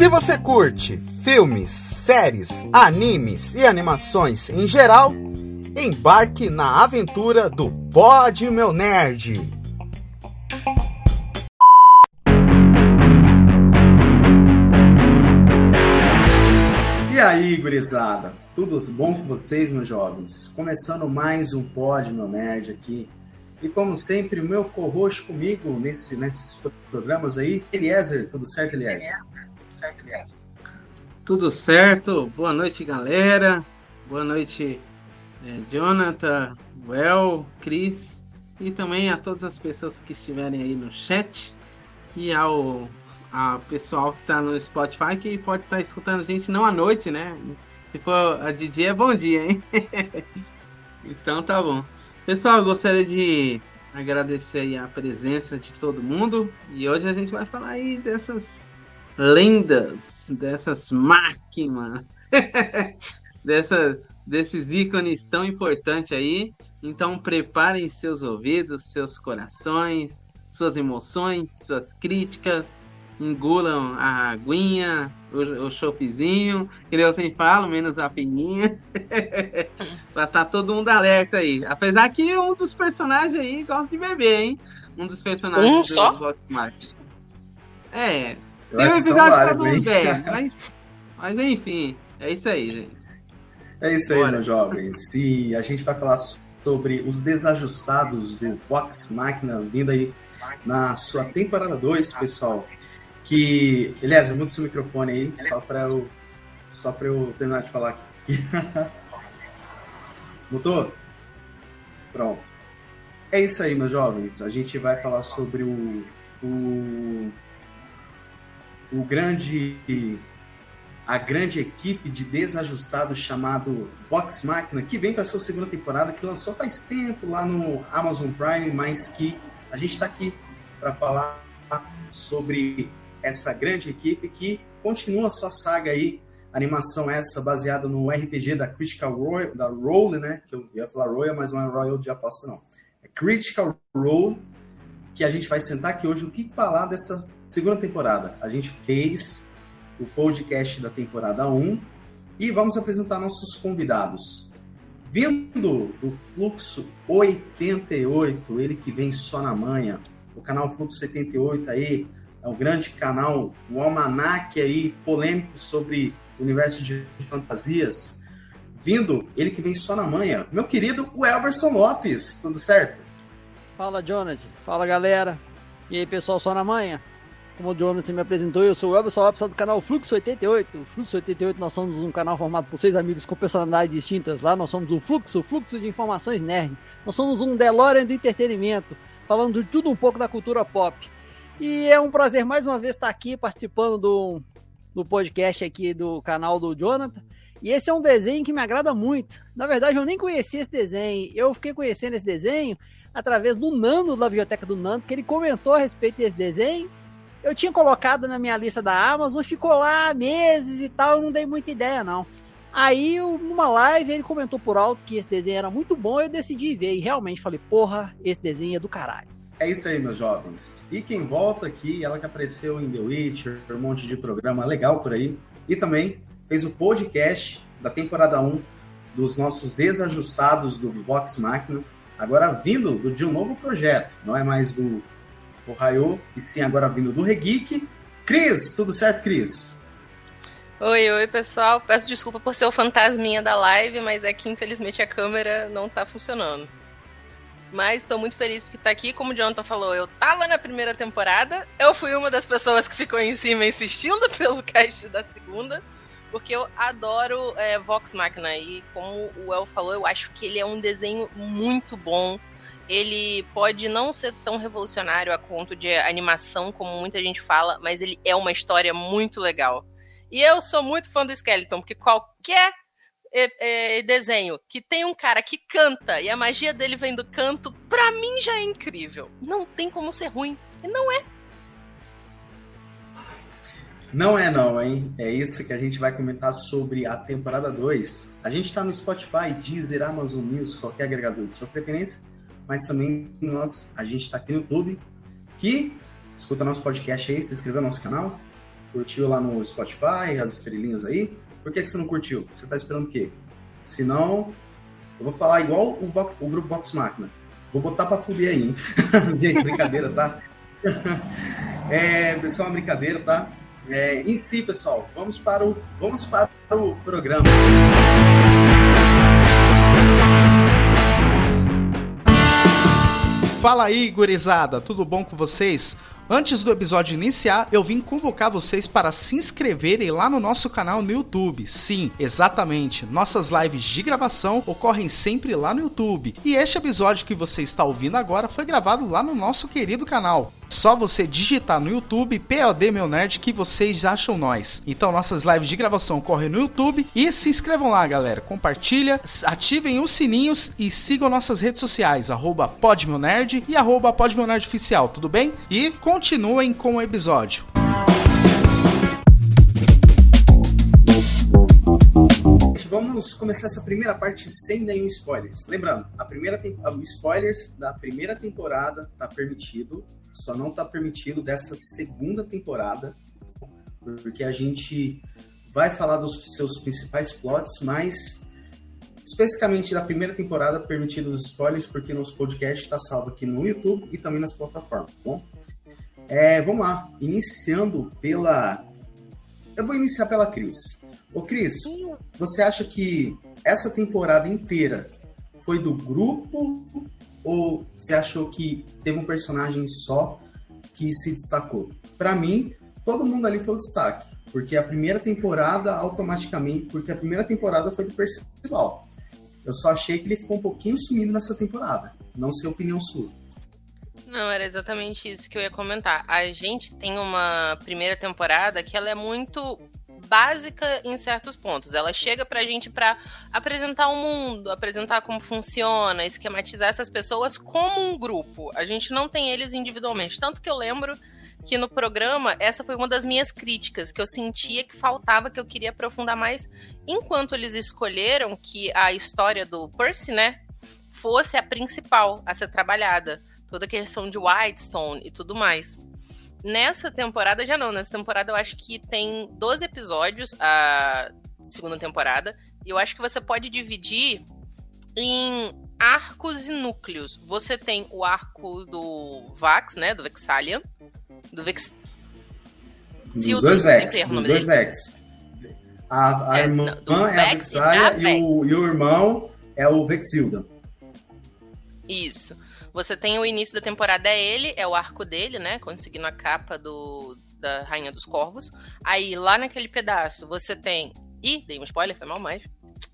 Se você curte filmes, séries, animes e animações em geral, embarque na aventura do Pod Meu Nerd. E aí, gurizada? Tudo bom com vocês, meus jovens? Começando mais um Pod Meu Nerd aqui. E como sempre, o meu co-host comigo nesse, nesses programas aí, Eliezer. Tudo certo, Eliezer? Certo, Eliezer? Tudo certo. Boa noite, galera. Boa noite, é, Jonathan, Well, Cris e também a todas as pessoas que estiverem aí no chat e ao a pessoal que está no Spotify que pode estar tá escutando a gente não à noite, né? For a de dia é bom dia, hein? então tá bom. Pessoal, gostaria de agradecer a presença de todo mundo e hoje a gente vai falar aí dessas lendas, dessas máquinas, dessa, desses ícones tão importantes aí. Então preparem seus ouvidos, seus corações, suas emoções, suas críticas, engulam a aguinha, o, o choppzinho, que eu sempre falo, menos a pininha. pra tá todo mundo alerta aí. Apesar que um dos personagens aí gosta de beber, hein? Um dos personagens um do só? Vox É. Tem um episódio que cada um bebe, mas, mas enfim, é isso aí, gente. É isso aí, meus jovens. E a gente vai falar sobre os desajustados do Vox Máquina vindo aí na sua temporada 2, pessoal que. Eliezer, muda seu microfone aí, só para eu, só eu terminar de falar aqui. Mutou? Pronto. É isso aí, meus jovens. A gente vai falar sobre o, o, o grande a grande equipe de desajustados chamado Vox Machina, que vem para sua segunda temporada, que lançou faz tempo lá no Amazon Prime, mas que a gente está aqui para falar sobre essa grande equipe que continua sua saga aí, animação essa baseada no RPG da Critical Role, da Role, né? Que eu ia falar Royal, mas não é Royal de aposta, não. É Critical Role, que a gente vai sentar aqui hoje o que falar dessa segunda temporada. A gente fez o podcast da temporada 1 e vamos apresentar nossos convidados. Vindo do Fluxo 88, ele que vem só na manhã, o canal Fluxo 88 aí, é um grande canal, um almanac aí polêmico sobre o universo de fantasias. Vindo, ele que vem só na manhã, meu querido o Elverson Lopes, tudo certo? Fala, Jonathan. Fala, galera. E aí, pessoal, só na manhã? Como o Jonathan me apresentou, eu sou o Elverson Lopes do canal Fluxo 88. Fluxo 88, nós somos um canal formado por seis amigos com personalidades distintas. Lá nós somos o Fluxo, o Fluxo de Informações Nerd. Nós somos um DeLorean do entretenimento, falando de tudo um pouco da cultura pop. E é um prazer mais uma vez estar aqui participando do, do podcast aqui do canal do Jonathan. E esse é um desenho que me agrada muito. Na verdade, eu nem conhecia esse desenho. Eu fiquei conhecendo esse desenho através do Nando, da biblioteca do Nando, que ele comentou a respeito desse desenho. Eu tinha colocado na minha lista da Amazon, ficou lá meses e tal, eu não dei muita ideia, não. Aí, numa live, ele comentou por alto que esse desenho era muito bom, eu decidi ver. E realmente falei, porra, esse desenho é do caralho. É isso aí, meus jovens. E quem volta aqui, ela que apareceu em The Witcher, um monte de programa legal por aí, e também fez o podcast da temporada 1 dos nossos desajustados do Vox Machina, agora vindo de um novo projeto, não é mais do Ohio, e sim agora vindo do Regeek. Cris, tudo certo, Cris? Oi, oi, pessoal. Peço desculpa por ser o fantasminha da live, mas é que infelizmente a câmera não tá funcionando. Mas estou muito feliz porque tá aqui. Como o Jonathan falou, eu tava na primeira temporada. Eu fui uma das pessoas que ficou em cima insistindo pelo cast da segunda. Porque eu adoro é, Vox Machina. E como o El falou, eu acho que ele é um desenho muito bom. Ele pode não ser tão revolucionário a conto de animação como muita gente fala, mas ele é uma história muito legal. E eu sou muito fã do Skeleton, porque qualquer é, é, desenho que tem um cara que canta e a magia dele vem do canto, pra mim já é incrível. Não tem como ser ruim. E não é. Não é não, hein? É isso que a gente vai comentar sobre a temporada 2. A gente está no Spotify, Deezer, Amazon Music, qualquer agregador de sua preferência, mas também nós, a gente está aqui no YouTube, que escuta nosso podcast aí, se inscreveu no nosso canal, Curtiu lá no Spotify, as estrelinhas aí? Por que, que você não curtiu? Você tá esperando o quê? Se não, eu vou falar igual o, Vo o grupo Vox Máquina. Vou botar pra fuder aí, hein? Gente, brincadeira, tá? é, pessoal, uma brincadeira, tá? É, em si, pessoal, vamos para o, vamos para o programa. Fala aí, gurizada, tudo bom com vocês? Antes do episódio iniciar, eu vim convocar vocês para se inscreverem lá no nosso canal no YouTube. Sim, exatamente. Nossas lives de gravação ocorrem sempre lá no YouTube. E este episódio que você está ouvindo agora foi gravado lá no nosso querido canal. Só você digitar no YouTube POD Meu Nerd que vocês acham nós. Então nossas lives de gravação ocorrem no YouTube e se inscrevam lá, galera. Compartilha, ativem os sininhos e sigam nossas redes sociais, arroba podmeunerd e arroba podmeunerd tudo bem? E continuem com o episódio. Vamos começar essa primeira parte sem nenhum spoilers. Lembrando, a primeira os spoilers da primeira temporada tá permitido, só não está permitido dessa segunda temporada, porque a gente vai falar dos seus principais plots, mas especificamente da primeira temporada, permitidos os spoilers, porque nosso podcast está salvo aqui no YouTube e também nas plataformas, tá bom? É, vamos lá, iniciando pela. Eu vou iniciar pela Cris. Ô, Cris, você acha que essa temporada inteira foi do grupo ou você achou que teve um personagem só que se destacou? Para mim, todo mundo ali foi o destaque, porque a primeira temporada automaticamente, porque a primeira temporada foi do Percival. Eu só achei que ele ficou um pouquinho sumido nessa temporada. Não sei a opinião sua. Não, era exatamente isso que eu ia comentar. A gente tem uma primeira temporada que ela é muito básica em certos pontos. Ela chega pra gente para apresentar o mundo, apresentar como funciona, esquematizar essas pessoas como um grupo. A gente não tem eles individualmente. Tanto que eu lembro que no programa essa foi uma das minhas críticas, que eu sentia que faltava, que eu queria aprofundar mais, enquanto eles escolheram que a história do Percy, né, fosse a principal a ser trabalhada. Toda a questão de Whitestone e tudo mais. Nessa temporada já não, nessa temporada eu acho que tem 12 episódios a segunda temporada, e eu acho que você pode dividir em arcos e núcleos. Você tem o arco do Vax, né, do Vexalia, do Vex... Dos dois Vex, dos dois Vex. A, a é, irmã não, é a Vexalia e, o, e o irmão é o Vexilda. Isso. Você tem o início da temporada, é ele, é o arco dele, né? Conseguindo a capa do, da Rainha dos Corvos. Aí, lá naquele pedaço, você tem. Ih, dei um spoiler, foi mal mais.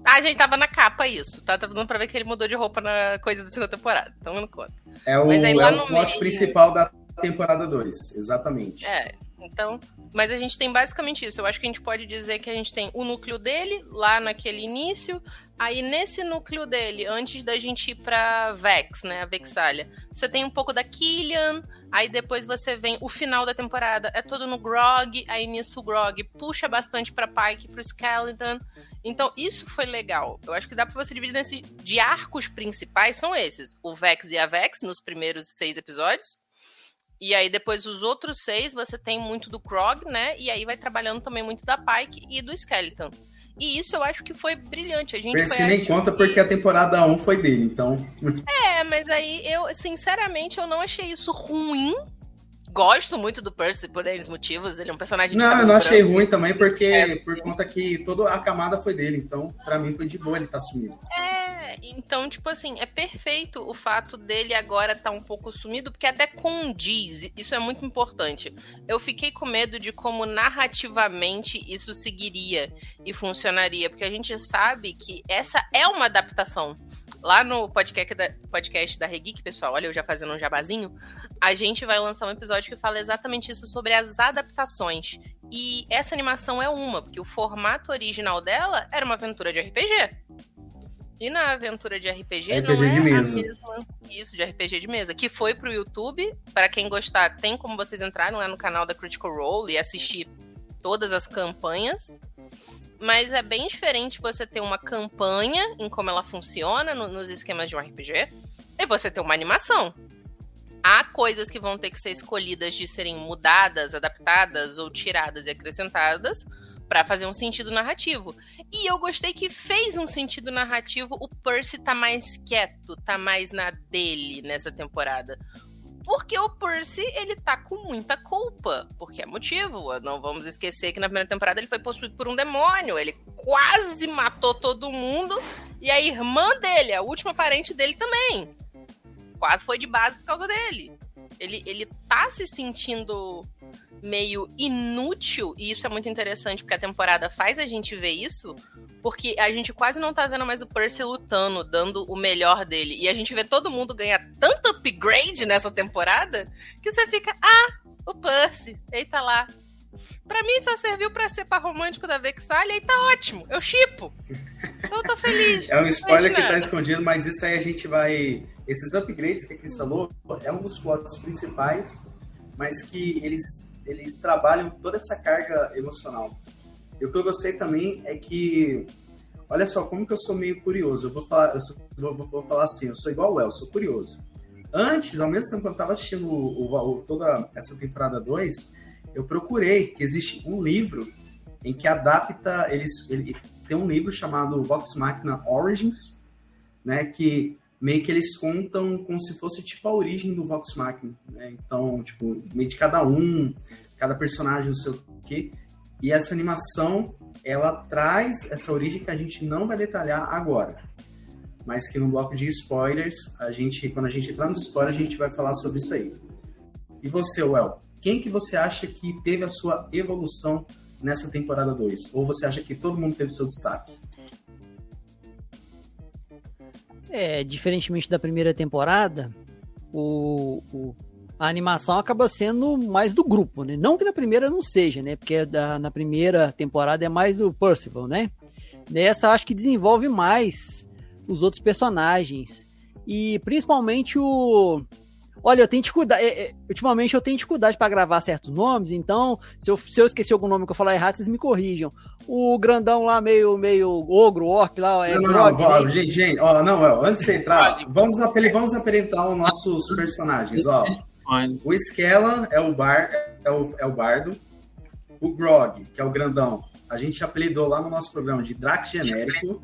Ah, a gente tava na capa isso, tá? Dando pra ver que ele mudou de roupa na coisa da segunda temporada. Então não conta. É o, aí, é o plot meio... principal da temporada 2, exatamente. É, então. Mas a gente tem basicamente isso. Eu acho que a gente pode dizer que a gente tem o núcleo dele, lá naquele início. Aí nesse núcleo dele, antes da gente ir pra Vex, né? A Vexalia, você tem um pouco da Killian. Aí depois você vem o final da temporada, é todo no Grog. Aí nisso o Grog puxa bastante pra Pike, pro Skeleton. Então isso foi legal. Eu acho que dá pra você dividir nesses. De arcos principais são esses: o Vex e a Vex, nos primeiros seis episódios. E aí depois os outros seis você tem muito do Krog, né? E aí vai trabalhando também muito da Pike e do Skeleton. E isso eu acho que foi brilhante. A gente Percy nem conta que... porque a temporada 1 foi dele, então. É, mas aí eu, sinceramente, eu não achei isso ruim gosto muito do Percy por eles motivos. Ele é um personagem Não, eu não achei ruim também, porque é, por conta que toda a camada foi dele. Então, para mim foi de boa ele estar tá sumido. É, então, tipo assim, é perfeito o fato dele agora estar tá um pouco sumido, porque até condiz. Isso é muito importante. Eu fiquei com medo de como narrativamente isso seguiria e funcionaria, porque a gente sabe que essa é uma adaptação. Lá no podcast da, podcast da Regeek, pessoal, olha eu já fazendo um jabazinho, a gente vai lançar um episódio que fala exatamente isso sobre as adaptações. E essa animação é uma, porque o formato original dela era uma aventura de RPG. E na aventura de RPG, RPG não é de mesa. Mesma, isso, de RPG de mesa, que foi pro YouTube. Para quem gostar, tem como vocês entrarem lá no canal da Critical Role e assistir todas as campanhas. Mas é bem diferente você ter uma campanha em como ela funciona no, nos esquemas de um RPG e você ter uma animação. há coisas que vão ter que ser escolhidas de serem mudadas, adaptadas ou tiradas e acrescentadas para fazer um sentido narrativo. E eu gostei que fez um sentido narrativo. O Percy tá mais quieto, tá mais na dele nessa temporada. Porque o Percy, ele tá com muita culpa. Porque é motivo. Não vamos esquecer que na primeira temporada ele foi possuído por um demônio. Ele quase matou todo mundo. E a irmã dele, a última parente dele também. Quase foi de base por causa dele. Ele, ele tá se sentindo meio inútil, e isso é muito interessante porque a temporada faz a gente ver isso, porque a gente quase não tá vendo mais o Percy lutando, dando o melhor dele. E a gente vê todo mundo ganhar tanto upgrade nessa temporada que você fica, ah, o Percy, ele tá lá. Pra mim só serviu pra ser par romântico da Vexalia e tá ótimo. Eu chipo. Então eu tô feliz. É um spoiler que tá escondido, mas isso aí a gente vai. Esses upgrades que a Cris falou é um dos plots principais, mas que eles eles trabalham toda essa carga emocional. E o que eu gostei também é que, olha só, como que eu sou meio curioso. Eu vou falar, eu sou, vou, vou, falar assim, eu sou igual o El, sou curioso. Antes, ao mesmo tempo que eu estava assistindo o, o, toda essa temporada 2, eu procurei que existe um livro em que adapta, eles, ele, tem um livro chamado Vox Machina Origins, né, que meio que eles contam como se fosse tipo a origem do Vox Machina, né? Então, tipo, meio de cada um, cada personagem, não sei o quê. E essa animação, ela traz essa origem que a gente não vai detalhar agora. Mas que no bloco de spoilers, a gente, quando a gente entrar nos spoilers, a gente vai falar sobre isso aí. E você, Well, quem que você acha que teve a sua evolução nessa temporada 2? Ou você acha que todo mundo teve seu destaque? É, diferentemente da primeira temporada, o, o, a animação acaba sendo mais do grupo, né? Não que na primeira não seja, né? Porque da, na primeira temporada é mais do Percival, né? Nessa acho que desenvolve mais os outros personagens. E principalmente o, Olha, eu tenho dificuldade. É, é, ultimamente eu tenho dificuldade para gravar certos nomes, então, se eu, se eu esqueci algum nome que eu falar errado, vocês me corrijam. O grandão lá, meio, meio ogro, orc lá, é não, Grog, não, né? gente, gente, ó, não, ó, antes de você entrar, vamos, vamos apresentar os nossos personagens, ó. O Skella é o, bar, é o, é o bardo. O Grog, que é o grandão, a gente apelidou lá no nosso programa de Drac genérico.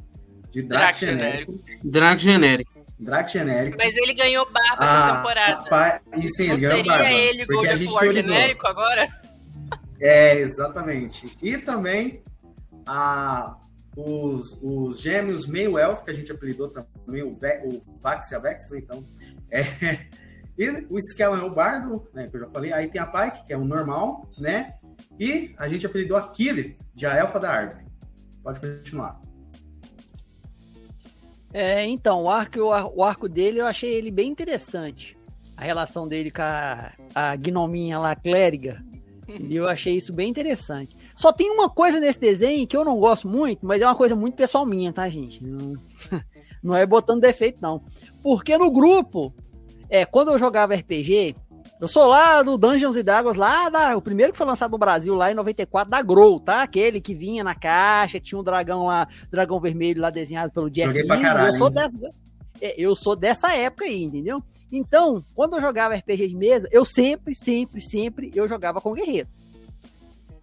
De Drac, genérico. Drac genérico. Drac genérico. Mas ele ganhou barba ah, essa temporada. E sim, ele ganhou barba. Seria ele porque a gente genérico agora? É, exatamente. E também a, os, os gêmeos meio elfo, que a gente apelidou também, o, Ve, o Vax e a Vex, né? Então, é, e o Skellen é o bardo, né? Que eu já falei. Aí tem a Pike, que é o normal, né? E a gente apelidou a Killith, de a elfa da árvore. Pode continuar. É, então, o arco, o arco dele eu achei ele bem interessante. A relação dele com a, a gnominha lá, clériga. E eu achei isso bem interessante. Só tem uma coisa nesse desenho que eu não gosto muito, mas é uma coisa muito pessoal minha, tá, gente? Não, não é botando defeito, não. Porque no grupo, é, quando eu jogava RPG, eu sou lá do Dungeons and Dragons, lá da, o primeiro que foi lançado no Brasil, lá em 94, da Grow, tá? Aquele que vinha na caixa, tinha um dragão lá, dragão vermelho lá desenhado pelo Jeff Joguei caralho, eu sou dessa, é, eu sou dessa época aí, entendeu? Então, quando eu jogava RPG de mesa, eu sempre, sempre, sempre eu jogava com guerreiro.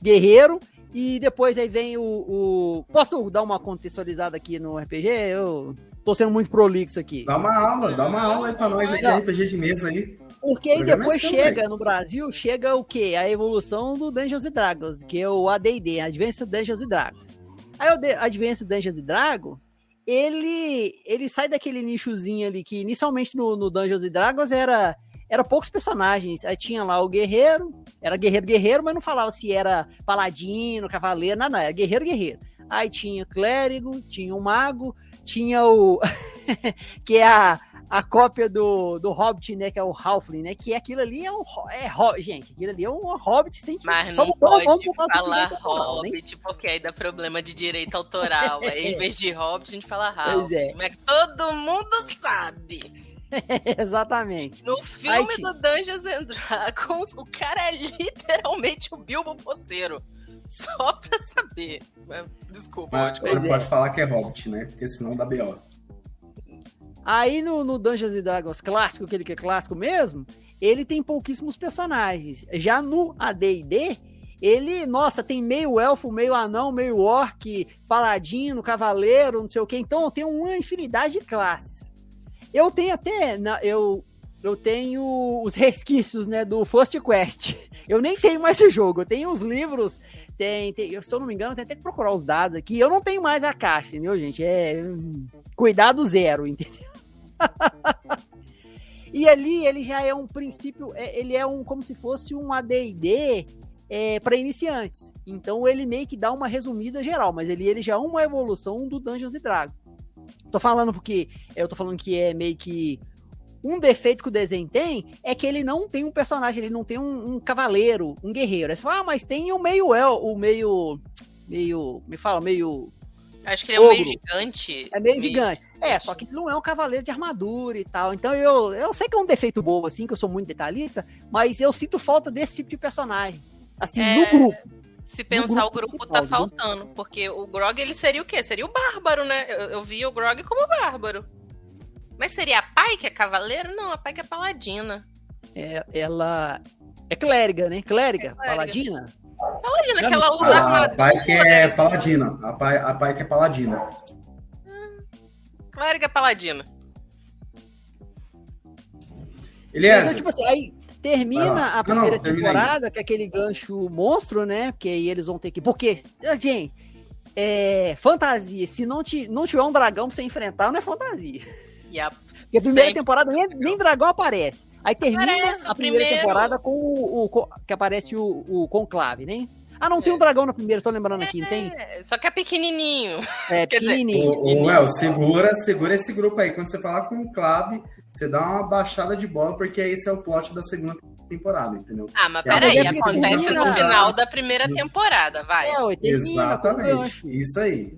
Guerreiro e depois aí vem o, o, Posso dar uma contextualizada aqui no RPG? Eu tô sendo muito prolixo aqui. Dá uma aula, dá uma aula aí pra nós aí RPG de mesa aí. Porque aí depois chega no Brasil, chega o quê? A evolução do Dungeons and Dragons, que é o AD&D, Advanced Dungeons and Dragons. Aí o Advanced Dungeons and Dragons, ele, ele sai daquele nichozinho ali que inicialmente no, no Dungeons and Dragons era era poucos personagens. Aí tinha lá o guerreiro, era guerreiro guerreiro, mas não falava se era paladino, cavaleiro, não, não, era guerreiro guerreiro. Aí tinha clérigo, tinha o mago, tinha o que é a a cópia do, do Hobbit, né? Que é o Halfling, né? Que aquilo ali é um. É, gente, aquilo ali é um Hobbit sem Mas não pode falar né? Hobbit, né? porque aí dá problema de direito autoral. aí, em vez de Hobbit, a gente fala Halfling. É. Mas todo mundo sabe. Exatamente. No filme aí, do Dungeons and Dragons, o cara é literalmente o Bilbo Poceiro. Só pra saber. Desculpa, Mas, pode, pode falar que é Hobbit, né? Porque senão dá B.O. Aí no, no Dungeons and Dragons clássico, aquele que é clássico mesmo, ele tem pouquíssimos personagens. Já no AD&D, ele, nossa, tem meio elfo, meio anão, meio orc, paladino, cavaleiro, não sei o que. Então tem uma infinidade de classes. Eu tenho até, eu, eu tenho os resquícios, né, do First Quest. Eu nem tenho mais esse jogo. Eu tenho os livros, tem, tem, se eu não me engano, tem até que procurar os dados aqui. Eu não tenho mais a caixa, entendeu, gente? É hum, cuidado zero, entendeu? e ali ele já é um princípio, é, ele é um como se fosse um AD&D é, para iniciantes. Então ele meio que dá uma resumida geral, mas ele, ele já é uma evolução do Dungeons Dragons. Tô falando porque eu tô falando que é meio que um defeito que o desenho tem é que ele não tem um personagem, ele não tem um, um cavaleiro, um guerreiro. Você fala, ah, mas tem o meio el, o meio meio, me fala, meio Acho que ele é um meio gigante. É meio, meio, gigante. É, só que ele não é um cavaleiro de armadura e tal. Então eu, eu sei que é um defeito bobo, assim, que eu sou muito detalhista, mas eu sinto falta desse tipo de personagem. Assim, é... no grupo. Se pensar, o grupo tá faltando. Porque o Grog, ele seria o quê? Seria o bárbaro, né? Eu, eu vi o Grog como bárbaro. Mas seria a Pai que é cavaleiro? Não, a Pai que é paladina. É, ela é clériga, né? Clériga, é clériga. paladina. Paladina, que ela usa a, a Pai que é paladina. A Pai, a pai que é paladina. Hum, clériga paladina. Elias. Então, tipo assim, aí, Termina ah, a primeira não, temporada, que é aquele gancho monstro, né? Porque aí eles vão ter que. Porque, gente, é, fantasia, se não, te, não tiver um dragão pra você enfrentar, não é fantasia. Yep. Porque a primeira Sempre. temporada nem, nem dragão aparece. Aí termina aparece a primeira primeiro. temporada com o, o, que aparece o, o conclave, né? Ah, não, tem um é. dragão na primeira, tô lembrando aqui, não tem? É, só que é pequenininho. É, pequenininho. Ô, segura, segura esse grupo aí. Quando você falar com o Clave, você dá uma baixada de bola, porque esse é o plot da segunda temporada, entendeu? Ah, mas peraí, acontece no final da primeira temporada, vai. É, Exatamente, isso aí.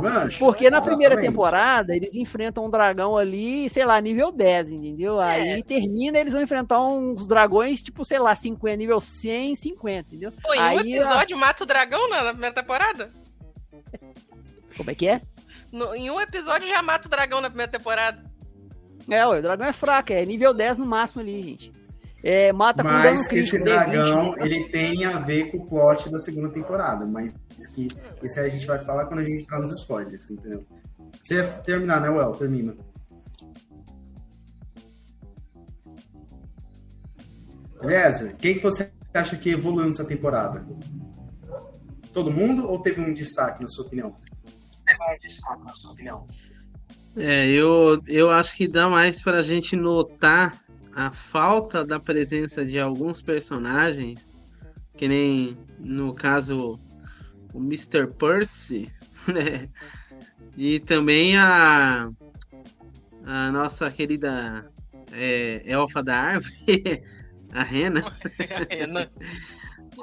Gancho. Porque na primeira temporada eles enfrentam um dragão ali, sei lá, nível 10, entendeu? É. Aí termina, eles vão enfrentar uns dragões, tipo, sei lá, 50, nível 100, 50, entendeu? Pô, em aí, um episódio a... mata o dragão na primeira temporada? Como é que é? No, em um episódio já mata o dragão na primeira temporada. É, o dragão é fraco, é nível 10 no máximo ali, gente. É, mata mas com esse dragão, ele tem a ver com o plot da segunda temporada, mas que esse aí a gente vai falar quando a gente entrar nos spoilers, entendeu? Você ia terminar, né, Well? Termina. Beleza? Quem que você acha que evoluiu nessa temporada? Todo mundo ou teve um destaque, na sua opinião? Teve um destaque, na sua opinião. É, eu, eu acho que dá mais para a gente notar a falta da presença de alguns personagens, que nem no caso o Mr. Percy, né? E também a, a nossa querida é, elfa da árvore, a Rena. a Rena.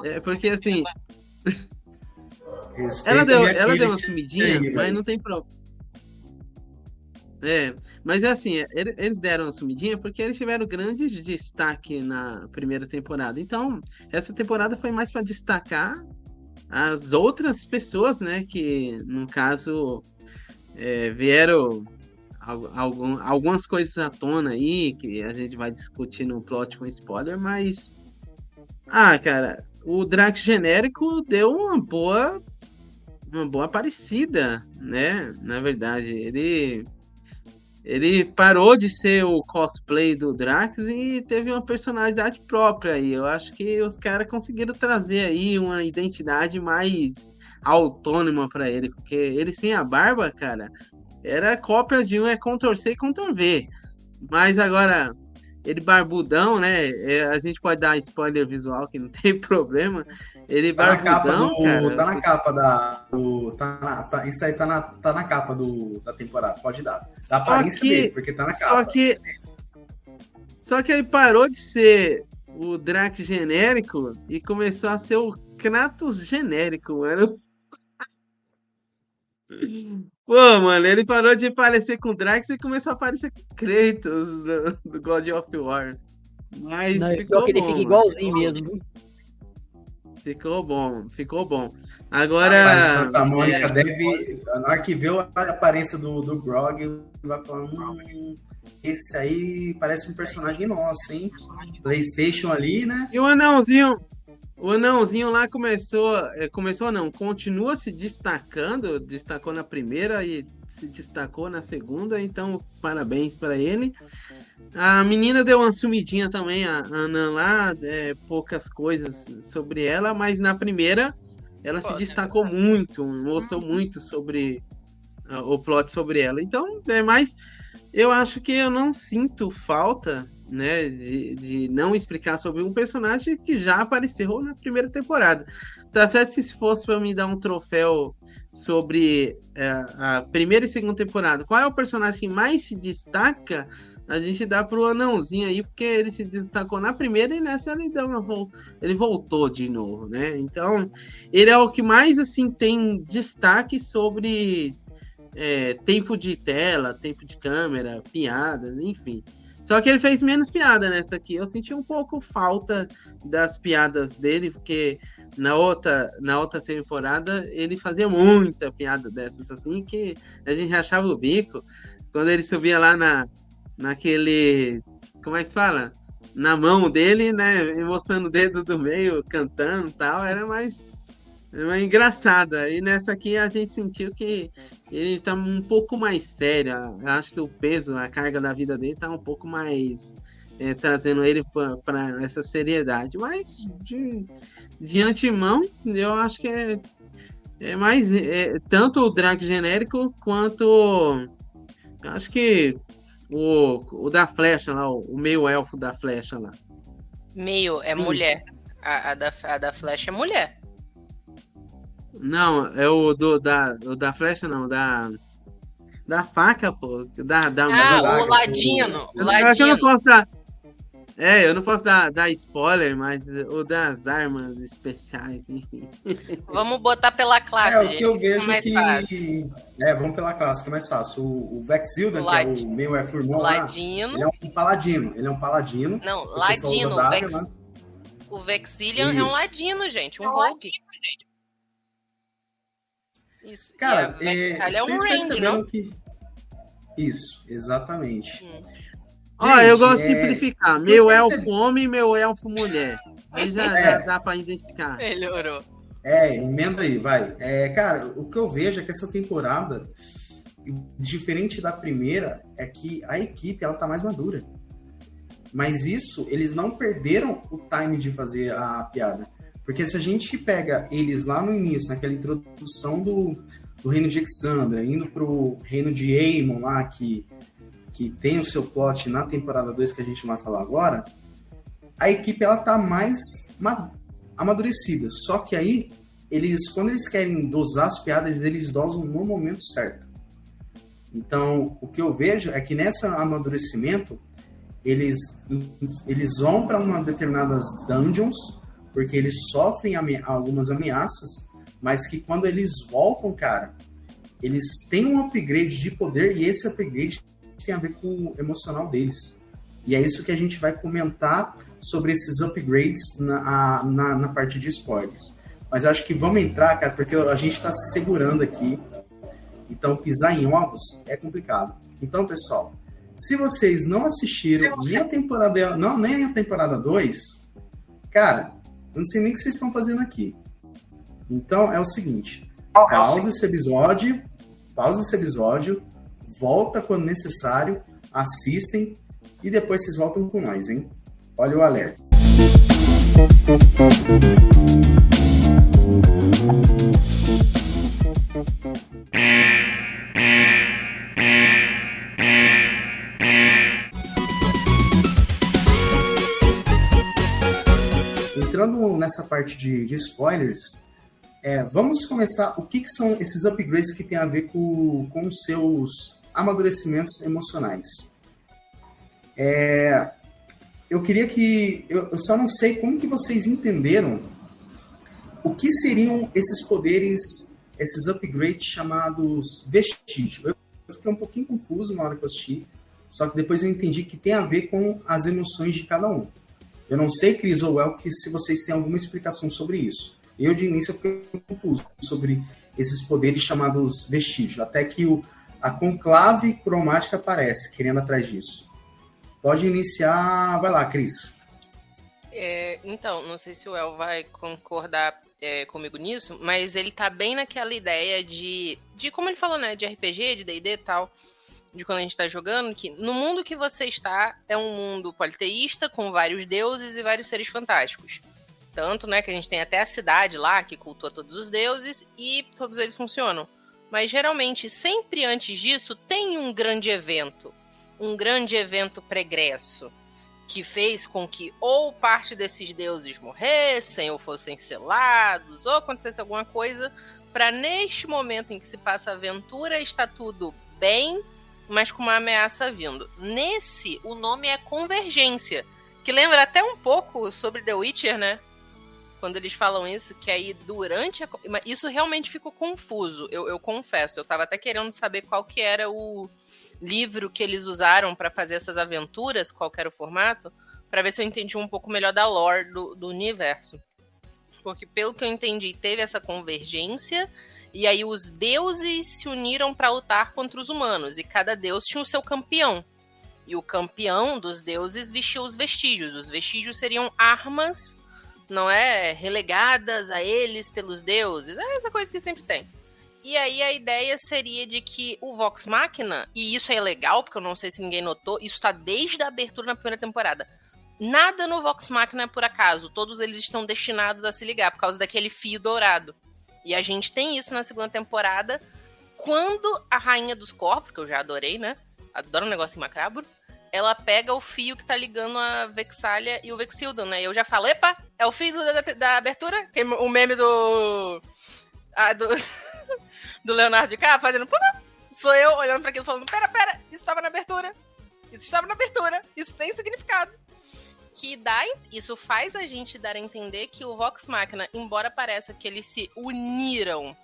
É porque assim. ela deu, ela deu uma sumidinha, mas não tem problema. É, mas é assim, eles deram uma sumidinha porque eles tiveram grande destaque na primeira temporada. Então, essa temporada foi mais para destacar as outras pessoas, né? Que, no caso, é, vieram algum, algumas coisas à tona aí, que a gente vai discutir no plot com spoiler, mas. Ah, cara, o Drax genérico deu uma boa. Uma boa parecida, né? Na verdade, ele ele parou de ser o cosplay do Drax e teve uma personalidade própria aí. Eu acho que os caras conseguiram trazer aí uma identidade mais autônoma para ele, porque ele sem a barba, cara, era cópia de um é Ctrl C e V. Mas agora ele barbudão, né? É, a gente pode dar spoiler visual que não tem problema. Ele tá barbudão, na capa do, cara. Tá na capa da. Do, tá na, tá, isso aí tá na, tá na capa do, da temporada, pode dar. Da só aparência que, dele, porque tá na capa. Só que. Só que ele parou de ser o Drax genérico e começou a ser o Kratos genérico, mano. Pô, mano, ele parou de aparecer com Drax e começou a aparecer com Kratos do, do God of War. Mas Não, ficou que ele fica igualzinho mesmo. Ficou bom, ficou bom. Agora. Mas Santa Mônica é, deve. Na hora que vê a aparência do, do Grog, vai falar. Hum, esse aí parece um personagem nosso, hein? PlayStation ali, né? E o anãozinho, o anãozinho lá começou, é, começou não, continua se destacando, destacou na primeira e se destacou na segunda, então parabéns para ele. A menina deu uma sumidinha também, a Ana lá, é, poucas coisas sobre ela, mas na primeira ela se destacou muito, mostrou muito sobre uh, o plot sobre ela. Então, é mais. Eu acho que eu não sinto falta né, de, de não explicar sobre um personagem que já apareceu na primeira temporada. Tá certo se fosse para me dar um troféu sobre é, a primeira e segunda temporada, qual é o personagem que mais se destaca? A gente dá pro anãozinho aí, porque ele se destacou na primeira e nessa ele deu uma ele voltou de novo, né? Então, ele é o que mais assim tem destaque sobre é, tempo de tela, tempo de câmera, piadas, enfim. Só que ele fez menos piada nessa aqui. Eu senti um pouco falta das piadas dele, porque na outra, na outra temporada ele fazia muita piada dessas, assim, que a gente achava o bico. Quando ele subia lá na, naquele. Como é que se fala? Na mão dele, né? Mostrando o dedo do meio, cantando e tal. Era mais, mais engraçada. E nessa aqui a gente sentiu que ele tá um pouco mais sério. Eu acho que o peso, a carga da vida dele tá um pouco mais. É, trazendo ele para essa seriedade. Mas de, de antemão, eu acho que é, é mais. É, tanto o drag genérico quanto. Acho que o, o da flecha lá, o, meio elfo da flecha lá. Meio é Isso. mulher. A, a, da, a da flecha é mulher. Não, é o do da, o da flecha, não, da. Da faca, pô. Da, da, ah, o ladino. O ladino. Eu não posso dar. É, eu não posso dar, dar spoiler, mas o das armas especiais, enfim. Vamos botar pela classe. É, o que eu vejo é que. Fácil. É, vamos pela classe, que é mais fácil. O, o Vexilda, que é o meio é furmão Ladino. ele é um paladino. Ele é um paladino. Não, ladino. O, Vex... né? o Vexilian Isso. é um ladino, gente. Um é rogue. Isso. Cara, é, é, é um range, não? Que... Isso, exatamente. Hum. Ó, eu gosto de é... simplificar. Meu elfo homem, meu elfo mulher. Aí já, é. já dá pra identificar. Melhorou. É, emenda aí, vai. É, cara, o que eu vejo é que essa temporada, diferente da primeira, é que a equipe ela tá mais madura. Mas isso, eles não perderam o time de fazer a piada. Porque se a gente pega eles lá no início, naquela introdução do, do reino de Exandra, indo pro reino de Aemon lá, que que tem o seu plot na temporada 2 que a gente vai falar agora, a equipe ela tá mais amadurecida. Só que aí eles quando eles querem dosar as piadas, eles dosam no momento certo. Então, o que eu vejo é que nesse amadurecimento, eles, eles vão para uma determinadas dungeons, porque eles sofrem ame algumas ameaças, mas que quando eles voltam, cara, eles têm um upgrade de poder e esse upgrade tem a ver com o emocional deles. E é isso que a gente vai comentar sobre esses upgrades na, na, na parte de spoilers. Mas acho que vamos entrar, cara, porque a gente está se segurando aqui. Então, pisar em ovos é complicado. Então, pessoal, se vocês não assistiram você... nem a temporada não, nem a temporada 2, cara, eu não sei nem o que vocês estão fazendo aqui. Então, é o seguinte, pausa esse episódio, pausa esse episódio, volta quando necessário, assistem e depois vocês voltam com nós, hein? Olha o alerta. Entrando nessa parte de, de spoilers, é, vamos começar. O que, que, são esses upgrades que tem a ver com, com os seus amadurecimentos emocionais. É, eu queria que. Eu, eu, só não sei como que vocês entenderam o que seriam esses poderes, esses upgrades chamados vestígio. Eu, fiquei um pouquinho confuso na hora que eu assisti, só que depois eu entendi que tem a ver com as emoções de cada um. Eu não sei, Cris ou El, que se vocês têm alguma explicação sobre isso. Eu, de início, eu fiquei confuso sobre esses poderes chamados vestígio. Até que o, a conclave cromática aparece, querendo atrás disso. Pode iniciar. Vai lá, Cris. É, então, não sei se o El vai concordar é, comigo nisso, mas ele tá bem naquela ideia de, de como ele falou, né, de RPG, de D&D e tal, de quando a gente tá jogando, que no mundo que você está é um mundo politeísta, com vários deuses e vários seres fantásticos. Tanto, né, que a gente tem até a cidade lá, que cultua todos os deuses, e todos eles funcionam. Mas geralmente, sempre antes disso, tem um grande evento. Um grande evento pregresso que fez com que ou parte desses deuses morressem, ou fossem selados, ou acontecesse alguma coisa, para neste momento em que se passa a aventura, está tudo bem, mas com uma ameaça vindo. Nesse, o nome é Convergência, que lembra até um pouco sobre The Witcher, né? Quando eles falam isso, que aí durante a... Isso realmente ficou confuso, eu, eu confesso. Eu tava até querendo saber qual que era o livro que eles usaram para fazer essas aventuras, qual era o formato, para ver se eu entendi um pouco melhor da lore do, do universo. Porque, pelo que eu entendi, teve essa convergência, e aí os deuses se uniram para lutar contra os humanos, e cada deus tinha o seu campeão. E o campeão dos deuses vestia os vestígios. Os vestígios seriam armas, não é? Relegadas a eles pelos deuses. É essa coisa que sempre tem. E aí a ideia seria de que o Vox Machina, e isso é legal, porque eu não sei se ninguém notou, isso está desde a abertura na primeira temporada. Nada no Vox Machina é por acaso, todos eles estão destinados a se ligar por causa daquele fio dourado. E a gente tem isso na segunda temporada, quando a Rainha dos Corpos, que eu já adorei, né? Adoro um negócio macabro. Ela pega o fio que tá ligando a Vexalia e o Vexildan, né? E eu já falei, epa, é o fio da, da abertura? O meme do. Ah, do. do Leonardo DiCaprio fazendo. Sou eu olhando para aquilo falando: pera, pera, isso estava na abertura. Isso estava na abertura. Isso tem significado. Que dá. Isso faz a gente dar a entender que o Vox Machina, embora pareça que eles se uniram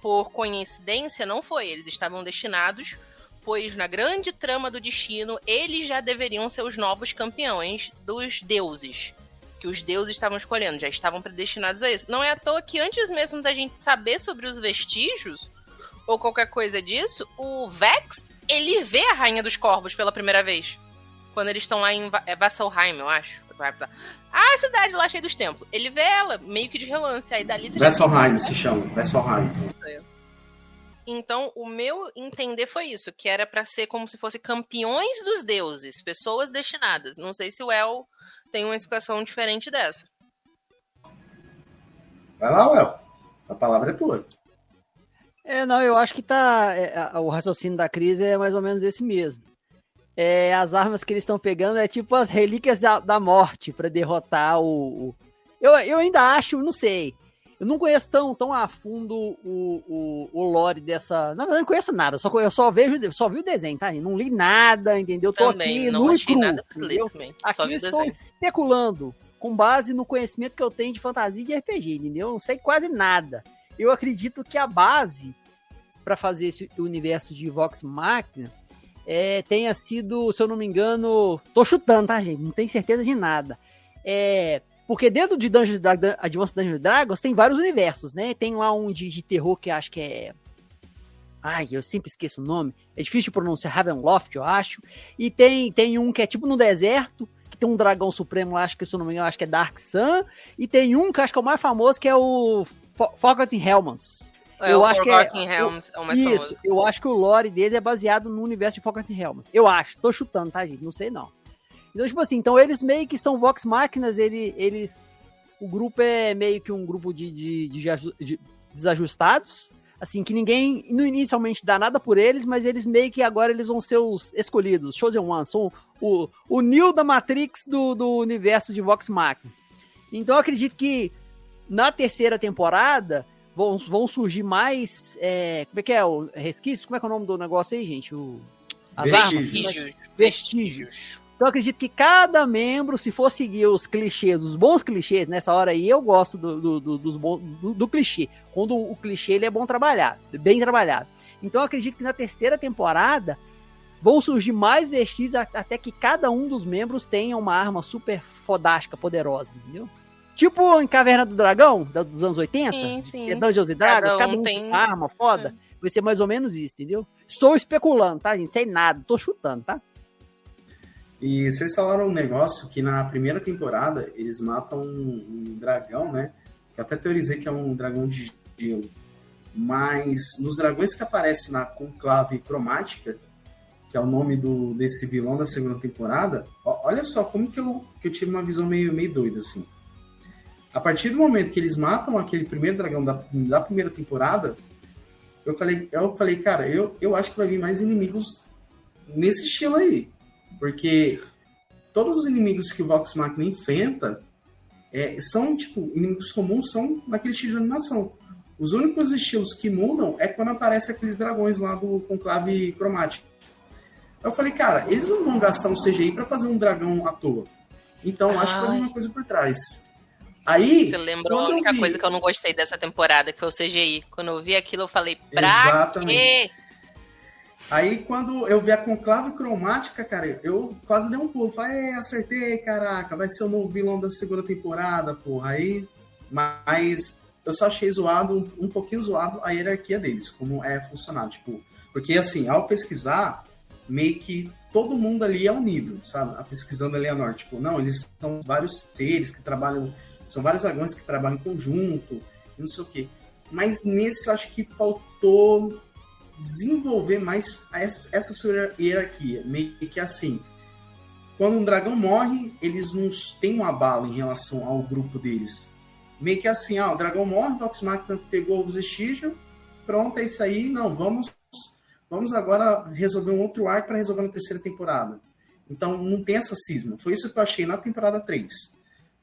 por coincidência, não foi. Eles estavam destinados, pois na grande trama do destino, eles já deveriam ser os novos campeões dos deuses que os deuses estavam escolhendo, já estavam predestinados a isso. Não é à toa que antes mesmo da gente saber sobre os vestígios, ou qualquer coisa disso, o Vex, ele vê a Rainha dos Corvos pela primeira vez. Quando eles estão lá em é Vasselheim, eu acho. Ah, a cidade lá cheia dos templos. Ele vê ela, meio que de relance. Aí dali Vasselheim se chama. Vasselheim. Então, o meu entender foi isso, que era para ser como se fosse campeões dos deuses, pessoas destinadas. Não sei se o El tem uma explicação diferente dessa. Vai lá, Well. A palavra é tua. É, não, eu acho que tá. É, o raciocínio da crise é mais ou menos esse mesmo. É, as armas que eles estão pegando é tipo as relíquias da, da morte para derrotar o, o. eu, eu ainda acho, não sei. Eu não conheço tão, tão a fundo o, o, o lore dessa. Na verdade, não conheço nada. Só, eu só vejo, só vi o desenho, tá? Não li nada, entendeu? Tô também, aqui não no achei nada pra ler também. Aqui eu estou especulando com base no conhecimento que eu tenho de fantasia e de RPG, entendeu? Eu não sei quase nada. Eu acredito que a base para fazer esse universo de Vox Machina é, tenha sido, se eu não me engano, tô chutando, tá, gente? Não tenho certeza de nada. É, porque dentro de Dungeons Advanced Dungeons Dragons tem vários universos, né? Tem lá um de, de terror que acho que é. Ai, eu sempre esqueço o nome. É difícil de pronunciar, Ravenloft, eu acho. E tem, tem um que é tipo no deserto, que tem um dragão supremo lá, acho que se eu não me engano, acho que é Dark Sun. E tem um que acho que é o mais famoso, que é o Forgotten Helms. É, eu acho que é, Helms é o mais isso, famoso. Eu acho que o lore dele é baseado no universo de Forgotten Helms. Eu acho, tô chutando, tá, gente? Não sei não. Então, tipo assim, então eles meio que são Vox Máquinas, ele, eles. O grupo é meio que um grupo de, de, de, de desajustados. Assim, que ninguém no inicialmente dá nada por eles, mas eles meio que agora eles vão ser os escolhidos, Chosen One, são o, o Neo da Matrix do, do universo de Vox Machina. Então eu acredito que na terceira temporada vão, vão surgir mais. É, como é que é? O resquício? Como é que é o nome do negócio aí, gente? O, as Vestígios. armas? Vestígios. Então eu acredito que cada membro, se for seguir os clichês, os bons clichês, nessa hora aí eu gosto do, do, do, do, do, do clichê. Quando o clichê ele é bom trabalhado, bem trabalhado. Então eu acredito que na terceira temporada vão surgir mais vestígios até que cada um dos membros tenha uma arma super fodástica, poderosa, entendeu? Tipo em Caverna do Dragão, dos anos 80, sim, sim. Dungeons e Dragons, cada um, cada um tem uma arma foda. Vai ser mais ou menos isso, entendeu? Estou especulando, tá, gente? Sem nada, tô chutando, tá? E vocês falaram um negócio que na primeira temporada eles matam um, um dragão, né? Que até teorizei que é um dragão de gelo. Mas nos dragões que aparecem na conclave cromática, que é o nome do, desse vilão da segunda temporada, ó, olha só como que eu, que eu tive uma visão meio, meio doida, assim. A partir do momento que eles matam aquele primeiro dragão da, da primeira temporada, eu falei, eu falei, cara, eu, eu acho que vai vir mais inimigos nesse estilo aí. Porque todos os inimigos que o Vox Machina enfrenta é, são, tipo, inimigos comuns, são naquele estilo de animação. Os únicos estilos que mudam é quando aparece aqueles dragões lá do conclave cromático. Eu falei, cara, eles não vão gastar um CGI para fazer um dragão à toa. Então, acho que vir uma coisa por trás. Aí. Você lembrou a única vi... coisa que eu não gostei dessa temporada, que foi o CGI. Quando eu vi aquilo, eu falei, pra Exatamente. quê? Aí, quando eu vi a conclave cromática, cara, eu quase dei um pulo. Falei, é, acertei, caraca, vai ser o novo vilão da segunda temporada, porra. Aí, mas eu só achei zoado, um, pouquinho zoado a hierarquia deles, como é funcionar. Tipo, porque assim, ao pesquisar, meio que todo mundo ali é unido, sabe? A pesquisando ali a norte. Tipo, não, eles são vários seres que trabalham são vários dragões que trabalham em conjunto, não sei o quê. Mas nesse eu acho que faltou desenvolver mais essa, essa sua hierarquia. Meio que assim, quando um dragão morre, eles não têm um abalo em relação ao grupo deles. Meio que assim, ah, o dragão morre, o Vox Machina pegou o vestígio, pronto, é isso aí, não, vamos vamos agora resolver um outro arco para resolver na terceira temporada. Então não tem essa cisma. Foi isso que eu achei na temporada 3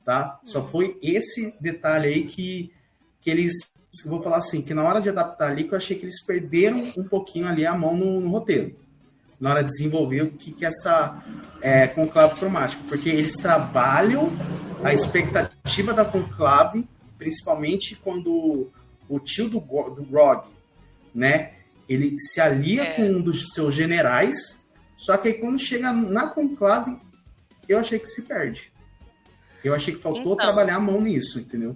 tá? Só foi esse detalhe aí que, que eles, vou falar assim, que na hora de adaptar ali, que eu achei que eles perderam um pouquinho ali a mão no, no roteiro, na hora de desenvolver o que, que é essa é, conclave cromática, porque eles trabalham a expectativa da conclave, principalmente quando o tio do, do Grog, né, ele se alia é. com um dos seus generais, só que aí quando chega na conclave, eu achei que se perde. Eu achei que faltou então, trabalhar a mão nisso, entendeu?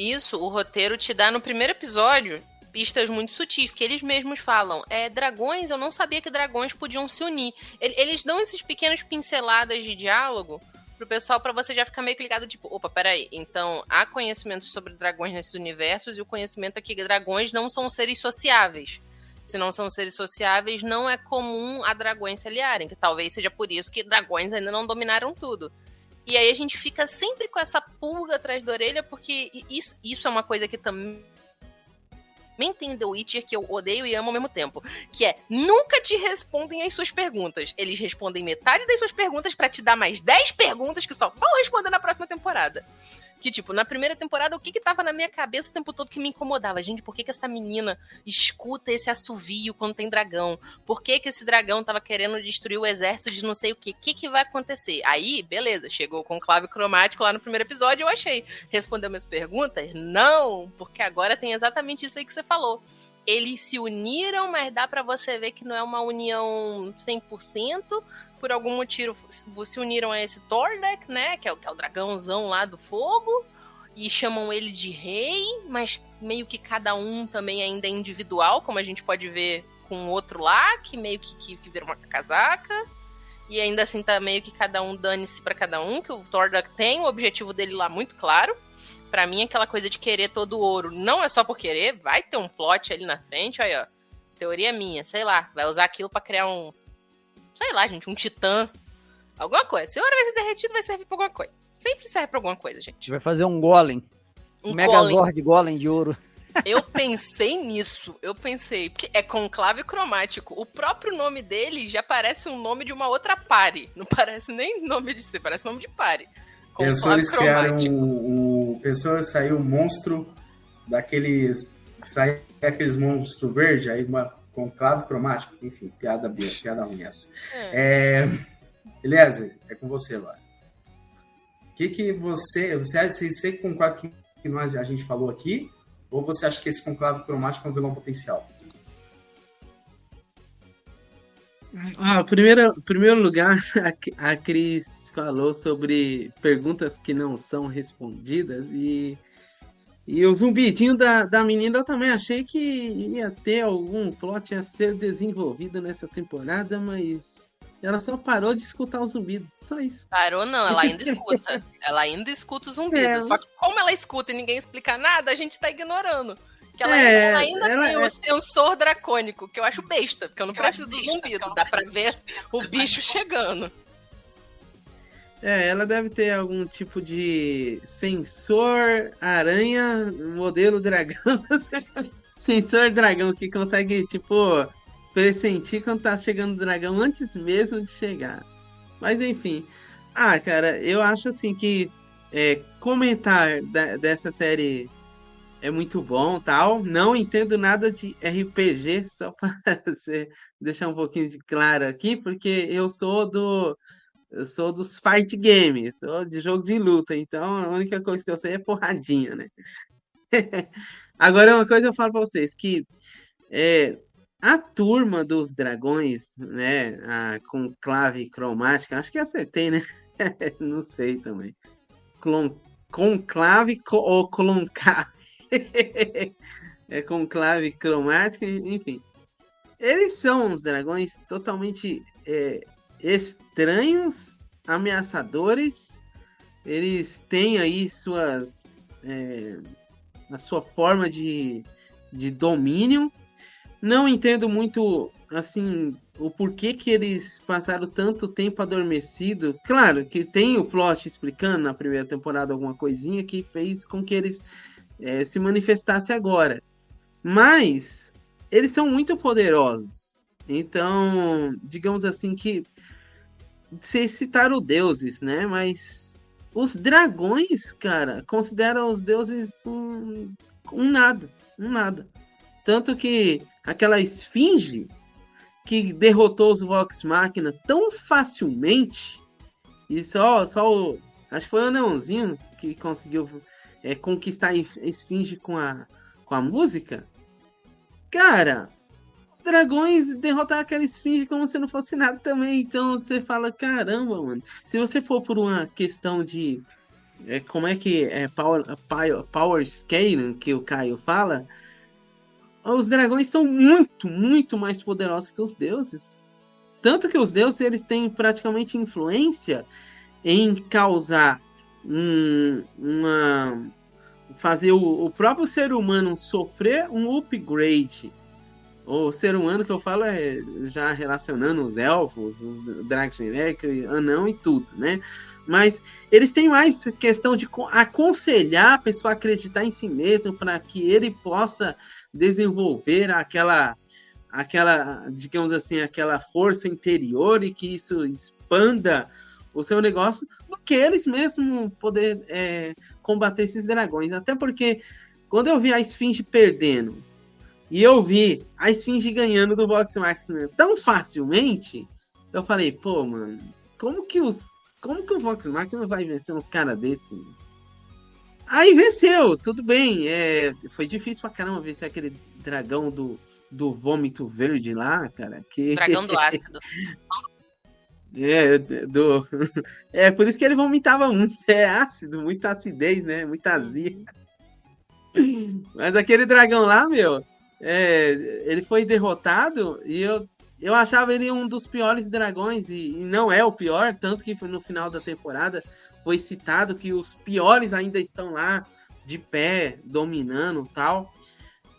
Isso, o roteiro te dá no primeiro episódio pistas muito sutis, porque eles mesmos falam, é, dragões, eu não sabia que dragões podiam se unir. Eles dão esses pequenos pinceladas de diálogo pro pessoal para você já ficar meio que ligado, tipo, opa, peraí, então há conhecimento sobre dragões nesses universos e o conhecimento é que dragões não são seres sociáveis. Se não são seres sociáveis, não é comum a dragões se aliarem, que talvez seja por isso que dragões ainda não dominaram tudo. E aí a gente fica sempre com essa pulga atrás da orelha, porque isso, isso é uma coisa que também tem The Witcher que eu odeio e amo ao mesmo tempo, que é nunca te respondem as suas perguntas. Eles respondem metade das suas perguntas para te dar mais 10 perguntas que só vão responder na próxima temporada. Que, tipo, na primeira temporada, o que que tava na minha cabeça o tempo todo que me incomodava? Gente, por que que essa menina escuta esse assovio quando tem dragão? Por que que esse dragão tava querendo destruir o exército de não sei o que? O que que vai acontecer? Aí, beleza, chegou com clave cromático lá no primeiro episódio, eu achei. Respondeu minhas perguntas? Não, porque agora tem exatamente isso aí que você falou eles se uniram, mas dá para você ver que não é uma união 100%, por algum motivo se uniram a esse Tordek, né? Que é, o, que é o dragãozão lá do fogo. E chamam ele de rei, mas meio que cada um também ainda é individual, como a gente pode ver com outro lá, que meio que, que, que vira uma casaca. E ainda assim tá meio que cada um dane-se para cada um, que o Tordek tem o objetivo dele lá muito claro. Para mim, aquela coisa de querer todo o ouro não é só por querer, vai ter um plot ali na frente, aí ó. Teoria minha, sei lá, vai usar aquilo para criar um, sei lá, gente, um titã. Alguma coisa. Se o ouro vai ser derretido, vai servir pra alguma coisa. Sempre serve pra alguma coisa, gente. Vai fazer um golem. Um, Megazord golem. golem de ouro. Eu pensei nisso. Eu pensei. Porque é conclave cromático. O próprio nome dele já parece um nome de uma outra pare. Não parece nem nome de ser, parece nome de pare. Pessoas criaram o, o. Pessoas saiu um monstro daqueles. Sai aqueles monstros verdes, aí uma conclave cromático, enfim, piada, piada ruim essa. É. é... Eliezer, é com você agora. O que, que você. Você, você concorda com o que nós, a gente falou aqui? Ou você acha que esse conclave cromático é um vilão potencial? Ah, primeiro, primeiro lugar, a, a Cris falou sobre perguntas que não são respondidas e E o zumbidinho da, da menina eu também achei que ia ter algum plot a ser desenvolvido nessa temporada, mas ela só parou de escutar os zumbidos. Só isso. Parou não, ela ainda escuta. ela ainda escuta os zumbidos. É. Só que como ela escuta e ninguém explica nada, a gente tá ignorando. Que ela, é, ainda, ela ainda ela tem é... um sensor dracônico, que eu acho besta, porque eu não eu preciso do zumbido. Dá pra ver o bicho chegando. É, ela deve ter algum tipo de sensor aranha, modelo dragão. sensor dragão que consegue, tipo, pressentir quando tá chegando o dragão antes mesmo de chegar. Mas enfim. Ah, cara, eu acho assim que é, comentar da, dessa série é muito bom tal. Não entendo nada de RPG, só para deixar um pouquinho de claro aqui, porque eu sou do eu sou dos fight games, sou de jogo de luta, então a única coisa que eu sei é porradinha, né? Agora, uma coisa eu falo pra vocês, que é, a turma dos dragões, né, a, com clave cromática, acho que acertei, né? Não sei também. Clon, conclave ou cloncave. é conclave cromática, enfim. Eles são os dragões totalmente é, estranhos, ameaçadores. Eles têm aí suas. É, a sua forma de, de domínio. Não entendo muito assim o porquê que eles passaram tanto tempo adormecido. Claro que tem o plot explicando na primeira temporada alguma coisinha que fez com que eles é, se manifestassem agora. Mas eles são muito poderosos. Então, digamos assim que vocês citaram deuses, né? Mas os dragões, cara, consideram os deuses um, um nada, um nada. Tanto que aquela esfinge que derrotou os Vox Machina tão facilmente, e só, só o, acho que foi o Anãozinho que conseguiu é, conquistar a esfinge com a, com a música. Cara, os dragões derrotaram aquela esfinge como se não fosse nada também. Então você fala, caramba, mano. Se você for por uma questão de. É, como é que é power, power, power scaling que o Caio fala? Os dragões são muito, muito mais poderosos que os deuses. Tanto que os deuses eles têm praticamente influência em causar um, uma. fazer o, o próprio ser humano sofrer um upgrade o ser humano que eu falo é já relacionando os elfos, os dragões anão e tudo, né? Mas eles têm mais questão de aconselhar a pessoa a acreditar em si mesmo para que ele possa desenvolver aquela aquela, digamos assim, aquela força interior e que isso expanda o seu negócio do que eles mesmos poder é, combater esses dragões. Até porque quando eu vi a Esfinge perdendo e eu vi a Esfinge ganhando do Vox Machina tão facilmente, eu falei, pô, mano, como que os. Como que o Vox Machina vai vencer uns caras desses? Aí venceu, tudo bem. É, foi difícil pra caramba vencer aquele dragão do, do vômito verde lá, cara. Que... Dragão do ácido. É, do... é, por isso que ele vomitava muito. É ácido, muita acidez, né? Muita azia. Mas aquele dragão lá, meu, é, ele foi derrotado e eu, eu achava ele um dos piores dragões e, e, não é o pior, tanto que no final da temporada foi citado que os piores ainda estão lá de pé, dominando tal.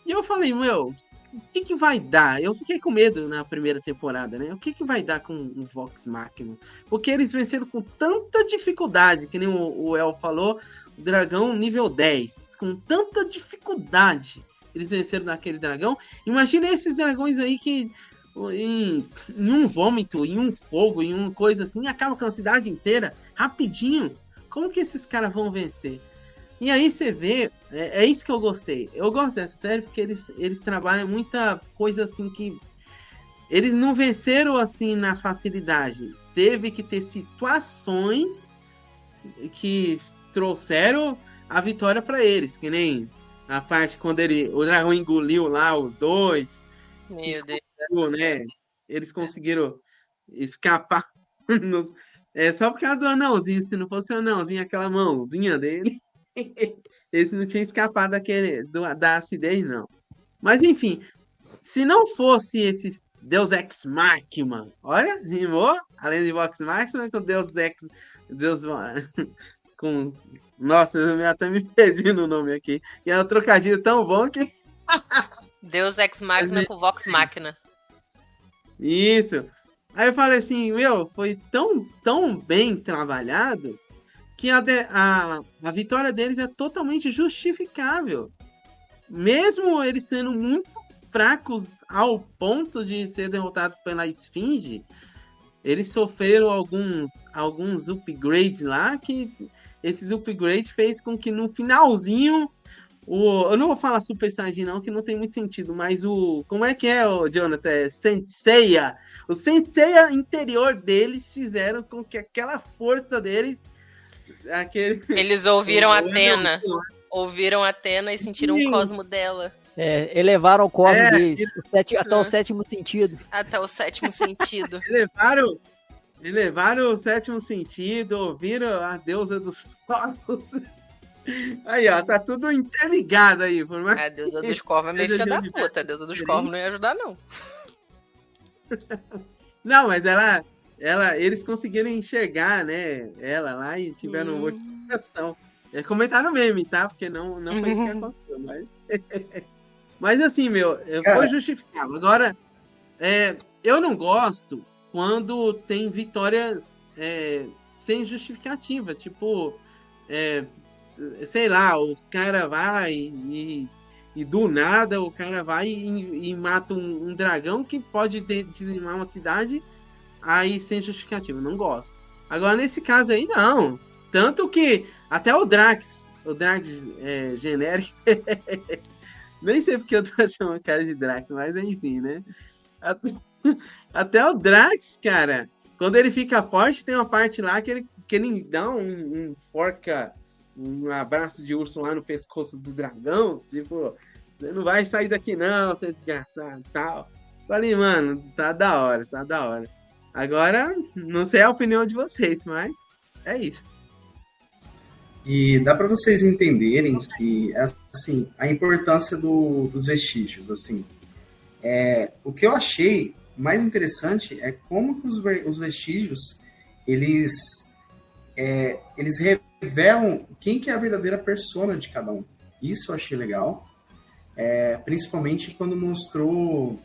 E eu falei, meu, o que, que vai dar? Eu fiquei com medo na primeira temporada, né? O que, que vai dar com o Vox Machina? Porque eles venceram com tanta dificuldade, que nem o, o El falou, o dragão nível 10, com tanta dificuldade eles venceram naquele dragão. Imagina esses dragões aí que em, em, um vômito, em um fogo, em uma coisa assim, acaba com a cidade inteira, rapidinho. Como que esses caras vão vencer? E aí você vê, é, é, isso que eu gostei. Eu gosto dessa série porque eles, eles trabalham muita coisa assim que. Eles não venceram assim na facilidade. Teve que ter situações que trouxeram a vitória para eles, que nem a parte quando ele, o dragão engoliu lá os dois. Meu Deus. Né? Eles conseguiram escapar. é só por causa do anãozinho. Se não fosse o anãozinho, aquela mãozinha dele. Eles não tinham escapado daquele, do, da acidez, não. Mas enfim, se não fosse esses Deus Ex Machina, olha, rimou, além de Vox Machina, com Deus Ex. Deus. com. Nossa, eu até me perdi no nome aqui. E é um trocadilho tão bom que. Deus Ex Machina com Vox Machina. Isso. Aí eu falei assim, meu, foi tão, tão bem trabalhado que a, a, a vitória deles é totalmente justificável. Mesmo eles sendo muito fracos ao ponto de ser derrotados pela Esfinge, eles sofreram alguns, alguns upgrades lá que esses upgrades fez com que no finalzinho o, eu não vou falar Super Saiyajin não, que não tem muito sentido, mas o como é que é o Jonathan? É Senseiya. O Senseiya interior deles fizeram com que aquela força deles aquele Eles ouviram Atena. Ouviram Atena e sentiram Sim. o cosmo dela. É, elevaram o cosmo é, deles sete, até o sétimo sentido. Até o sétimo sentido. elevaram, elevaram o sétimo sentido, ouviram a deusa dos cosmos. Aí, ó, tá tudo interligado aí. Por mais... A deusa dos corvos é meio filha da puta. A deusa dos corvos não ia ajudar, não. Não, mas ela, ela, eles conseguiram enxergar, né, ela lá e tiveram hum. modificação. É comentário meme, tá? Porque não, não foi isso que aconteceu, mas... mas assim, meu, Cara. foi justificável. Agora, é, eu não gosto quando tem vitórias é, sem justificativa. Tipo, é, sei lá, os caras vai e, e, do nada o cara vai e, e mata um, um, dragão que pode dizimar uma cidade aí sem justificativa. Não gosto. Agora, nesse caso aí, não. Tanto que até o Drax, o Drax é, genérico. Nem sei porque eu tô chamando o cara de Drax, mas enfim, né? até o Drax, cara, quando ele fica forte, tem uma parte lá que ele, que ele dá um, um forca um abraço de urso lá no pescoço do dragão, tipo, você não vai sair daqui não, seu desgraçado tal. Falei, mano, tá da hora, tá da hora. Agora, não sei a opinião de vocês, mas é isso. E dá para vocês entenderem que, assim, a importância do, dos vestígios, assim. É, o que eu achei mais interessante é como que os, os vestígios, eles, é, eles revelam quem que é a verdadeira persona de cada um. Isso eu achei legal. É, principalmente quando mostrou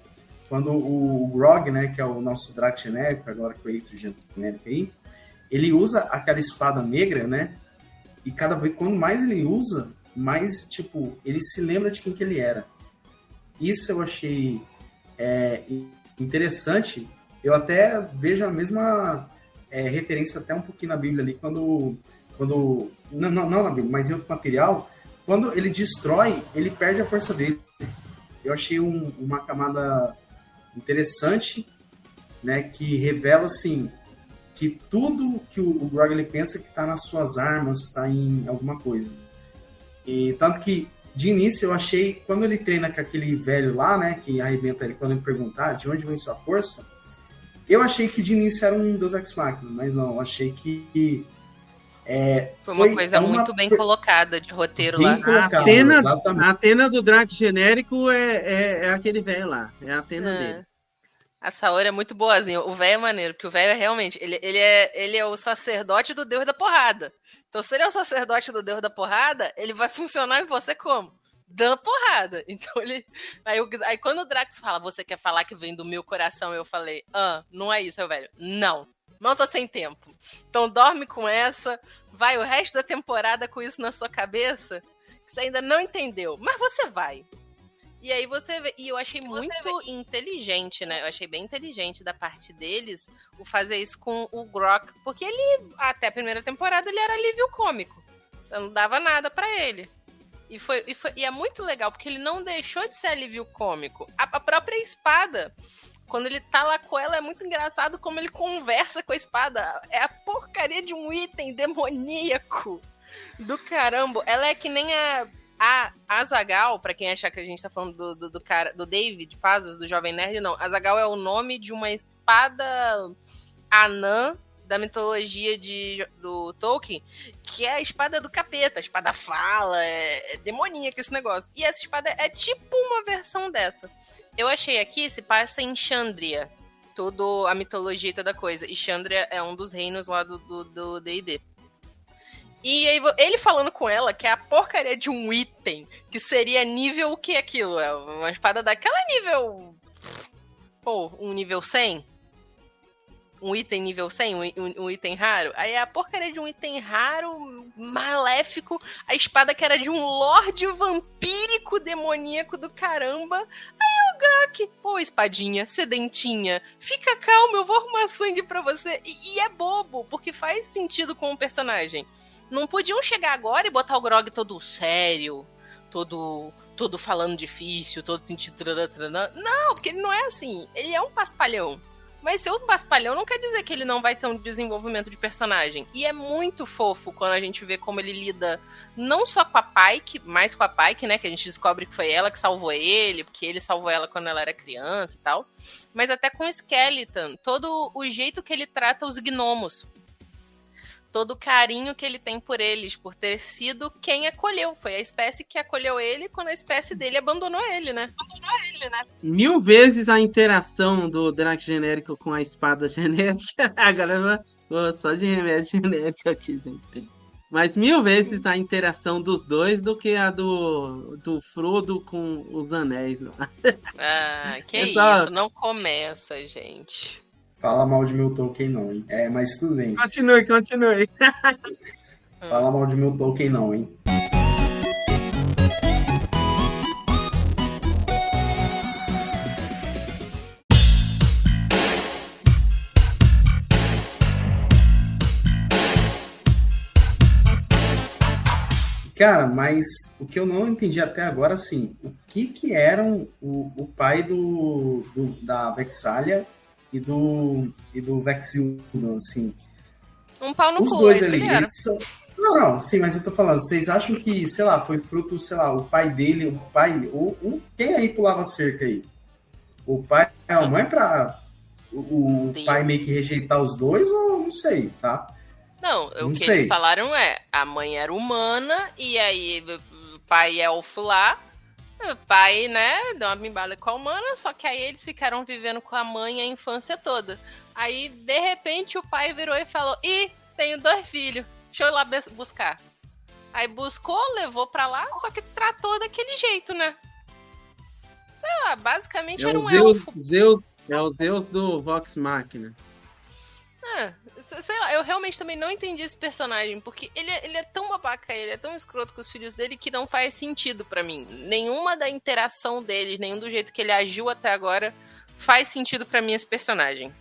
quando o, Grog, né, que é o nosso Drac genérico, agora que o Eito genérico aí, ele usa aquela espada negra, né? E cada vez quando mais ele usa, mais tipo ele se lembra de quem que ele era. Isso eu achei é, interessante. Eu até vejo a mesma é, referência até um pouquinho na Bíblia ali quando quando não, não, não na Bíblia, mas em outro material, quando ele destrói, ele perde a força dele. Eu achei um, uma camada interessante, né, que revela assim que tudo que o, o Grog ele pensa que está nas suas armas, está em alguma coisa. E tanto que de início eu achei quando ele treina com aquele velho lá, né, que arrebenta ele quando ele perguntar de onde vem sua força, eu achei que de início era um Deus Ex Machina, mas não, eu achei que é, foi uma foi coisa uma... muito bem colocada de roteiro bem lá. Colocado, a, Atena, a Atena do Drake genérico é, é, é aquele velho lá. É a Atena é. dele. A Saori é muito boazinha. O velho é maneiro, porque o velho é realmente. Ele, ele, é, ele é o sacerdote do deus da porrada. Então, se ele é o sacerdote do deus da porrada, ele vai funcionar em você como? Dando porrada. Então ele. Aí, aí quando o Drax fala, você quer falar que vem do meu coração, eu falei, ah, não é isso, meu velho. Não. Não tô sem tempo. Então dorme com essa, vai o resto da temporada com isso na sua cabeça, que você ainda não entendeu, mas você vai. E aí você vê, e eu achei muito inteligente, né? Eu achei bem inteligente da parte deles o fazer isso com o Grok, porque ele até a primeira temporada ele era alívio cômico. Você não dava nada para ele. E, foi, e, foi, e é muito legal, porque ele não deixou de ser alívio cômico. A, a própria espada quando ele tá lá com ela, é muito engraçado como ele conversa com a espada. É a porcaria de um item demoníaco do caramba. Ela é que nem a. A Azagal, para quem achar que a gente tá falando do, do, do, cara, do David Pazos, do Jovem Nerd, não. Azagal é o nome de uma espada anã da mitologia de, do Tolkien, que é a espada do capeta. A espada fala, é, é demoníaca esse negócio. E essa espada é tipo uma versão dessa. Eu achei aqui, se passa em Chandria. Toda a mitologia e toda coisa. E Chandria é um dos reinos lá do D&D. E aí, ele falando com ela que é a porcaria de um item que seria nível o que é aquilo? É uma espada daquela nível. Pô, um nível 100? um item nível 100, um, um, um, item raro. Aí a porcaria de um item raro, maléfico, a espada que era de um lorde vampírico demoníaco do caramba. Aí o Grak, pô, espadinha, sedentinha, fica calmo, eu vou arrumar sangue pra você. E, e, é bobo, porque faz sentido com o personagem. Não podiam chegar agora e botar o Grog todo sério, todo todo falando difícil, todo sentindo. Não, porque ele não é assim. Ele é um paspalhão. Mas ser um paspalhão não quer dizer que ele não vai ter um desenvolvimento de personagem. E é muito fofo quando a gente vê como ele lida não só com a Pike, mas com a Pike, né? Que a gente descobre que foi ela que salvou ele, porque ele salvou ela quando ela era criança e tal. Mas até com o Skeleton, todo o jeito que ele trata os gnomos todo o carinho que ele tem por eles, por ter sido quem acolheu. Foi a espécie que acolheu ele quando a espécie dele abandonou ele, né? Abandonou ele, né? Mil vezes a interação do Drac genérico com a espada genérica. Agora vou só de remédio genérico aqui, gente. Mas mil vezes a interação dos dois do que a do, do Frodo com os anéis. Ah, que é só... isso, não começa, gente. Fala mal de meu Tolkien não, hein? É, mas tudo bem. Continue, continue. Fala mal de meu Tolkien não, hein? Cara, mas o que eu não entendi até agora, assim, o que que eram o, o pai do, do da Vexalia e do, e do Vexildan, assim. Um pau no Os cu, dois ali, eles são... Não, não, sim, mas eu tô falando, vocês acham que, sei lá, foi fruto, sei lá, o pai dele, o pai, ou, ou quem aí pulava cerca aí? O pai é a mãe pra o, o pai meio que rejeitar os dois, ou não sei, tá? Não, não o que sei. eles falaram é, a mãe era humana, e aí o pai elfo lá, o pai, né, deu uma bimbada com a humana, só que aí eles ficaram vivendo com a mãe a infância toda. Aí, de repente, o pai virou e falou: Ih, tenho dois filhos, deixa eu ir lá buscar. Aí buscou, levou pra lá, só que tratou daquele jeito, né? Sei lá, basicamente é era um Zeus, elfo. Zeus, é o Zeus do Vox Machina. Sei lá, eu realmente também não entendi esse personagem, porque ele, é, ele é tão babaca, ele é tão escroto com os filhos dele que não faz sentido para mim. Nenhuma da interação dele, nenhum do jeito que ele agiu até agora faz sentido para mim esse personagem.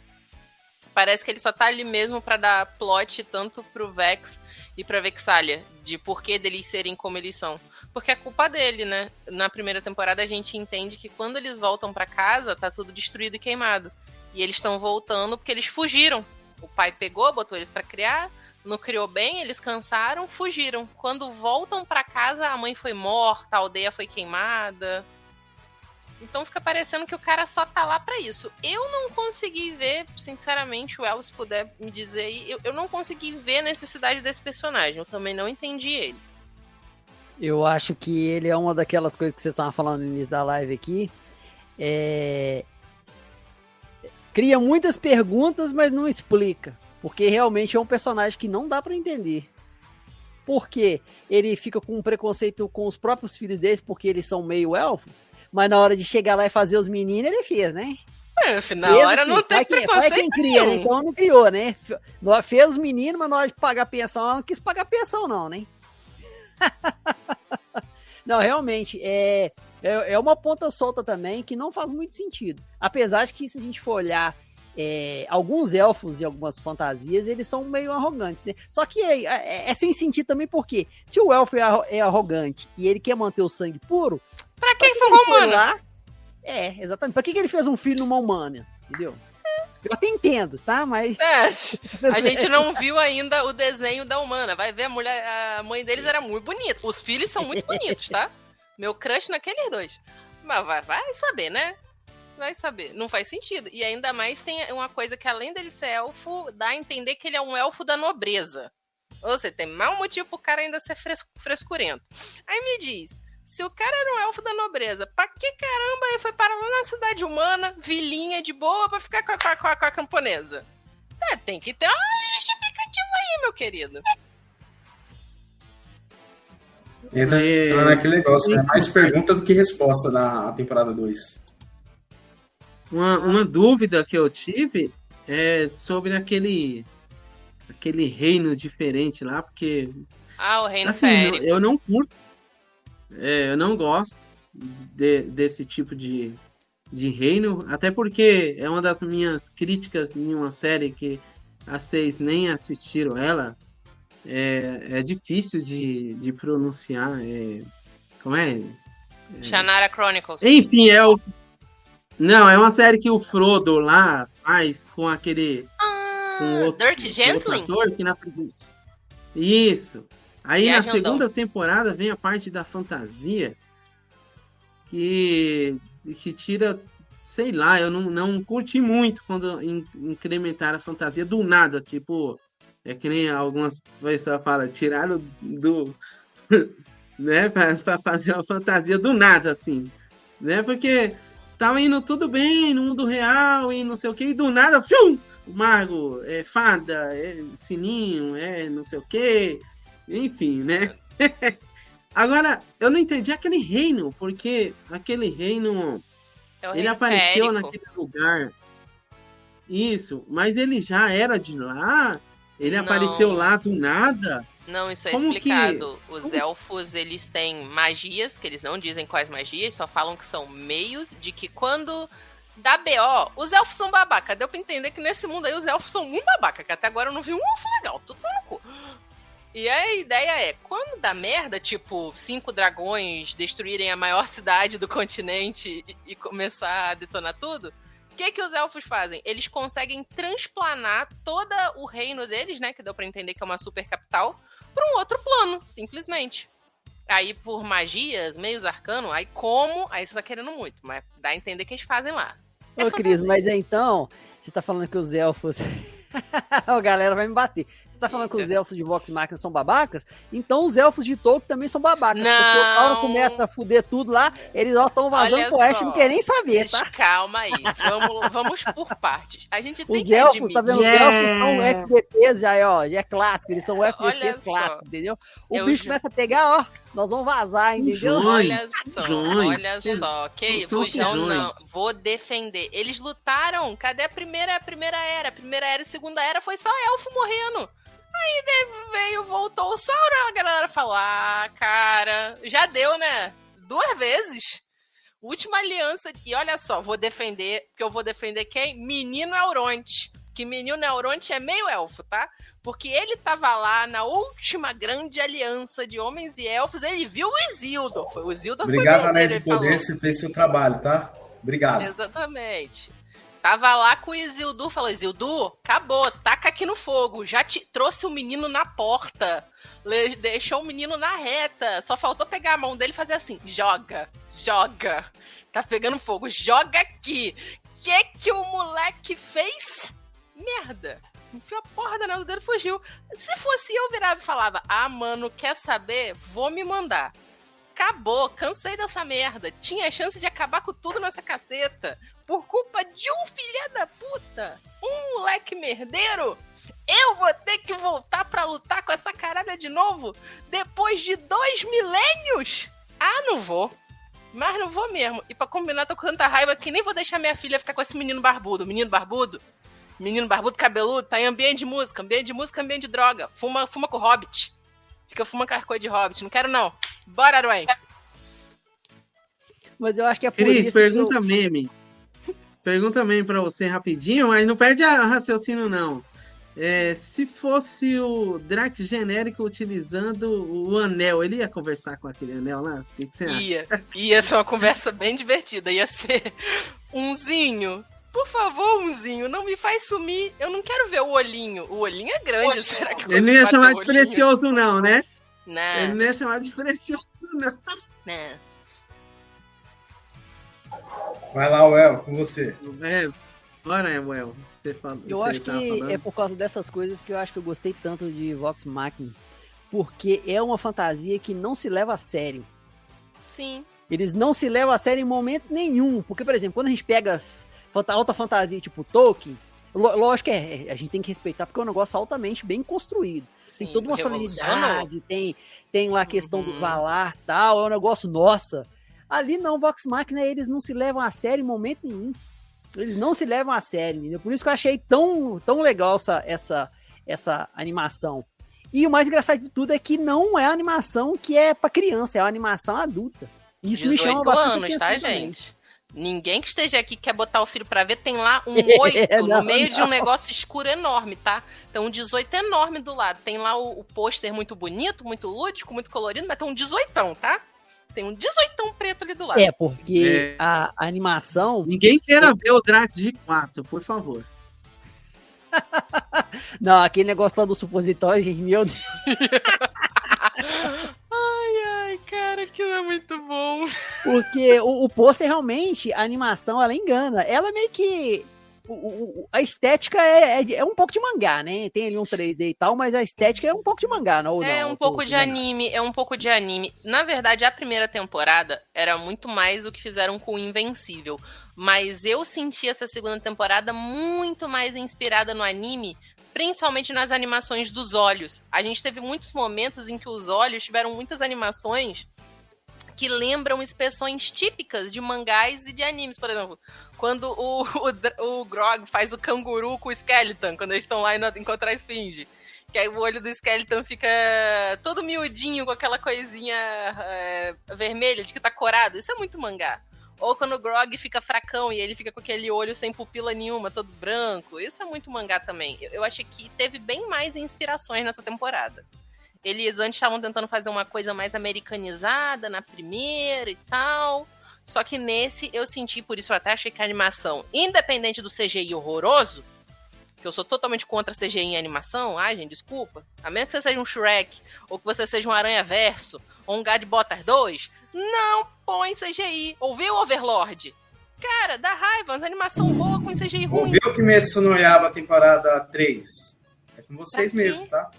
Parece que ele só tá ali mesmo para dar plot tanto pro Vex e pra Vexalia, de porquê deles serem como eles são. Porque é culpa dele, né? Na primeira temporada a gente entende que quando eles voltam para casa, tá tudo destruído e queimado. E eles estão voltando porque eles fugiram o pai pegou, botou eles para criar, não criou bem, eles cansaram, fugiram. Quando voltam para casa, a mãe foi morta, a aldeia foi queimada. Então fica parecendo que o cara só tá lá para isso. Eu não consegui ver, sinceramente, o El, se puder me dizer aí, eu, eu não consegui ver a necessidade desse personagem. Eu também não entendi ele. Eu acho que ele é uma daquelas coisas que vocês estavam falando no início da live aqui. É, cria muitas perguntas, mas não explica. Porque realmente é um personagem que não dá para entender. Porque ele fica com um preconceito com os próprios filhos deles, porque eles são meio elfos. Mas na hora de chegar lá e fazer os meninos, ele fez, né? É, na hora assim, não tem preconceito quem cria, né? Então não criou, né? Fez os meninos, mas na hora de pagar pensão, ela não quis pagar pensão, não, né? não, realmente, é, é, é, uma ponta solta também que não faz muito sentido. Apesar de que, se a gente for olhar é, alguns elfos e algumas fantasias, eles são meio arrogantes, né? Só que é, é, é sem sentido também, porque se o elfo é, é arrogante e ele quer manter o sangue puro. Pra que, que foi humana? Lá? É, exatamente. Pra que, que ele fez um filho numa humana? Entendeu? Eu até entendo, tá? Mas. É, a gente não viu ainda o desenho da humana. Vai ver a mulher. A mãe deles era muito bonita. Os filhos são muito bonitos, tá? Meu crush naqueles dois. Mas vai, vai saber, né? Vai saber. Não faz sentido. E ainda mais tem uma coisa que, além dele ser elfo, dá a entender que ele é um elfo da nobreza. Ou seja, tem mau motivo pro cara ainda ser fres frescurento. Aí me diz, se o cara era um elfo da nobreza, pra que caramba ele foi parar lá na cidade humana, vilinha de boa, pra ficar com a, com a, com a camponesa? É, tem que ter uma justificativa aí, meu querido. Entra, É. entra naquele negócio, né? Mais pergunta do que resposta na temporada 2. Uma, uma dúvida que eu tive é sobre aquele aquele reino diferente lá, porque Ah, o reino assim, férico. eu não curto, é, eu não gosto de- desse tipo de, de reino, até porque é uma das minhas críticas em uma série que vocês nem assistiram ela. É, é difícil de, de pronunciar. É, como é? Shannara Chronicles. Enfim, é o. Não, é uma série que o Frodo lá faz com aquele. Com Ah, outro, Dirk com outro Gently? na primeira- Isso. Aí na Viagem andou. segunda temporada vem a parte da fantasia que, que tira. Sei lá, eu não, não curti muito quando in- incrementaram a fantasia do nada. Tipo, é que nem algumas pessoas falam, tiraram do. né, pra, pra fazer uma fantasia do nada, assim. Né, porque tava indo tudo bem no mundo real e não sei o que, e do nada, fium, o mago, é fada, é sininho, é não sei o que, enfim, né? Agora, eu não entendi aquele reino, porque aquele reino, É o ele reino apareceu férico. naquele lugar. Isso, mas ele já era de lá? Ele Não. apareceu lá do nada? Não, isso é Como que- explicado. Os como- elfos, eles têm magias, que eles não dizem quais magias, só falam que são meios de que quando dá BO, os elfos são babaca. Deu pra entender que nesse mundo aí os elfos são muito babaca, que até agora eu não vi um elfo legal, tudo tá. E a ideia é, quando dá merda, tipo, cinco dragões destruírem a maior cidade do continente e, e começar a detonar tudo, o que, que os elfos fazem? Eles conseguem transplanar todo o reino deles, né? Que deu pra entender que é uma super capital, para um outro plano, simplesmente. Aí, por magias, meios arcanos, aí como, aí você tá querendo muito, mas dá a entender que eles fazem lá. Ô, Cris, mas então, você tá falando que os elfos. a galera vai me bater. Você tá falando que os elfos de Vox Máquina são babacas? Então os elfos de Tolkien também são babacas. Porque o Não. Sauron começa a fuder tudo lá, eles ó estão vazando Olha pro oeste e não querem nem saber, tá? Calma aí, vamos, vamos por partes. A gente tem Os que elfos, admitir. tá vendo? Os Yeah. elfos são FDPs já, é, ó, já é clássico, eles são FDPs clássicos, entendeu? O Eu bicho começa a pegar, ó, nós vamos vazar, entendeu? Olha só, olha só, que são fujão não, fujões. vou defender. Eles lutaram, cadê a primeira, a primeira era? A primeira era e a segunda era foi só elfo morrendo. Aí veio, voltou o Sauron, a galera falou, ah, cara, já deu, né? Duas vezes. Última aliança, de- e olha só, vou defender, porque eu vou defender quem? Menino Elronte. Que menino Elronte é meio elfo, tá? Porque ele tava lá na última grande aliança de homens e elfos, ele viu o Isildur. Foi o Isildur foi Obrigado, meio Anéis de Poder, você fez seu trabalho, tá? Obrigado. Exatamente. Tava lá com o Isildur, falou, Isildur, acabou, taca aqui no fogo. Já te trouxe o menino na porta. Deixou o menino na reta. Só faltou pegar a mão dele e fazer assim, joga, joga. Tá pegando fogo, joga aqui. Que que o moleque fez? Merda. Enfiou a porra da do dedo fugiu. Se fosse eu, virava e falava, ah, mano, quer saber? Vou me mandar. Acabou, cansei dessa merda. Tinha chance de acabar com tudo nessa caceta. Por culpa de um filho da puta. Um moleque merdeiro. Eu vou ter que voltar pra lutar com essa caralha de novo? Depois de dois milênios? Ah, não vou. Mas não vou mesmo. E pra combinar, tô com tanta raiva que nem vou deixar minha filha ficar com esse menino barbudo. Menino barbudo? Menino barbudo cabeludo, tá em ambiente de música. Ambiente de música, ambiente de droga. Fuma, fuma com o Hobbit. Fica fumando carcoia de Hobbit. Não quero, não. Bora, Dwayne. Mas eu acho que é por Cris, isso que eu- pergunta meme. Pergunta meme pra você rapidinho, mas não perde a raciocínio, não. É, se fosse o Drac genérico utilizando o anel, ele ia conversar com aquele anel lá? O que, que você acha? Ia. Ia ser uma conversa bem divertida. Ia ser umzinho. Por favor, umzinho, não me faz sumir. Eu não quero ver o olhinho. O olhinho é grande. Será que eu Ele não ia chamar de olhinho? precioso, não, né? Ele Não, não ia chamar de precioso, não. não. Vai lá, Well, com você. É, bora, Well. Você fala, Eu você acho que falando. é por causa dessas coisas que eu acho que eu gostei tanto de Vox Machina. Porque é uma fantasia que não se leva a sério. Sim. Eles não se levam a sério em momento nenhum. Porque, por exemplo, quando a gente pega as alta fantasia tipo Tolkien, lógico que é, a gente tem que respeitar porque é um negócio altamente bem construído. Tem sim, toda uma solenidade, tem, tem lá a questão dos Uhum. Valar e tal, é um negócio nossa. Ali não, Vox Machina, eles não se levam a sério em momento nenhum. Eles não se levam a sério, entendeu? Por isso que eu achei tão, tão legal essa, essa, essa animação. E o mais engraçado de tudo é que não é a animação que é pra criança, é uma animação adulta. E Isso me chama 18 bastante anos, atenção tá, também. gente? Ninguém que esteja aqui quer botar o filho pra ver, tem lá um 8 É, não, no meio de não. um negócio escuro enorme, tá? Tem um 18 enorme do lado. Tem lá o, o pôster muito bonito, muito lúdico, muito colorido, mas tem um 18, tá? Tem um 18 preto ali do lado. É, porque É. a a animação Ninguém queira ver o Drax de 4, por favor. Não, aquele negócio lá do supositório, gente, meu Deus. Ai, ai, cara, aquilo é muito bom. Porque o, o pôster realmente, a animação, ela engana. Ela meio que. o- o- a estética é, é, é um pouco de mangá, né? Tem ali um 3D e tal, mas a estética é um pouco de mangá, não? ou É não? um pouco de anime, é um pouco de anime. Na verdade, a primeira temporada era muito mais o que fizeram com o Invencível. Mas eu senti essa segunda temporada muito mais inspirada no anime, principalmente nas animações dos olhos. A gente teve muitos momentos em que os olhos tiveram muitas animações que lembram expressões típicas de mangás e de animes, por exemplo. Quando o, o, o Grog faz o canguru com o Skeleton, quando eles estão lá indo encontrar a Esfinge. Que aí o olho do Skeleton fica todo miudinho com aquela coisinha é, vermelha de que tá corado. Isso é muito mangá. Ou quando o Grog fica fracão e ele fica com aquele olho sem pupila nenhuma, todo branco. Isso é muito mangá também. Eu, eu achei que teve bem mais inspirações nessa temporada. Eles antes estavam tentando fazer uma coisa mais americanizada na primeira e tal. Só que nesse eu senti, por isso eu até achei que a animação, independente do CGI horroroso, que eu sou totalmente contra CGI em animação, ai gente, desculpa. A menos que você seja um Shrek, ou que você seja um Aranha Verso, ou um God Butter 2, não põe CGI. Ouviu, Overlord? Cara, dá raiva, as animação boa com CGI ruim. Ouviu o Kimetsu no Yaba temporada 3? É com vocês Pra mesmo, tá?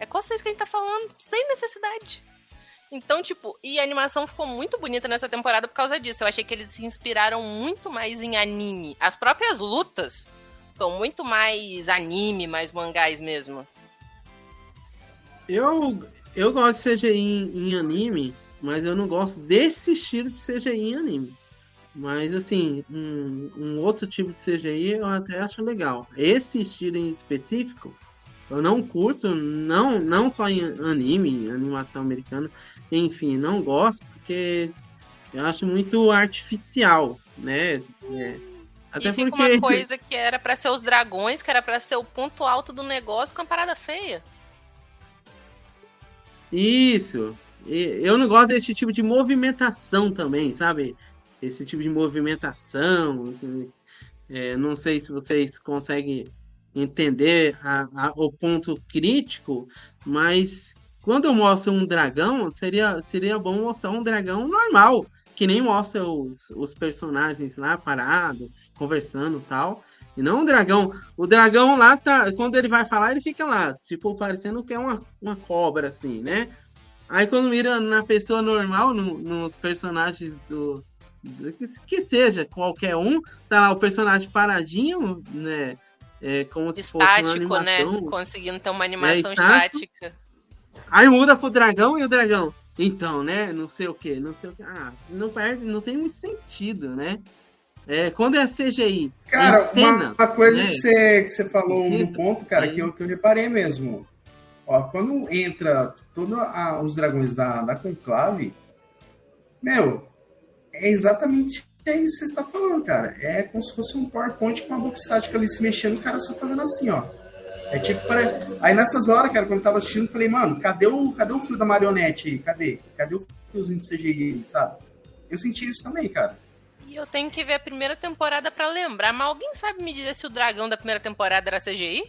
É com vocês que a gente tá falando, sem necessidade. Então, tipo, e a animação ficou muito bonita nessa temporada por causa disso. Eu achei que eles se inspiraram muito mais em anime. As próprias lutas estão muito mais anime, mais mangás mesmo. Eu, eu gosto de CGI em, em anime, mas eu não gosto desse estilo de CGI em anime. Mas, assim, um, um outro tipo de CGI eu até acho legal. Esse estilo em específico, eu não curto, não, não só em anime, animação americana, enfim, não gosto, porque eu acho muito artificial, né? É, até e fica porque. uma coisa que era pra ser os dragões, que era pra ser o ponto alto do negócio, com uma parada feia. Isso. Eu não gosto desse tipo de movimentação também, sabe? Esse tipo de movimentação. É, não sei se vocês conseguem entender a- a- o ponto crítico, mas quando eu mostro um dragão, seria, seria bom mostrar um dragão normal, que nem mostra os, os personagens lá parado, conversando tal. E não um dragão. O dragão lá tá. Quando ele vai falar, ele fica lá, tipo, parecendo que é uma, uma cobra, assim, né? Aí quando mira na pessoa normal, no- nos personagens do. do- que, seja, qualquer um, tá lá o personagem paradinho, né? É, como se fosse uma Estático, né? Conseguindo ter uma animação estático. estática. Aí muda pro dragão e o dragão. Então, né? Não sei o que, não sei o que. Ah, não perde, não tem muito sentido, né? É, quando é CGI, Cara, em cena, uma, uma coisa né? que, você, que você falou Precisa. no ponto, cara, que eu, que eu reparei mesmo. Ó, quando entra todos os dragões da, da Conclave, meu, é exatamente isso que você está falando, cara. É como se fosse um PowerPoint com uma boca estática ali se mexendo, o cara só fazendo assim, ó. É tipo, pare- aí nessas horas, cara, quando eu tava assistindo, falei, mano, cadê o, cadê o fio da marionete aí? Cadê? Cadê o fiozinho de CGI aí, sabe? Eu senti isso também, cara. E eu tenho que ver a primeira temporada pra lembrar. Mas alguém sabe me dizer se o dragão da primeira temporada era CGI?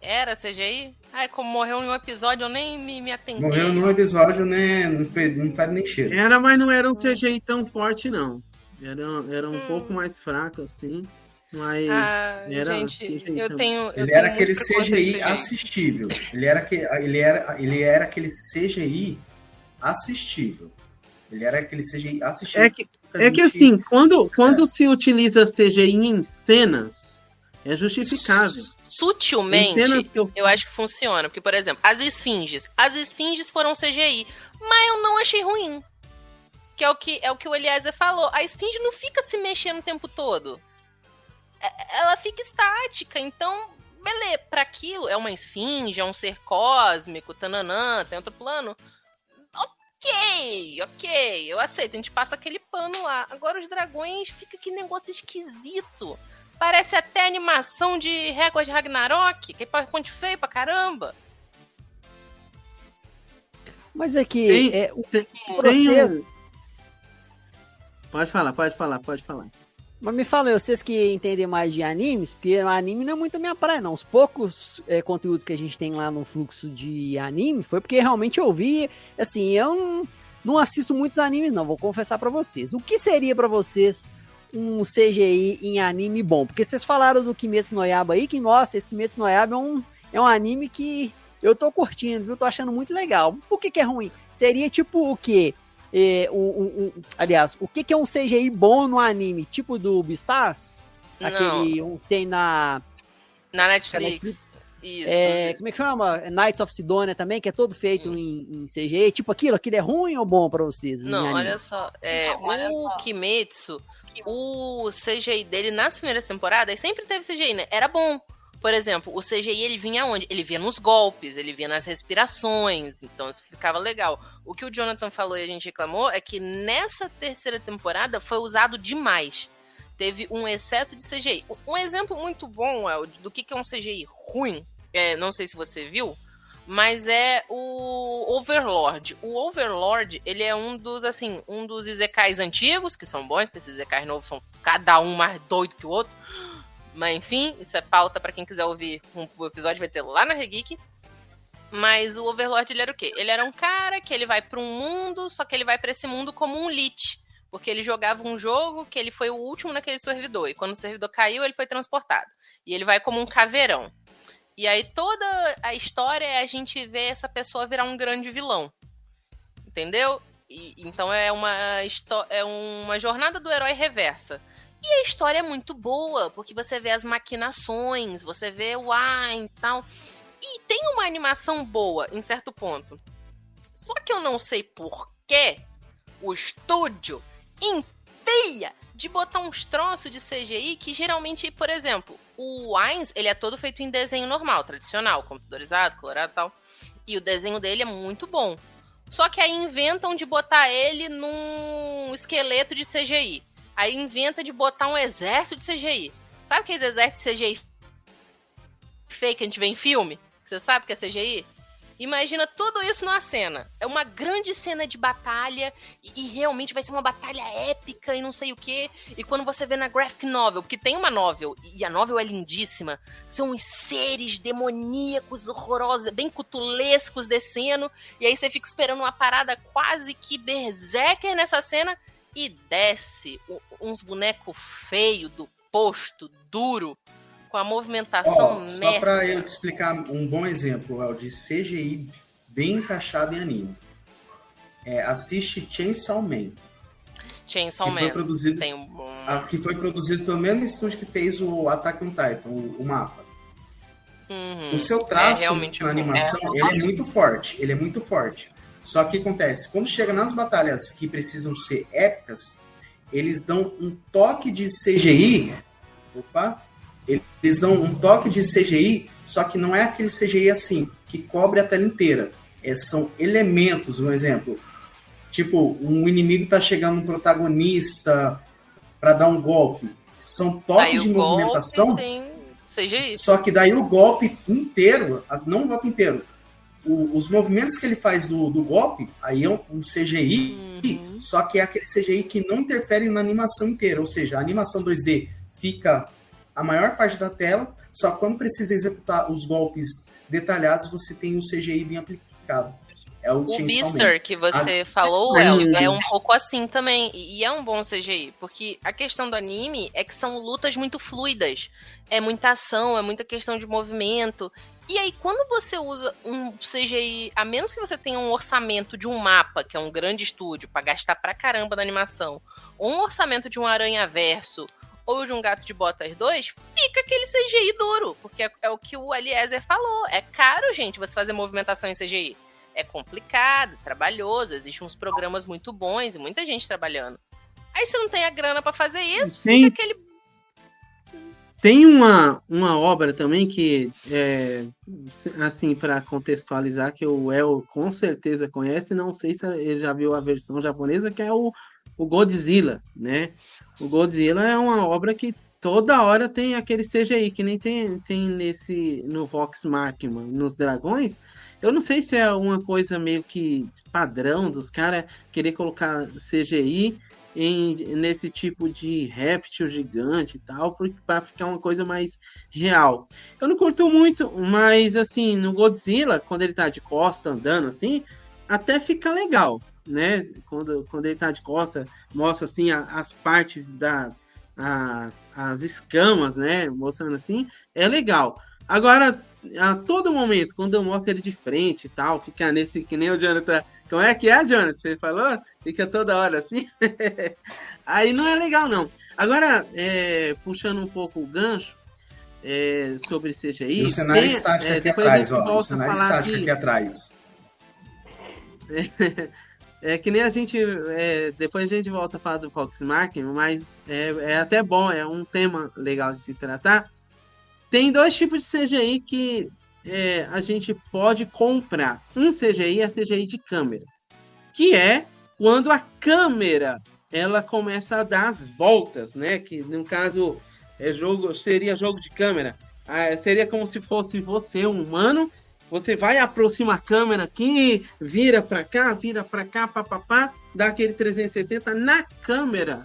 Era CGI? Ai, como morreu em um episódio, eu nem me, me atendi. Morreu num episódio, né? Não fez, não faz nem cheiro. Era, mas não era um CGI tão forte, não. Era, era um Hum. pouco mais fraco, assim. Mas Ah, era gente, CGI eu tenho. eu Ele tenho era aquele CGI assistível. Ele era, que, ele, era, ele era aquele CGI assistível. Ele era aquele CGI assistível. É que, é que assim, quando, quando se utiliza CGI em cenas, é justificável. Sutilmente, eu eu acho que funciona. Porque, por exemplo, as esfinges. As esfinges foram CGI. Mas eu não achei ruim. Que é o que, é o, que o Eliezer falou. A esfinge não fica se mexendo o tempo todo. É- Ela fica estática. Então, beleza. Pra aquilo, é uma esfinge, é um ser cósmico, tananã, tem outro plano. Ok, ok, eu aceito. A gente passa aquele pano lá. Agora os dragões fica que negócio esquisito. Parece até animação de Régua de Ragnarok, que é PowerPoint feio pra caramba. Mas é que Tem- é, o Tem processo. um- Pode falar, pode falar, pode falar. Mas me fala, vocês que entendem mais de animes, porque anime não é muito a minha praia, não. Os poucos é, conteúdos que a gente tem lá no fluxo de anime foi porque realmente eu vi, assim, eu não, não assisto muitos animes, não, vou confessar pra vocês. O que seria pra vocês um CGI em anime bom? Porque vocês falaram do Kimetsu no Yaiba aí, que, nossa, esse Kimetsu no Yaiba é um, é um anime que eu tô curtindo, viu? Tô achando muito legal. Por que que é ruim? Seria tipo o quê? É, um, um- um- aliás, o que, que é um CGI bom no anime? Tipo do Beastars? Não. Aquele um que tem na. Na Netflix. Netflix. Isso. é, como é que chama? Knights of Sidonia também, que é todo feito em, em CGI. Tipo aquilo, aquilo é ruim ou bom pra vocês? Não, anime? olha só. É, Não, olha o só. O CGI dele nas primeiras temporadas sempre teve CGI, né? Era bom. Por exemplo, o CGI ele vinha onde? Ele vinha nos golpes, ele vinha nas respirações, então isso ficava legal. O que o Jonathan falou e a gente reclamou é que nessa terceira temporada foi usado demais. Teve um excesso de CGI. Um exemplo muito bom El, do que que é um CGI ruim, é, não sei se você viu, mas é o Overlord. O Overlord, ele é um dos, assim, um dos Izekais antigos, que são bons, porque esses Izekais novos são cada um mais doido que o outro. Mas enfim, isso é pauta pra quem quiser ouvir um, o episódio, vai ter lá na Regeek. Mas o Overlord, ele era o quê? Ele era um cara que ele vai pra um mundo, só que ele vai pra esse mundo como um lit. Porque ele jogava um jogo que ele foi o último naquele servidor. E quando o servidor caiu, ele foi transportado. E ele vai como um caveirão. E aí toda a história é a gente ver essa pessoa virar um grande vilão. Entendeu? E- então é uma, é uma jornada do herói reversa. E a história é muito boa, porque você vê as maquinações, você vê o Ainz e tal. E tem uma animação boa em certo ponto. Só que eu não sei por que o estúdio enfia de botar uns troços de CGI que geralmente, por exemplo, o Ainz, ele é todo feito em desenho normal, tradicional, computadorizado, colorado e tal. E o desenho dele é muito bom. Só que aí inventam de botar ele num esqueleto de CGI. Aí inventa de botar um exército de CGI. Sabe aqueles exércitos de CGI fake que a gente vê em filme? Você sabe que é CGI? Imagina tudo isso numa cena. É uma grande cena de batalha e, e realmente vai ser uma batalha épica e não sei o quê. E quando você vê na graphic novel, porque tem uma novel e a novel é lindíssima, são os seres demoníacos horrorosos, bem cutulescos descendo, e aí você fica esperando uma parada quase que berserker nessa cena e desce uns bonecos feios do posto, duro, com a movimentação Ó, só pra eu te explicar um bom exemplo El, de CGI bem encaixado em anime. É, assiste Chainsaw Man, Chainsaw que foi Man. produzido Tem um... a- que foi produzido pelo mesmo estúdio que fez o Attack on Titan, o, o mapa. Uhum. O seu traço É na bom. animação, ele é muito forte, ele é muito forte. Só que acontece, quando chega nas batalhas que precisam ser épicas, eles dão um toque de CGI. Opa! Eles dão um toque de CGI, só que não é aquele CGI assim, que cobre a tela inteira. É, são elementos, um exemplo. Tipo, um inimigo tá chegando um protagonista para dar um golpe. São toques o de movimentação CGI. só que daí o golpe inteiro, as, não o golpe inteiro, o- os movimentos que ele faz do, do golpe, aí é um, um CGI, Uhum. só que é aquele CGI que não interfere na animação inteira, ou seja, a animação 2D fica a maior parte da tela, Só que quando precisa executar os golpes detalhados, você tem o CGI bem aplicado. É o, O. Beaster que você falou, Ah, El, é. é um pouco assim também. E é um bom CGI. Porque a questão do anime é que são lutas muito fluidas. É muita ação, é muita questão de movimento. E aí, quando você usa um CGI, a menos que você tenha um orçamento de um mapa, que é um grande estúdio, pra gastar pra caramba na animação, ou um orçamento de um Aranha Verso, ou de um Gato de Botas 2, fica aquele CGI duro. Porque é, é o que o Eliezer falou. É caro, gente, você fazer movimentação em CGI é complicado, trabalhoso, existem uns programas muito bons e muita gente trabalhando. Aí você não tem a grana pra fazer isso, Tem- fica aquele. Tem uma, uma obra também que, é, assim, para contextualizar, que o El com certeza conhece, não sei se ele já viu a versão japonesa, que é o, o Godzilla, né? O Godzilla é uma obra que toda hora tem aquele CGI, que nem tem, tem nesse, no Vox Machina, nos Dragões. Eu não sei se é uma coisa meio que padrão dos caras querer colocar CGI em, nesse tipo de réptil gigante e tal, para ficar uma coisa mais real. Eu não curto muito, mas assim, no Godzilla, quando ele tá de costa andando assim, até fica legal, né? Quando, quando ele tá de costa, mostra assim a- as partes da. a- as escamas, né? Mostrando assim, é legal. Agora, a todo momento, quando eu mostro ele de frente e tal, fica nesse, que nem o Jonathan. Como é que é, Jonathan? Você falou? Fica toda hora assim. Aí não é legal, não. Agora, é, puxando um pouco o gancho é, sobre CGI. E o cenário tem- estático é, aqui atrás, ó. O cenário estático que- aqui atrás. É que nem a gente. é, depois a gente volta a falar do Fox Machina, mas é, é até bom, é um tema legal de se tratar. Tem dois tipos de CGI que é, a gente pode comprar. Um CGI é CGI de câmera, que é quando a câmera ela começa a dar as voltas, né? Que no caso é jogo, seria jogo de câmera. Ah, seria como se fosse você, um humano, você vai, aproxima a câmera aqui, vira pra cá, vira pra cá, papapá, dá aquele 360 na câmera.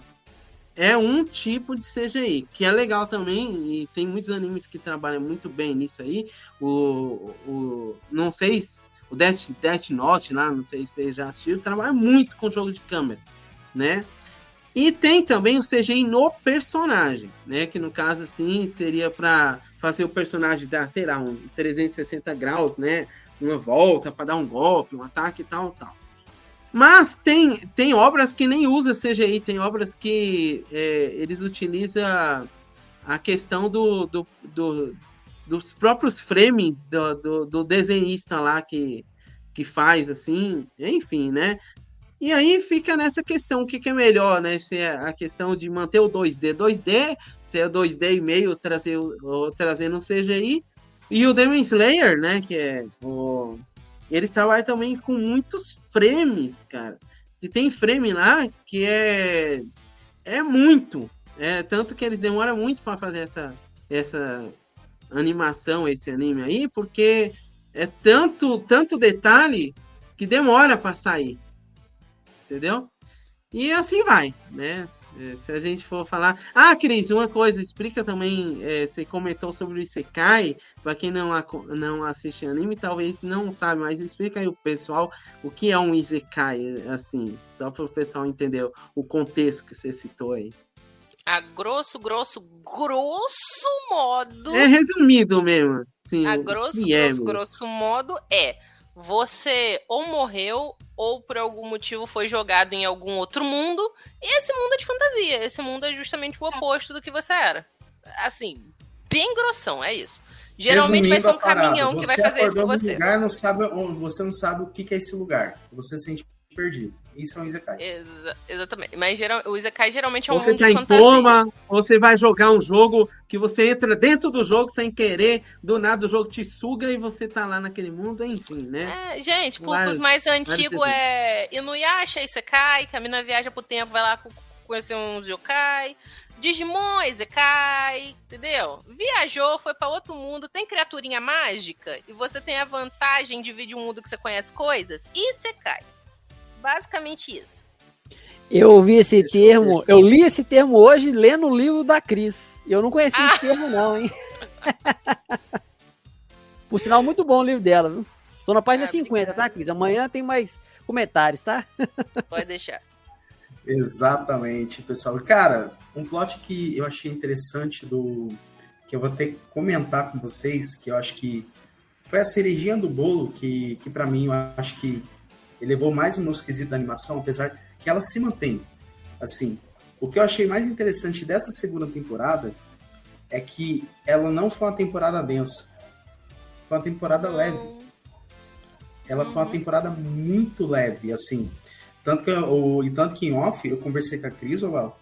É um tipo de CGI, que é legal também, e tem muitos animes que trabalham muito bem nisso aí. O, o não sei se o Death, Death Note lá, não sei se você já assistiu, trabalha muito com jogo de câmera, né? E tem também o CGI no personagem, né? Que no caso, assim, seria para fazer o personagem dar, sei lá, um 360 graus, né? Uma volta para dar um golpe, um ataque e tal, tal. Mas tem, tem obras que nem usa CGI, tem obras que é, eles utilizam a questão do, do, do- dos próprios frames do, do, do desenhista lá que, que faz, assim, enfim, né? E aí fica nessa questão, o que, que é melhor, né? Se é a questão de manter o 2D 2D, se é o 2D e meio trazer, ou trazendo um CGI. E o Demon Slayer, né? Que é o. Eles trabalham também com muitos frames, cara. E tem frame lá que é. É muito. É, tanto que eles demoram muito para fazer essa, essa animação, esse anime aí, porque é tanto, tanto detalhe que demora para sair entendeu? E assim vai, né? É, se a gente for falar. Ah, Cris, uma coisa, explica também. é, você comentou sobre o Isekai. Pra quem não, não assiste anime, talvez não sabe, mas explica aí o pessoal o que é um Isekai, assim, só para o pessoal entender o contexto que você citou aí. A grosso, grosso, grosso modo. É resumido mesmo. Assim, A grosso, é grosso, mesmo. grosso modo é você ou morreu ou por algum motivo foi jogado em algum outro mundo. E esse mundo é de fantasia. Esse mundo é justamente o oposto do que você era. Assim, bem grossão, é isso. Geralmente vai Resumindo ser um parada, caminhão que vai fazer isso com você. Lugar, não sabe, onde- você não sabe o que que é esse lugar. Você se sente perdido. Isso é um Isekai. Exa- exatamente. Mas geral, o Isekai geralmente é um Você mundo tá de em fantasia. coma, você vai jogar um jogo que você entra dentro do jogo sem querer, do nada o jogo te suga e você tá lá naquele mundo, enfim, né? É, gente, públicos Vários- mais desenhos. é Inuyasha, Isekai, que a mina viaja pro tempo, vai lá co- conhecer uns yokai. Digimon, Isekai, entendeu? Viajou, foi pra outro mundo, tem criaturinha mágica e você tem a vantagem de vir de um mundo que você conhece coisas. Isekai. Basicamente isso. Eu ouvi esse Fechou, termo, fechou. eu li esse termo hoje lendo o livro da Cris. Eu não conhecia Ah. esse termo, não, hein? Por sinal, muito bom o livro dela, viu? Tô na página Ah, 50, obrigada. tá, Cris? Amanhã tem mais comentários, tá? Pode deixar. Exatamente, pessoal. Cara, um plot que eu achei interessante do. que eu vou ter que comentar com vocês, que eu acho que foi a cerejinha do bolo, que, que para mim eu acho que elevou mais o meu esquisito da animação, apesar que ela se mantém. Assim, o que eu achei mais interessante dessa segunda temporada é que ela não foi uma temporada densa. Foi uma temporada leve. Ela foi uma Uhum. temporada muito leve, assim. Tanto que, eu, e tanto que em off, eu conversei com a Cris, ô Val,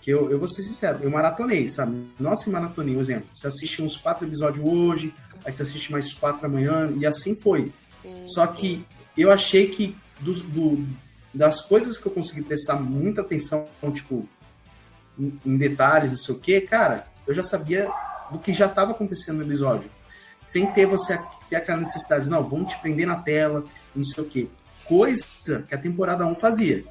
que eu, eu vou ser sincero, eu maratonei, sabe? Nossa, maratonei, por exemplo. Você assiste uns quatro episódios hoje, aí você assiste mais quatro amanhã, e assim foi. Sim, Só sim. que eu achei que dos, do- das coisas que eu consegui prestar muita atenção, tipo, em, em detalhes, não sei o quê, cara, eu já sabia do que já estava acontecendo no episódio. Sem ter você ter aquela necessidade, não, vamos te prender na tela, não sei o quê. Coisa que a temporada 1 fazia.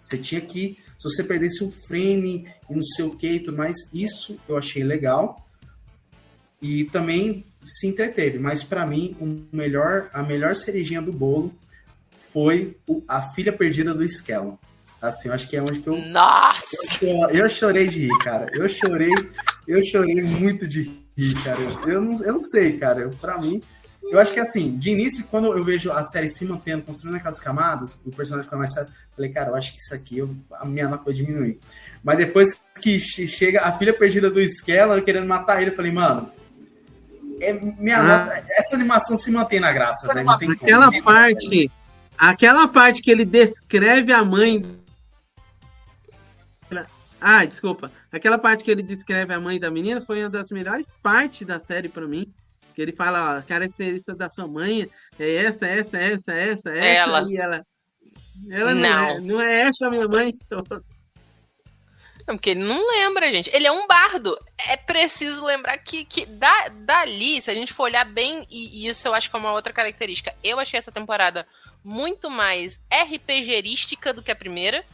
Você tinha que, se você perdesse um frame e não sei o que e tudo mais, isso eu achei legal. E também se entreteve, mas pra mim o melhor, a melhor cerejinha do bolo foi o- a filha perdida do Skellon. Assim, eu acho que é onde que eu, Nossa! eu, cho- eu chorei de rir, cara. Eu chorei, eu chorei muito de rir, cara. Eu, eu não, eu não sei, cara. Pra mim, eu acho que assim, de início, quando eu vejo a série se mantendo, construindo aquelas camadas, o personagem fica mais sério, falei, cara, eu acho que isso aqui eu- a minha nota vai diminuir. Mas depois que che- chega a filha perdida do Skellon querendo matar ele, eu falei, mano. É, minha Ah. nota, essa animação se mantém na graça. Não tem como. Aquela parte, aquela parte que ele descreve a mãe. Ah, desculpa. Aquela parte que ele descreve a mãe da menina foi uma das melhores partes da série pra mim. Que ele fala, ó, a característica da sua mãe é essa, essa, essa, essa, essa. Ela. E ela. Ela não, Não. é, não é essa a minha mãe. sou. Não, porque ele não lembra, gente. Ele é um bardo. É preciso lembrar que, que da, dali, se a gente for olhar bem, e, e isso eu acho que é uma outra característica, eu achei essa temporada muito mais RPGerística do que a primeira.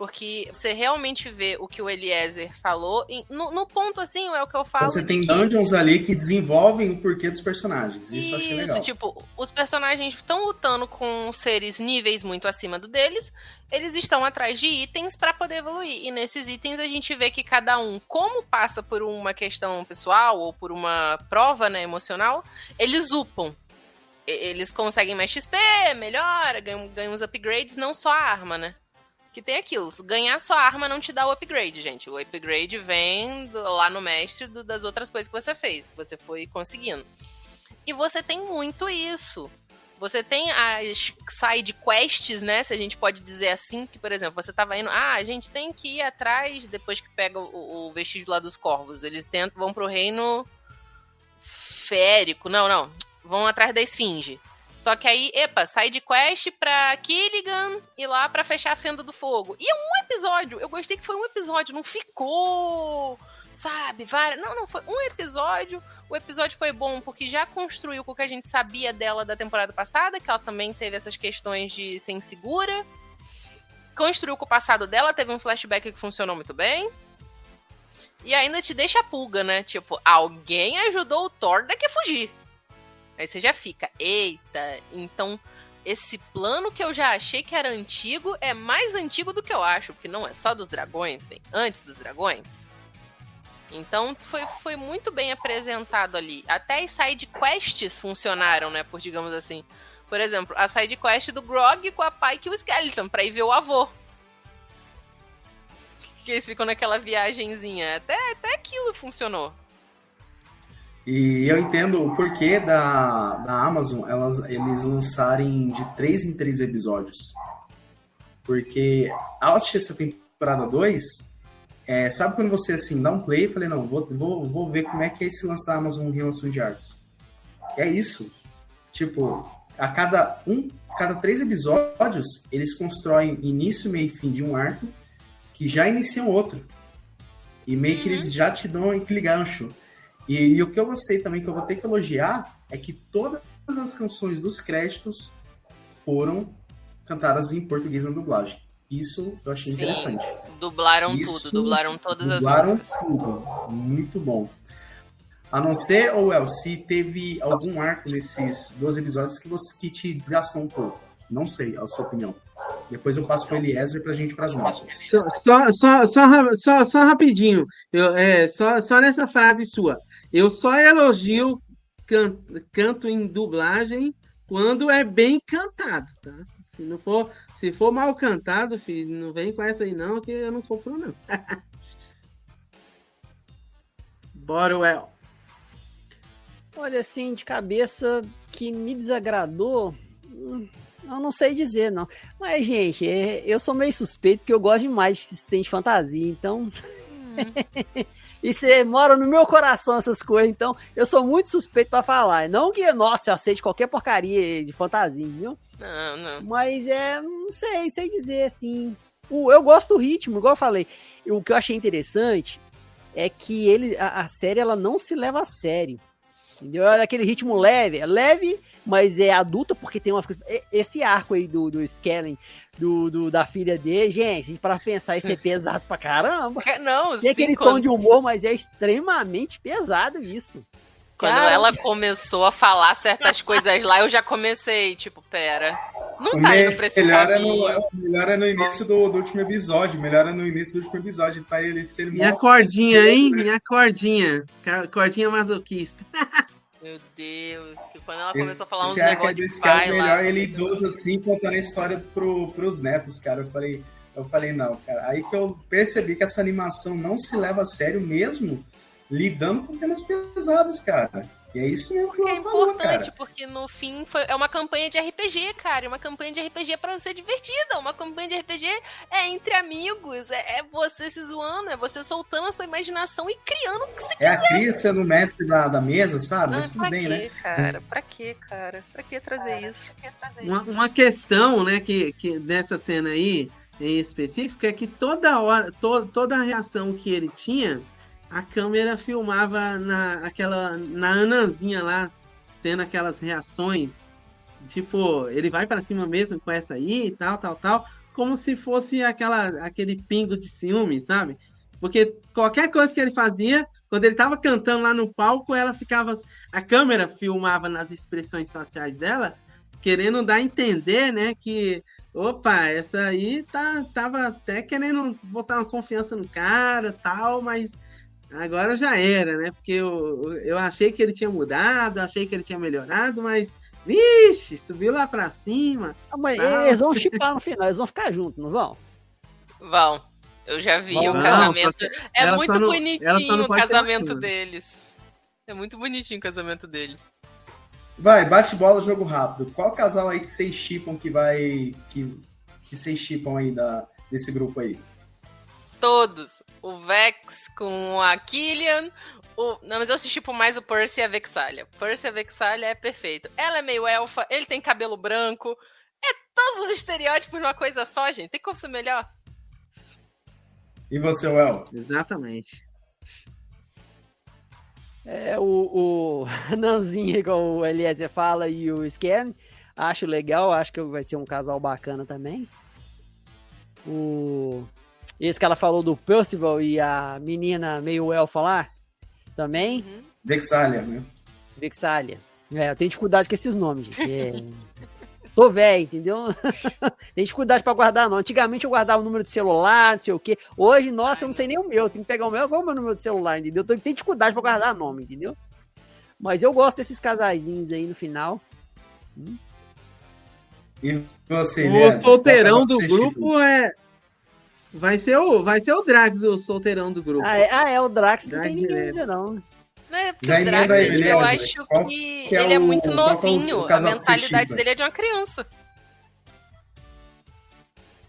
Porque você realmente vê o que o Eliezer falou. e no, no ponto, assim, é o que eu falo. Você tem que- dungeons ali que desenvolvem o porquê dos personagens. Isso, eu achei Isso, legal. tipo, os personagens estão lutando com seres níveis muito acima do deles, eles estão atrás de itens pra poder evoluir. E nesses itens a gente vê que cada um, como passa por uma questão pessoal ou por uma prova, né, emocional, eles upam. Eles conseguem mais XP, melhora, ganham, ganham uns upgrades, não só a arma, né? Que tem aquilo, ganhar só a arma não te dá o upgrade, gente. O upgrade vem do- lá no mestre do- das outras coisas que você fez, que você foi conseguindo. E você tem muito isso. Você tem as side quests, né? Se a gente pode dizer assim, que, por exemplo, você tava indo. Ah, a gente tem que ir atrás depois que pega o, o vestígio lá dos corvos. Eles tentam, vão pro reino férico. Não, não. Vão atrás da esfinge. Só que aí, epa, side quest pra Killigan e lá pra fechar a fenda do fogo. E é um episódio. Eu gostei que foi um episódio, não ficou, sabe, várias. Não, não, foi um episódio. O episódio foi bom porque já construiu com o que a gente sabia dela da temporada passada, que ela também teve essas questões de ser insegura. Construiu com o passado dela, teve um flashback que funcionou muito bem. E ainda te deixa a pulga, né? Tipo, alguém ajudou o Thor daqui a fugir. Aí você já fica, eita, então esse plano que eu já achei que era antigo é mais antigo do que eu acho, porque não é só dos dragões, vem antes dos dragões. Então foi, foi muito bem apresentado ali. Até as side quests funcionaram, né? Por digamos assim. Por exemplo, a side quest do Grog com a Pike e o Skeleton, pra ir ver o avô. Que eles ficam naquela viagenzinha. Até, até aquilo funcionou. E eu entendo o porquê da, da Amazon elas, eles lançarem de três em três episódios. Porque ao assistir essa temporada 2, é, sabe quando você assim dá um play e falei, não, vou, vou, vou ver como é que é esse lance da Amazon em relação de arcos. É isso. Tipo, a cada um, cada três episódios, eles constroem início, meio e fim de um arco que já iniciam outro. E meio que eles já te dão aquele gancho. E, e o que eu gostei também, que eu vou ter que elogiar, é que todas as canções dos créditos foram cantadas em português na dublagem. Isso eu achei Sim, interessante. Dublaram Isso, tudo, dublaram todas Dublaram as músicas. tudo. Muito bom. A não ser, ou El, se teve algum arco nesses dois episódios que, você, que te desgastou um pouco. Não sei, a sua opinião. Depois eu passo para o Eliezer para a gente ir para as notas. Só, só, só, só, só, só rapidinho, eu, é, só, só nessa frase sua. Eu só elogio can, canto em dublagem quando é bem cantado, tá? Se não for, se for mal cantado, filho, não vem com essa aí não, que eu não compro não. Bora, Well. Olha, assim, de cabeça que me desagradou, hum, eu não sei dizer, não. Mas, gente, é, eu sou meio suspeito que eu gosto demais de sistema de fantasia, então. Hum. e você mora no meu coração essas coisas, então eu sou muito suspeito para falar. Não que, nossa, eu aceite qualquer porcaria de fantasia, viu? Não, não. Mas é, não sei, sei dizer assim. Eu gosto do ritmo, igual eu falei. O que eu achei interessante é que ele, a, a série ela não se leva a sério. Entendeu? É aquele ritmo leve, é leve, mas é adulta porque tem umas coisas. Esse arco aí do, do Skellen, do, do, da filha dele, gente, para pensar, isso é pesado pra caramba. Não, tem aquele quando... tom de humor, mas é extremamente pesado isso. Quando Cara... ela começou a falar certas coisas lá, eu já comecei, tipo, pera. Não tá indo pra esse melhor caminho. É no, melhor é no início do, do, último episódio. Melhor é no início do último episódio pra ele ser E a cordinha, hein? E a cordinha. Cordinha masoquista. Meu Deus, quando ela começou a falar uns negócios de pai é melhor lá, ele idoso assim, contando a história pro, pros netos, cara. Eu falei, eu falei, não, cara. Aí que eu percebi que essa animação não se leva a sério mesmo, lidando com temas pesados, cara. E é isso mesmo que é falou, importante, cara. porque no fim foi, é uma campanha de RPG, cara. Uma campanha de RPG para ser divertida. Uma campanha de RPG é entre amigos, é, é, você se zoando, é você soltando a sua imaginação e criando o que você é quiser. É a Cris sendo mestre da, da mesa, sabe? Mas tudo bem, quê, né? cara? Pra quê, cara? Pra que trazer cara, isso? Trazer uma, uma questão, né, que, que dessa cena aí, em específico, é que toda hora, to, toda a reação que ele tinha a câmera filmava na, aquela, na Ananzinha lá, tendo aquelas reações. Tipo, ele vai para cima mesmo com essa aí e tal, tal, tal. Como se fosse aquela, aquele pingo de ciúme, sabe? Porque qualquer coisa que ele fazia, quando ele tava cantando lá no palco, ela ficava. A câmera filmava nas expressões faciais dela, querendo dar a entender, né, que. Opa, essa aí tá, tava até querendo botar uma confiança no cara tal, mas Agora já era, né? Porque eu, eu achei que ele tinha mudado, achei que ele tinha melhorado, mas. Vixe, subiu lá pra cima. Ah, mas eles vão chipar no final, eles vão ficar juntos, não vão? Vão. Eu já vi o casamento. é muito não, bonitinho o casamento deles. É muito bonitinho o casamento deles. Vai, bate bola, jogo rápido. Qual casal aí que vocês chipam que vai. que, que vocês chipam aí da, desse grupo aí? Todos. O Vex com a Killian. O... Não, mas eu assisti tipo mais o Percy e a Vexalia. Percy e a Vexalia é perfeito. Ela é meio elfa, ele tem cabelo branco. É todos os estereótipos numa coisa só, gente. Tem como ser melhor? E você, Well? Exatamente. É, o, o Nanzinho, igual o Eliezer fala, e o Scan. Acho legal, acho que vai ser um casal bacana também. O esse que ela falou do Percival e a menina meio elfa lá, também. Uhum. Vexalia, né? Vexalia. É, eu tenho dificuldade com esses nomes, gente. É... Tô velho, entendeu? tem dificuldade para guardar não. Antigamente eu guardava o número de celular, não sei o quê. Hoje, nossa, eu não sei nem o meu. Tenho que pegar o meu. Qual é o meu número de celular, entendeu? Tem dificuldade para guardar nome, entendeu? Mas eu gosto desses casaizinhos aí no final. Hum. E você, o solteirão do grupo é, Vai ser o, vai ser o Drax, o solteirão do grupo. Ah, é, ah, é o Drax, não tem ninguém ainda, não. É, porque Já o Drax, ele, eu acho que, que é ele é, muito é novinho. a mentalidade dele é de uma criança.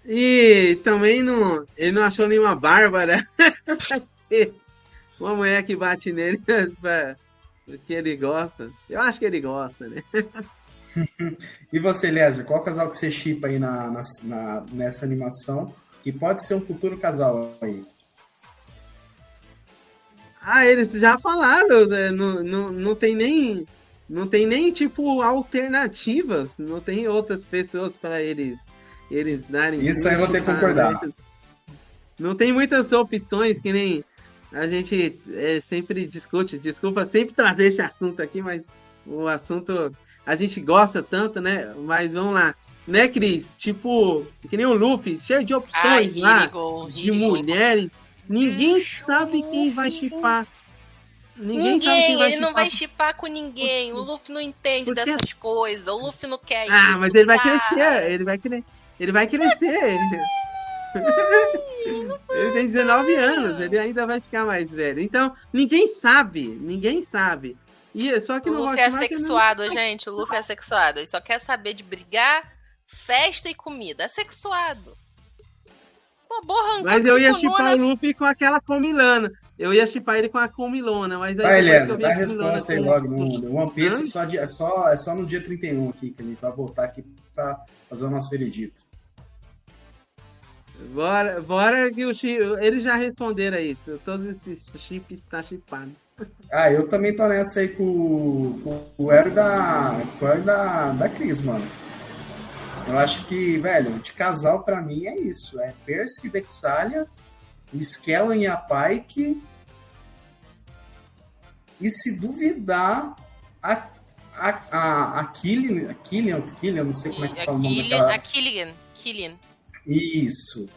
E também não, ele não achou nenhuma Bárbara. uma mulher que bate nele porque ele gosta. Eu acho que ele gosta, né? e você, Lézer, qual casal que você chipa aí na, na, na, nessa animação? Que pode ser um futuro casal aí. Ah, eles já falaram, né? não, não, não tem nem não tem nem tipo alternativas, não tem outras pessoas para eles eles darem. Isso aí eu vou ter que concordar. Não tem muitas opções que nem A gente é, sempre discute, desculpa sempre trazer esse assunto aqui, mas o assunto a gente gosta tanto, né? Mas vamos lá. Né, Cris? Tipo, que nem o Luffy, cheio de opções Ai, lá, de mulheres. Ninguém sabe quem vai chipar. Ninguém, ninguém sabe quem vai ele chipar. não vai chipar com ninguém. O Luffy não entende Porque... dessas coisas. O Luffy não quer ah, isso. Ah, mas ele vai crescer, ele vai crescer. Ele vai crescer. ele tem 19 anos, ele ainda vai ficar mais velho. Então, ninguém sabe, ninguém sabe. E, só que o Luffy é sexuado, não... gente. O Luffy é sexuado. Ele só quer saber de brigar, festa e comida. É sexuado. Pô, borra, mas eu ia chipar o Luffy com aquela comilana. Eu ia chipar ele com a comilona, mas aí. Vai, Helena, dá a resposta aí logo. No, One Piece só é, só, é só no dia 31 aqui, que a gente vai voltar aqui pra fazer o nosso veredito. Bora, bora que o chip, eles já responderam aí. Todos esses chips estão tá chipados. Ah, eu também tô nessa aí com, com, com o Hélio da, com o da, da Cris, mano. Eu acho que, velho, de casal pra mim é isso. É Percy, Vexalia, Skellen e a Pike. E se duvidar, a, a, a, a Killian, a Killian, Killian, não sei como é que fala o nome daquela... A Killian, Killian. Isso.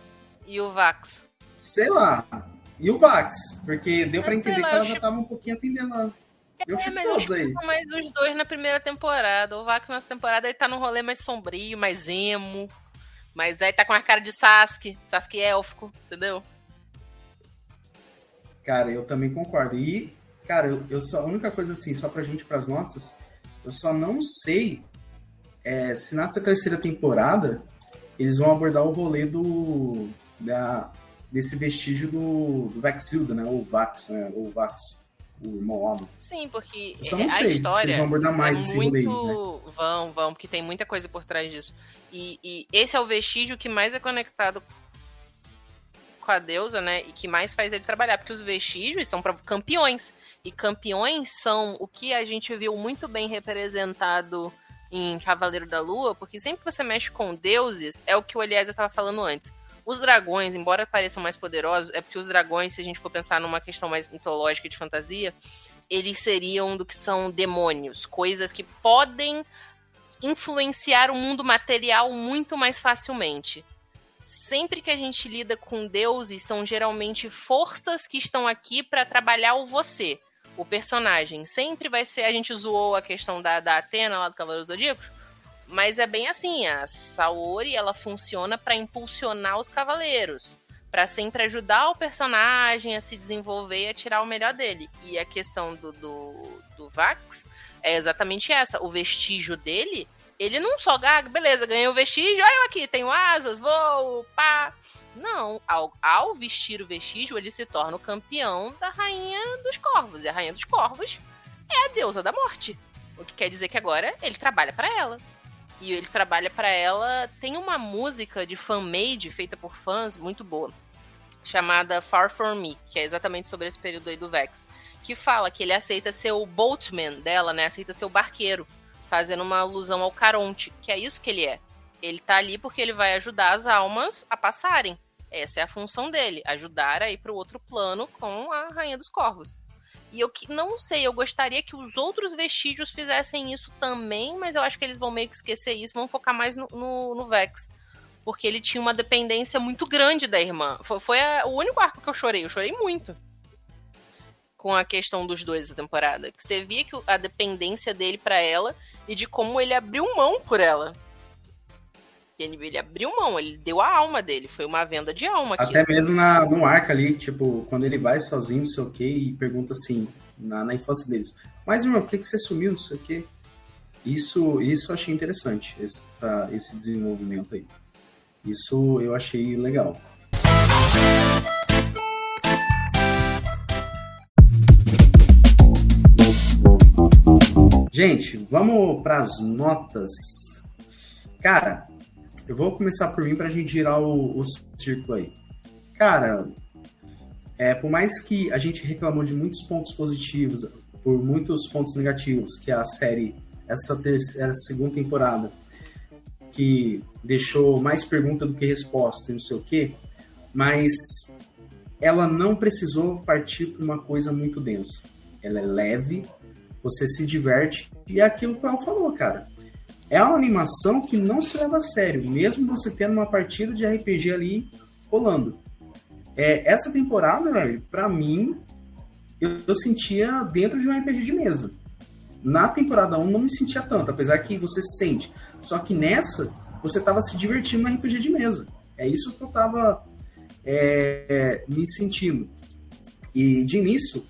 E o Vax? Sei lá. E o Vax? Porque deu para entender lá, que ela já tava um pouquinho afim dela. Eu é, mas todos aí. mais os dois na primeira temporada. O Vax nessa temporada ele tá num rolê mais sombrio, mais emo. Mas aí tá com a cara de Sasuke. Sasuke élfico, entendeu? Cara, eu também concordo. E, cara, eu, eu só. A única coisa assim, só pra gente pras notas, eu só não sei é, se nessa terceira temporada eles vão abordar o rolê do. Da, desse vestígio do, do Vaxilda, né? Ou Vax, né? Ou Vax, o irmão. Sim, porque eu só não a sei história se vão abordar mais é esse muito... rolê. Né? Vão, vão, porque tem muita coisa por trás disso. E, e esse é o vestígio que mais é conectado com a deusa, né? E que mais faz ele trabalhar, porque os vestígios são campeões. E campeões são o que a gente viu muito bem representado em Cavaleiro da Lua, porque sempre que você mexe com deuses, é o que o Eliezer estava falando antes. Os dragões, embora pareçam mais poderosos, é porque os dragões, se a gente for pensar numa questão mais mitológica de fantasia, eles seriam do que são demônios, coisas que podem influenciar o mundo material muito mais facilmente. Sempre que a gente lida com deuses, são geralmente forças que estão aqui para trabalhar o você o personagem sempre vai ser. A gente zoou a questão da, da Atena lá do Cavaleiro Zodíaco, mas é bem assim: a Saori ela funciona para impulsionar os cavaleiros, para sempre ajudar o personagem a se desenvolver e a tirar o melhor dele. E a questão do, do, do Vax é exatamente essa: o vestígio dele. Ele não só, gaga, beleza, ganhei o vestígio, olha eu aqui, tenho asas, vou, pá. Não, ao, ao vestir o vestígio, ele se torna o campeão da Rainha dos Corvos. E a Rainha dos Corvos é a deusa da morte. O que quer dizer que agora ele trabalha para ela. E ele trabalha para ela. Tem uma música de fan-made feita por fãs muito boa, chamada Far From Me, que é exatamente sobre esse período aí do Vex. Que fala que ele aceita ser o boatman dela, né? Aceita ser o barqueiro, fazendo uma alusão ao Caronte, que é isso que ele é. Ele tá ali porque ele vai ajudar as almas a passarem. Essa é a função dele, ajudar a ir para o outro plano com a Rainha dos Corvos. E eu que não sei, eu gostaria que os outros vestígios fizessem isso também, mas eu acho que eles vão meio que esquecer isso, vão focar mais no, no, no Vex. Porque ele tinha uma dependência muito grande da irmã. Foi, foi a, o único arco que eu chorei, eu chorei muito. Com a questão dos dois da temporada. Que você via que a dependência dele para ela e de como ele abriu mão por ela. Ele, ele abriu mão, ele deu a alma dele, foi uma venda de alma. Até mesmo na, no arco ali, tipo, quando ele vai sozinho, não sei o que, e pergunta assim, na, na infância deles, mas irmão, por que, que você sumiu, não sei o que. Isso, isso eu achei interessante, essa, esse desenvolvimento aí. Isso eu achei legal. Gente, vamos para as notas. Cara, eu vou começar por mim para a gente girar o, o círculo aí. Cara, é, por mais que a gente reclamou de muitos pontos positivos, por muitos pontos negativos, que a série, essa, terceira, segunda temporada, que deixou mais pergunta do que resposta e não sei o quê, mas ela não precisou partir para uma coisa muito densa. Ela é leve, você se diverte e é aquilo que o El falou, cara. É uma animação que não se leva a sério, mesmo você tendo uma partida de RPG ali rolando. É, essa temporada, velho, pra mim, eu, eu, sentia dentro de um RPG de mesa. Na temporada 1 não me sentia tanto, apesar que você sente. Só que nessa, você tava se divertindo no RPG de mesa. É isso que eu tava é, me sentindo. E de início,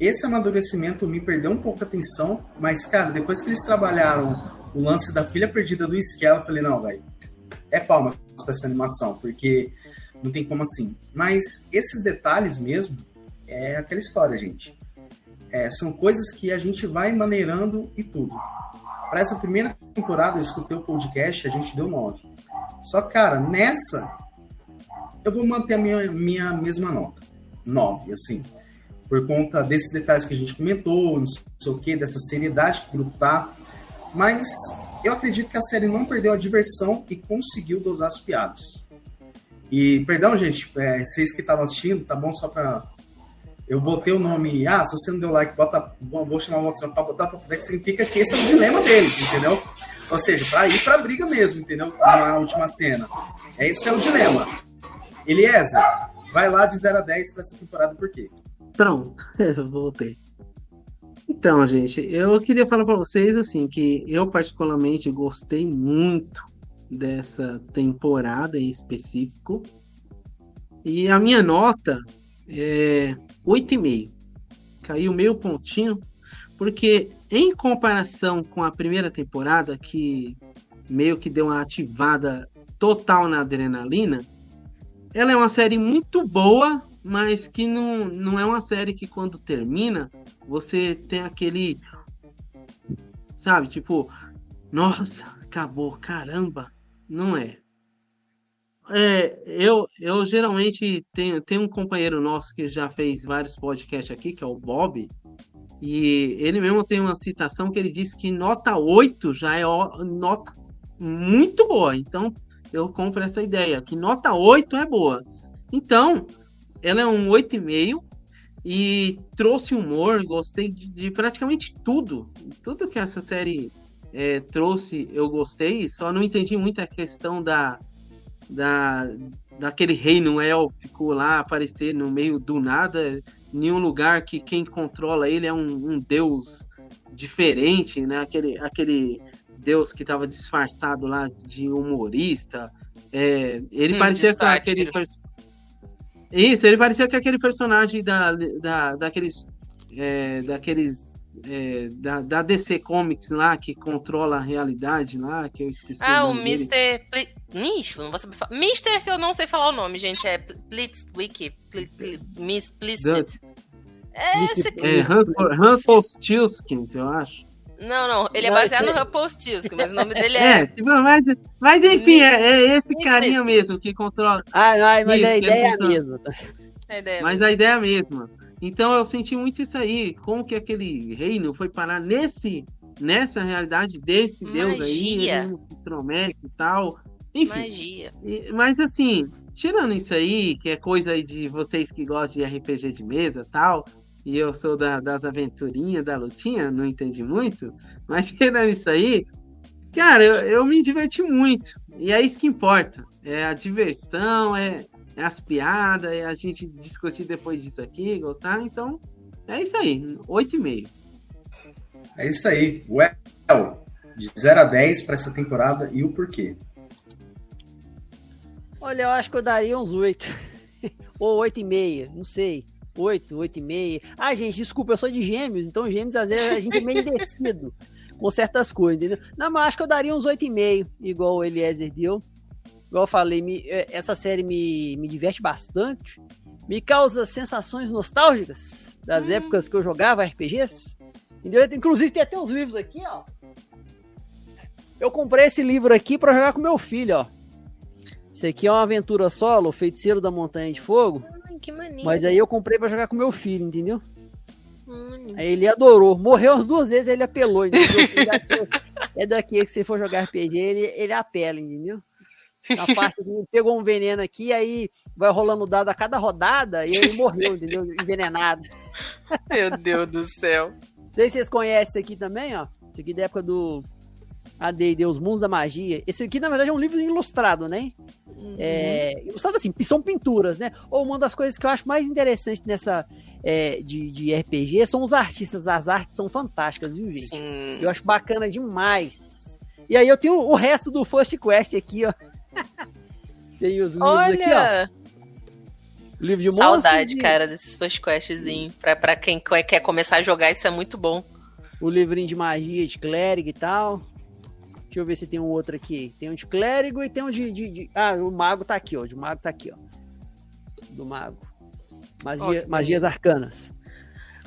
esse amadurecimento me perdeu um pouco a atenção, mas, cara, depois que eles trabalharam o lance da filha perdida do Skell, eu falei, não, velho, é palmas pra essa animação, porque não tem como assim. Mas esses detalhes mesmo, é aquela história, gente. É, são coisas que a gente vai maneirando e tudo. Para essa primeira temporada, eu escutei o podcast, a gente deu 9. Só cara, nessa, eu vou manter a minha, minha mesma nota. 9, assim. Por conta desses detalhes que a gente comentou, não sei o que, dessa seriedade que o grupo tá. Mas eu acredito que a série não perdeu a diversão e conseguiu dosar as piadas. E, perdão, gente, é, vocês que estavam assistindo, tá bom? Só pra. Eu botei o nome. Ah, se você não deu like, bota, vou, chamar o WhatsApp pra botar pra que significa que esse é o dilema deles, entendeu? Ou seja, pra ir pra briga mesmo, entendeu? Na última cena. É isso que é o dilema. Eliezer, vai lá de 0 a 10 pra essa temporada, por quê? Pronto, voltei. Então, gente, eu queria falar para vocês assim que eu particularmente gostei muito dessa temporada em específico. E a minha nota é 8,5. Caiu meio pontinho, porque em comparação com a primeira temporada, que meio que deu uma ativada total na adrenalina, ela é uma série muito boa, mas que não, não é uma série que quando termina, você tem aquele. Sabe, tipo, nossa, acabou, caramba, não é. É, eu, eu geralmente tenho, tenho um companheiro nosso que já fez vários podcasts aqui, que é o Bob, e ele mesmo tem uma citação que ele disse que nota 8 já é nota muito boa. Então, eu compro essa ideia, que nota 8 é boa. Então, ela é um 8,5 e trouxe humor, gostei de, de praticamente tudo. Tudo que essa série é, trouxe, eu gostei, só não entendi muito a questão da, da daquele reino élfico lá aparecer no meio do nada, em um lugar que quem controla ele é um, um deus diferente, né? Aquele, aquele deus que estava disfarçado lá de humorista. É, ele hum, parecia aquele. Isso, ele parecia que aquele personagem da, da, daqueles. É, daqueles é, da, da, DC Comics lá, que controla a realidade lá, que eu esqueci. Ah, o, o Mr. Pl... Ixi, não vou saber falar. Mr. que eu não sei falar o nome, gente, é Blitzwiki, Miss Blitzed. É esse É, Rumpelstiltskins, eu acho. Não, não, ele é baseado no Rumpelstiltskin, mas o nome dele é... É, tipo, mas, mas enfim, é, é esse carinha mesmo que controla... Ah, não, mas Isso, a ideia é a mesma. A ideia mas mesmo. a ideia é a mesma. Então eu senti muito isso aí, como que aquele reino foi parar nesse nessa realidade desse Magia. Deus aí, ele não se promete e tal. Enfim. Magia. E, mas assim, tirando isso aí, que é coisa aí de vocês que gostam de RPG de mesa tal, e eu sou da, das aventurinhas, da lutinha, não entendi muito, mas tirando isso aí, cara, eu, eu me diverti muito. E é isso que importa. É a diversão, é, é as piadas, é a gente discutir depois disso aqui, gostar. Então, é isso aí, 8,5. É isso aí. Well, de 0 a 10 para essa temporada e o porquê? Olha, eu acho que eu daria uns 8. Ou 8,5, não sei. 8, 8,5. Ah, gente, desculpa, eu sou de gêmeos, então gêmeos às vezes a gente é meio indecido com certas coisas, entendeu? Não, mas acho que eu daria uns 8,5, igual o Eliezer deu igual eu falei, me, é, essa série me, me diverte bastante, me causa sensações nostálgicas das hum. épocas que eu jogava RPGs. Entendeu? Inclusive tem até uns livros aqui, ó. Eu comprei esse livro aqui para jogar com meu filho, ó. Esse aqui é uma aventura solo, Feiticeiro da Montanha de Fogo. Ai, que maneiro. Mas aí eu comprei para jogar com meu filho, entendeu? Hum. Aí ele adorou. Morreu umas duas vezes, ele apelou, entendeu? é daqui que se for jogar RPG, ele, ele apela, entendeu? A parte que pegou um veneno aqui, aí vai rolando dado a cada rodada e ele morreu, entendeu? Envenenado. Meu Deus do céu. Não sei se vocês conhecem isso aqui também, ó. Isso aqui da época do AD&D, Os Mundos da Magia. Esse aqui, na verdade, é um livro ilustrado, né? Uhum. É, ilustrado assim, são pinturas, né? Ou uma das coisas que eu acho mais interessante nessa é, de, de RPG são os artistas. As artes são fantásticas, viu, gente? Sim. Eu acho bacana demais. E aí eu tenho o resto do First Quest aqui, ó. Tem os livros aqui, ó. Olha, O livro de saudade, cara, desses first questzinho. Pra, pra quem quer quer começar a jogar, isso é muito bom. O livrinho de magia, de clérigo e tal. Deixa eu ver se tem um outro aqui. Tem um de clérigo e tem um de. de- de- Ah, o mago tá aqui, ó. O de mago tá aqui, ó. Do mago. Magia. Magias arcanas.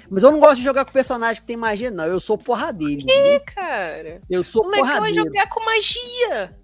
Mas eu não gosto de jogar com personagem que tem magia, não. Eu sou porradeiro. entendeu? Cara, Eu sou o legal é porradeiro. jogar com magia.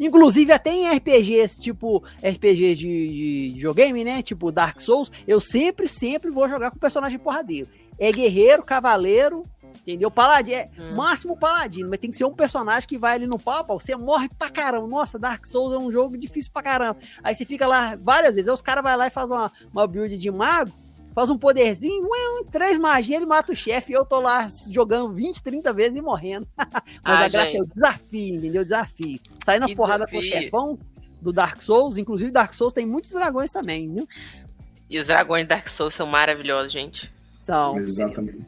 Inclusive, até em RPGs, tipo RPGs de, de videogame, né? Tipo Dark Souls, eu sempre, sempre vou jogar com personagem porradeiro. É guerreiro, cavaleiro, entendeu? Paladino, é Hum. máximo paladino, mas tem que ser um personagem que vai ali no papo, você morre pra caramba. Nossa, Dark Souls é um jogo difícil pra caramba. Aí você fica lá várias vezes, aí os caras vão lá e fazem uma, uma build de mago, faz um poderzinho, ué, três magias, ele mata o chefe e eu tô lá jogando 20, 30 vezes e morrendo. Mas Ah, a graça gente. é o desafio, entendeu? O desafio. Sair na Que porrada com o desafio. chefão do Dark Souls, inclusive Dark Souls tem muitos dragões também, viu? E os dragões de Dark Souls são maravilhosos, gente. São. Exatamente.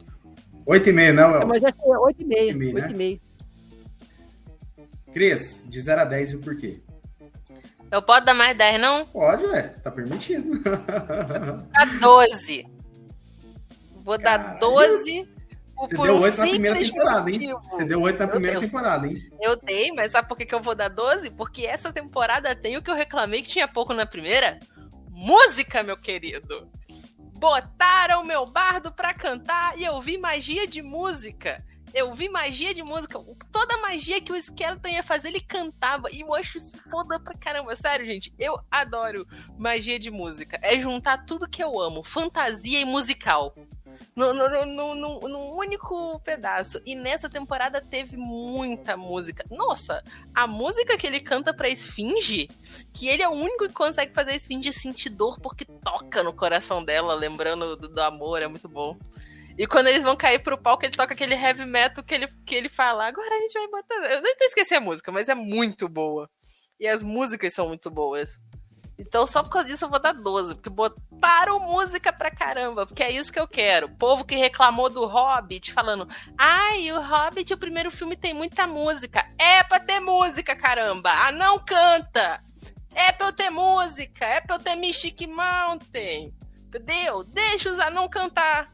8 e meio, não, É, mas é 8,5. Oito e meio, 8,5. Cris, de 0 a 10 e o porquê? Eu posso dar mais 10, não? Pode, ué. Tá permitido. Dá 12. Vou dar Caralho. 12 por Você por deu um 8 na primeira temporada, hein? motivo. Você deu 8 na Meu primeira Deus. temporada, hein? Eu dei, mas sabe por que, que eu vou dar 12? Porque essa temporada tem o que eu reclamei que tinha pouco na primeira. Música, meu querido. Botaram meu bardo pra cantar e eu vi magia de música. Eu vi magia de música. Toda magia que o Skeleton ia fazer, ele cantava. E eu acho isso foda pra caramba. Sério, gente. Eu adoro magia de música. É juntar tudo que eu amo: fantasia e musical. No, no, no, no- no- único pedaço. E nessa temporada teve muita música. Nossa, a música que ele canta pra Esfinge, que ele é o único que consegue fazer a Esfinge sentir dor porque toca no coração dela, lembrando do, do amor, é muito bom. E quando eles vão cair pro palco, ele toca aquele heavy metal que ele, que ele fala. Agora a gente vai botar. Eu nem esqueci a música, mas é muito boa. E as músicas são muito boas. Então, só por causa disso, eu vou dar 12. Porque botaram música pra caramba. Porque é isso que eu quero. Povo que reclamou do Hobbit, falando: Ai, o Hobbit, o primeiro filme tem muita música. É pra ter música, caramba. Ah, não canta. É pra eu ter música. É pra eu ter Mystic Mountain. Entendeu? Deixa os anão cantar.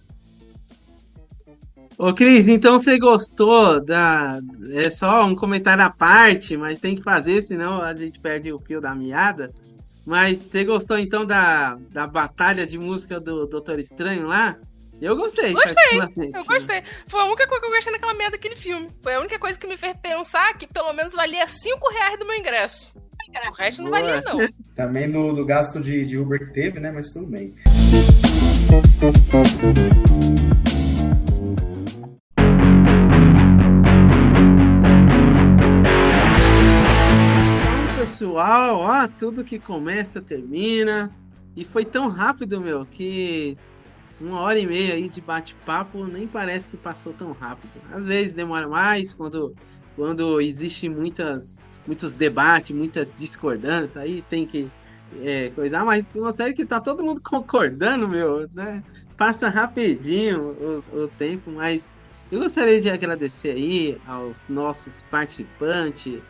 Ô, Cris, então você gostou da. É só um comentário à parte, mas tem que fazer, senão a gente perde o fio da meada. Mas você gostou então da, da batalha de música do Doutor Estranho lá? Eu gostei. Gostei. Eu gostei. Foi a única coisa que eu gostei naquela merda daquele filme. Foi a única coisa que me fez pensar que pelo menos valia 5 reais do meu ingresso. O resto não Boa. valia, não. Também no, do gasto de, de Uber que teve, né? Mas tudo bem. pessoal, tudo que começa termina. E foi tão rápido, meu, que uma hora e meia aí de bate-papo nem parece que passou tão rápido. Às vezes demora mais, quando, quando existe muitas, muitos debates, muitas discordâncias, aí tem que é, coisar, mas uma série que tá todo mundo concordando, meu, né? Passa rapidinho o, o tempo, mas eu gostaria de agradecer aí aos nossos participantes,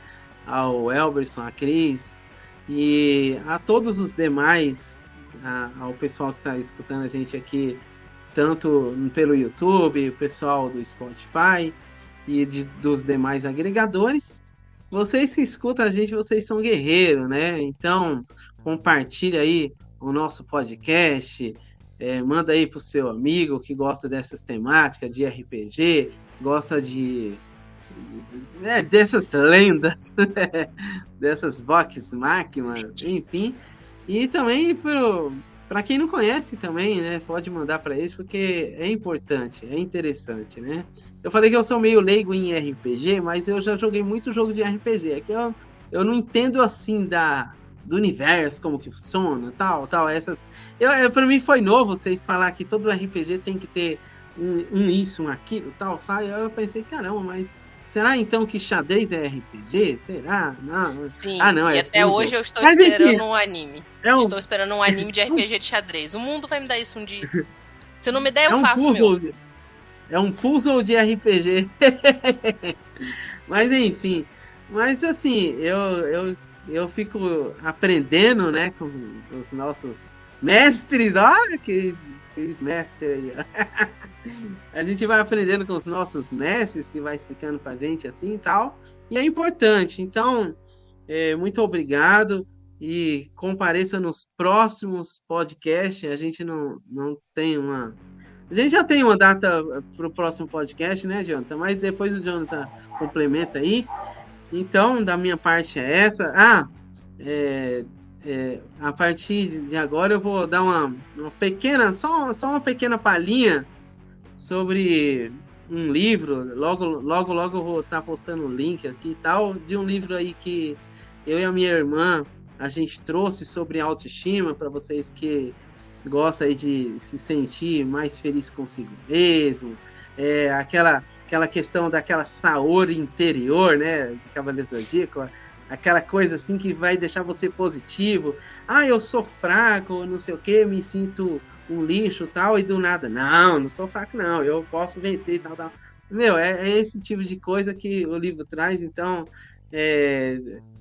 ao Elberson, a Cris e a todos os demais, a- ao pessoal que está escutando a gente aqui, tanto pelo YouTube, o pessoal do Spotify e de- dos demais agregadores. Vocês que escutam a gente, vocês são guerreiros, né? Então, compartilha aí o nosso podcast, é, manda aí pro seu amigo que gosta dessas temáticas de RPG, gosta de é, dessas lendas, dessas Vox Machina, enfim. E também para quem não conhece também, né, pode mandar para eles porque é importante, é interessante, né? Eu falei que eu sou meio leigo em RPG, mas eu já joguei muito jogo de RPG. É que eu eu não entendo assim da do universo, como que funciona, tal, tal, essas. Eu, eu para mim foi novo vocês falar que todo RPG tem que ter um, um isso, um aquilo, tal, Eu pensei, caramba, mas será então que xadrez é RPG? Será? Não. Sim. Ah, não, e é até puzzle. hoje eu estou mas, esperando enfim, um anime. É um... Estou esperando um anime de RPG de xadrez. O mundo vai me dar isso um dia. Se não me der, eu é um faço. Puzzle. É um puzzle de RPG. mas enfim. Mas assim, eu, eu eu fico aprendendo, né, com os nossos mestres, olha que aqueles mestres aí. A gente vai aprendendo com os nossos mestres que vai explicando pra gente assim e tal. E é importante. Então, é, muito obrigado e compareça nos próximos podcasts. A gente não, não tem uma. A gente já tem uma data para o próximo podcast, né, Jonathan? Mas depois o Jonathan complementa aí. Então, da minha parte é essa. Ah, é, é, a partir de agora eu vou dar uma, uma pequena, só, só uma pequena palhinha sobre um livro. Logo, logo, logo eu vou estar postando o link aqui e tal, de um livro aí que eu e a minha irmã a gente trouxe sobre autoestima para vocês que gostam aí de se sentir mais feliz consigo mesmo. É, aquela aquela questão daquela saúde interior, né, de Cavaleiro Zodíaco, aquela coisa assim que vai deixar você positivo. Ah, eu sou fraco, não sei o que, me sinto um lixo tal, e do nada, não, não sou fraco, não, eu posso vencer tal, tal. Meu, é, é esse tipo de coisa que o livro traz, então é,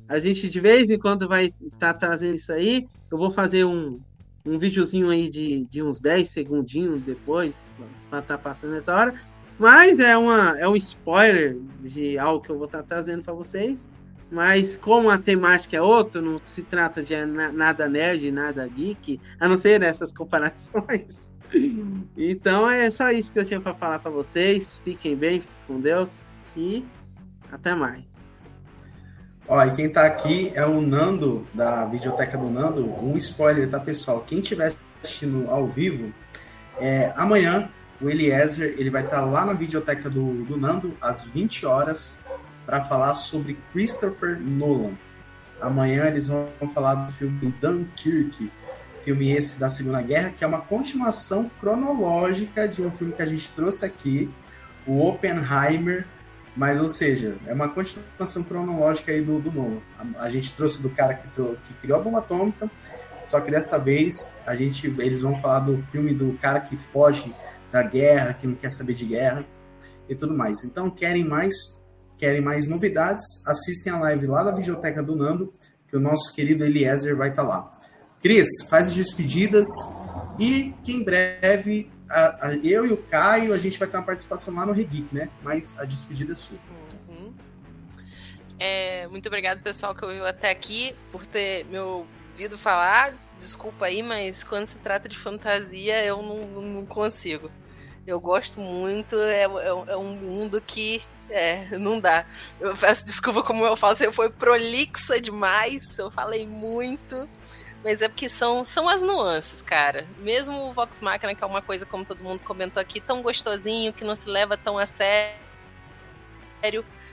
a gente de vez em quando vai estar tá trazendo isso aí. Eu vou fazer um, um videozinho aí de, de uns 10 segundinhos depois, para estar tá passando essa hora. Mas é, uma, é um spoiler de algo que eu vou estar tá trazendo para vocês. Mas como a temática é outra, não se trata de nada nerd, nada geek, a não ser nessas comparações. Então é só isso que eu tinha para falar para vocês. Fiquem bem, fiquem com Deus e até mais. Ó, e quem tá aqui é o Nando, da videoteca do Nando. Um spoiler, tá, pessoal? Quem estiver assistindo ao vivo, é, amanhã o Eliezer ele vai estar tá lá na videoteca do, do Nando, às 20 horas, para falar sobre Christopher Nolan. Amanhã eles vão falar do filme Dunkirk, filme esse da Segunda Guerra, que é uma continuação cronológica de um filme que a gente trouxe aqui, o Oppenheimer, mas, ou seja, é uma continuação cronológica aí do, do Nolan. A, a gente trouxe do cara que, que criou a bomba atômica, só que dessa vez a gente, eles vão falar do filme do cara que foge da guerra, que não quer saber de guerra e tudo mais. Então, querem mais querem mais novidades, assistem a live lá da Videoteca do Nando, que o nosso querido Eliezer vai estar tá lá. Cris, faz as despedidas e que em breve a, a, eu e o Caio a gente vai ter uma participação lá no Regeek, né? Mas a despedida é sua. Uhum. É, muito obrigado, pessoal, que ouviu até aqui, por ter me ouvido falar. Desculpa aí, mas quando se trata de fantasia, eu não, não consigo. Eu gosto muito, é, é, é um mundo que é, não dá. Eu peço desculpa como eu falo, eu fui prolixa demais, eu falei muito. Mas é porque são, são as nuances, cara. Mesmo o Vox Machina, que é uma coisa, como todo mundo comentou aqui, tão gostosinho, que não se leva tão a sério.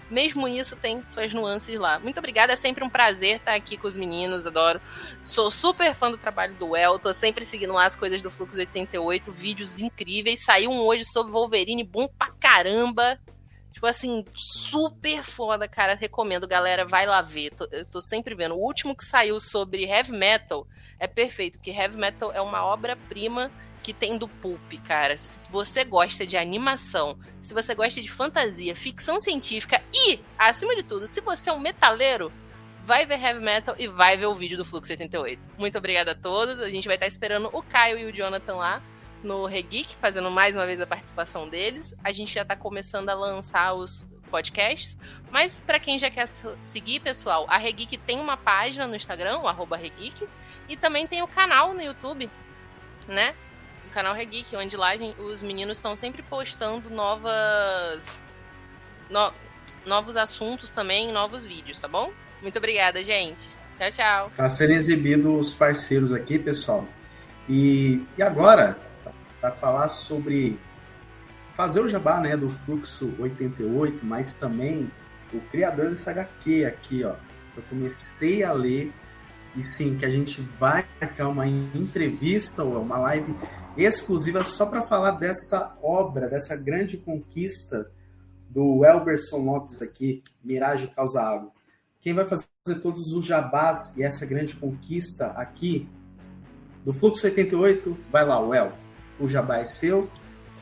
Mesmo isso tem suas nuances lá. Muito obrigada, é sempre um prazer estar aqui com os meninos, adoro. Sou super fã do trabalho do El, tô sempre seguindo lá as coisas do Fluxo 88, vídeos incríveis. Saiu um hoje sobre Wolverine, bom pra caramba. Tipo assim, super foda, cara. Recomendo, galera. Vai lá ver. Tô, eu tô sempre vendo. O último que saiu sobre heavy metal é perfeito, porque heavy metal é uma obra-prima que tem do Pulp, cara. Se você gosta de animação, se você gosta de fantasia, ficção científica e, acima de tudo, se você é um metaleiro, vai ver heavy metal e vai ver o vídeo do Fluxo 88. Muito obrigada a todos. A gente vai estar esperando o Caio e o Jonathan lá no Regeek, fazendo mais uma vez a participação deles. A gente já está começando a lançar os podcasts. Mas para quem já quer seguir, pessoal, a Regeek tem uma página no Instagram, o Regeek, e também tem o canal no YouTube, né? O canal Regeek, onde lá os meninos estão sempre postando novas. No, novos assuntos também, novos vídeos, tá bom? Muito obrigada, gente. Tchau, tchau. Tá sendo exibido os parceiros aqui, pessoal. E, e agora, para falar sobre fazer o jabá né, do Fluxo 88, mas também o criador dessa HQ aqui, ó, eu comecei a ler, e sim, que a gente vai marcar uma entrevista ou uma live exclusiva só para falar dessa obra, dessa grande conquista do Elberson Lopes aqui, Mirage Causa Água. Quem vai fazer todos os jabás e essa grande conquista aqui do Fluxo 88, vai lá, El. O jabá é seu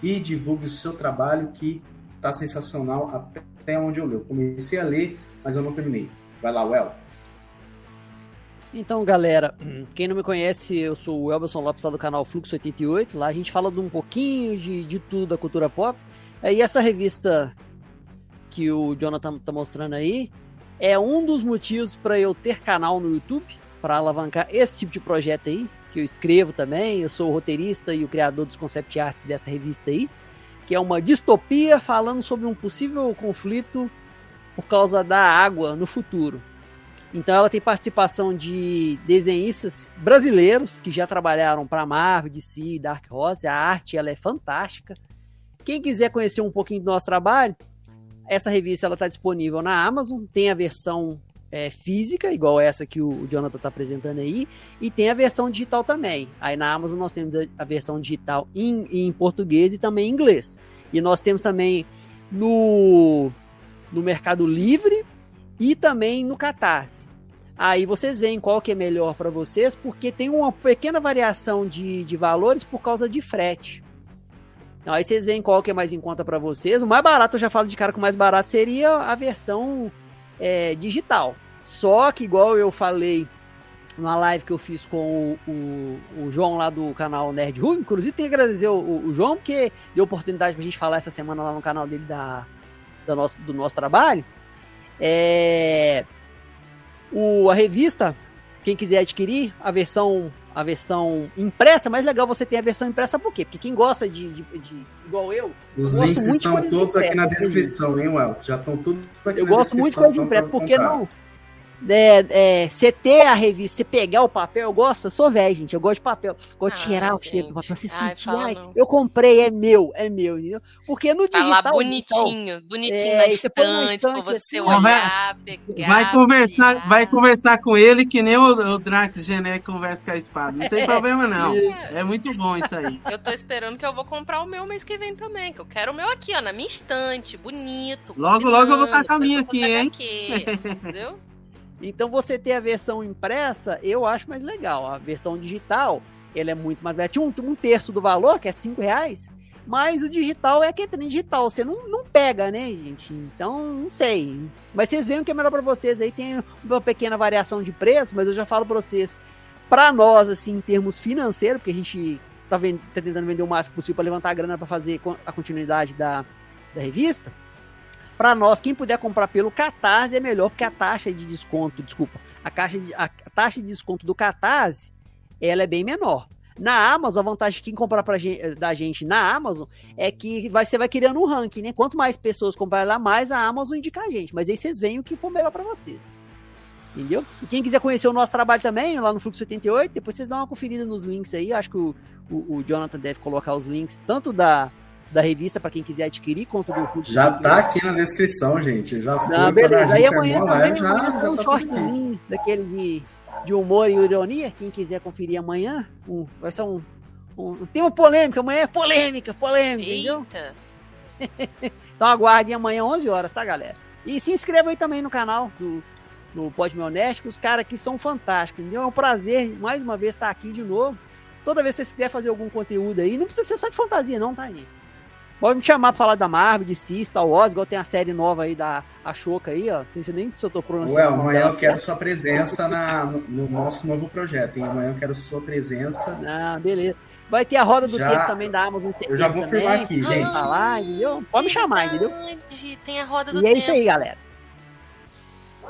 e divulgue o seu trabalho que tá sensacional até onde eu leio. Comecei a ler, mas eu não terminei. Vai lá, El. Então, galera, quem não me conhece, eu sou o Elberson Lopes, do canal Fluxo 88. Lá a gente fala de um pouquinho de, de tudo da cultura pop. E essa revista que o Jonathan tá mostrando aí é um dos motivos para eu ter canal no YouTube, para alavancar esse tipo de projeto aí, que eu escrevo também. Eu sou o roteirista e o criador dos concept arts dessa revista aí, que é uma distopia falando sobre um possível conflito por causa da água no futuro. Então ela tem participação de desenhistas brasileiros que já trabalharam para Marvel, DC, Dark Horse. A arte ela é fantástica. Quem quiser conhecer um pouquinho do nosso trabalho, essa revista ela está disponível na Amazon. Tem a versão é, física, igual essa que o Jonathan está apresentando aí, e tem a versão digital também. Aí na Amazon nós temos a, a versão digital em, em português e também em inglês. E nós temos também no, no Mercado Livre e também no Catarse. Aí vocês veem qual que é melhor para vocês, porque tem uma pequena variação de, de valores por causa de frete. Aí vocês veem qual que é mais em conta para vocês. O mais barato, eu já falo de cara que o mais barato seria a versão é, digital. Só que, igual eu falei numa live que eu fiz com o, o, o João lá do canal Nerd Ruby, inclusive tem que agradecer o, o, João, porque deu oportunidade pra gente falar essa semana lá no canal dele da, da nosso, do nosso trabalho. É, o, a revista, quem quiser adquirir, a versão a versão impressa, mais legal você ter a versão impressa por quê? Porque quem gosta de, de, de igual eu. Os links estão todos aqui na descrição, hein, Well? Já estão tudo aqui Eu gosto muito de coisa impressa, porque não é, é, você ter a revista, você pegar o papel, eu gosto, eu sou velho, gente, eu gosto de papel, gosto de cheirar o cheiro do papel, você sentir, ai, eu comprei, é meu, é meu, entendeu? Porque no digital... Tá lá bonitinho, então, bonitinho é, na estante, estante pra você assim, olhar, pegar... Vai conversar, pegar. vai conversar com ele que nem o, o Drax Gené conversa com a espada, não tem problema não, é. é muito bom isso aí. Eu tô esperando que eu vou comprar o meu mês que vem também, que eu quero o meu aqui, ó, na minha estante, bonito, Logo, logo eu vou estar com a minha aqui, hein? Aqui, entendeu? Então você ter a versão impressa, eu acho mais legal. A versão digital, ela é muito mais barata. Um, um terço do valor, que é 5 reais, mas o digital é que é digital, você não, não pega, né, gente? Então, não sei. Mas vocês veem o que é melhor para vocês aí, tem uma pequena variação de preço, mas eu já falo para vocês, para nós, assim, em termos financeiros, porque a gente tá, vend, tá tentando vender o máximo possível para levantar a grana para fazer a continuidade da, da revista, para nós, quem puder comprar pelo Catarse é melhor, porque a taxa de desconto, desculpa, a, caixa de, a taxa de desconto do Catarse, ela é bem menor. Na Amazon, a vantagem de quem comprar pra gente, da gente na Amazon é que vai, você vai criando um ranking, né? Quanto mais pessoas comprarem lá, mais a Amazon indica a gente. Mas aí vocês veem o que for melhor para vocês. Entendeu? E quem quiser conhecer o nosso trabalho também, lá no Fluxo 88, depois vocês dão uma conferida nos links aí. Acho que o, o, o Jonathan deve colocar os links, tanto da, da revista para quem quiser adquirir quanto do. Já tá aqui na descrição, gente. Já foi. Não, beleza. Aí amanhã também já, já tá um shortzinho daquele de, de humor e ironia. Quem quiser conferir amanhã, um, vai ser um, um, um tema polêmico. Amanhã é polêmica, polêmica, Eita. entendeu? então aguardem amanhã 11 horas, tá, galera? E se inscreva aí também no canal do no Pode Meu Nerd, que os caras aqui são fantásticos, entendeu? É um prazer, mais uma vez, estar aqui de novo. Toda vez que você quiser fazer algum conteúdo aí, não precisa ser só de fantasia, não, tá, gente? Pode me chamar pra falar da Marvel, de Si, Star Wars, igual tem a série nova aí da Ashoka aí, ó. Sem nem se eu tô pronunciando. Ué, amanhã eu quero sua presença na, no nosso novo projeto, hein? Amanhã eu quero sua presença. Ah, beleza. Vai ter a roda do já, tempo também da Amazon. Eu já vou também, firmar aqui, gente. Falar, entendeu? Pode me chamar, entendeu? Tem a roda do e tempo. E é isso aí, galera.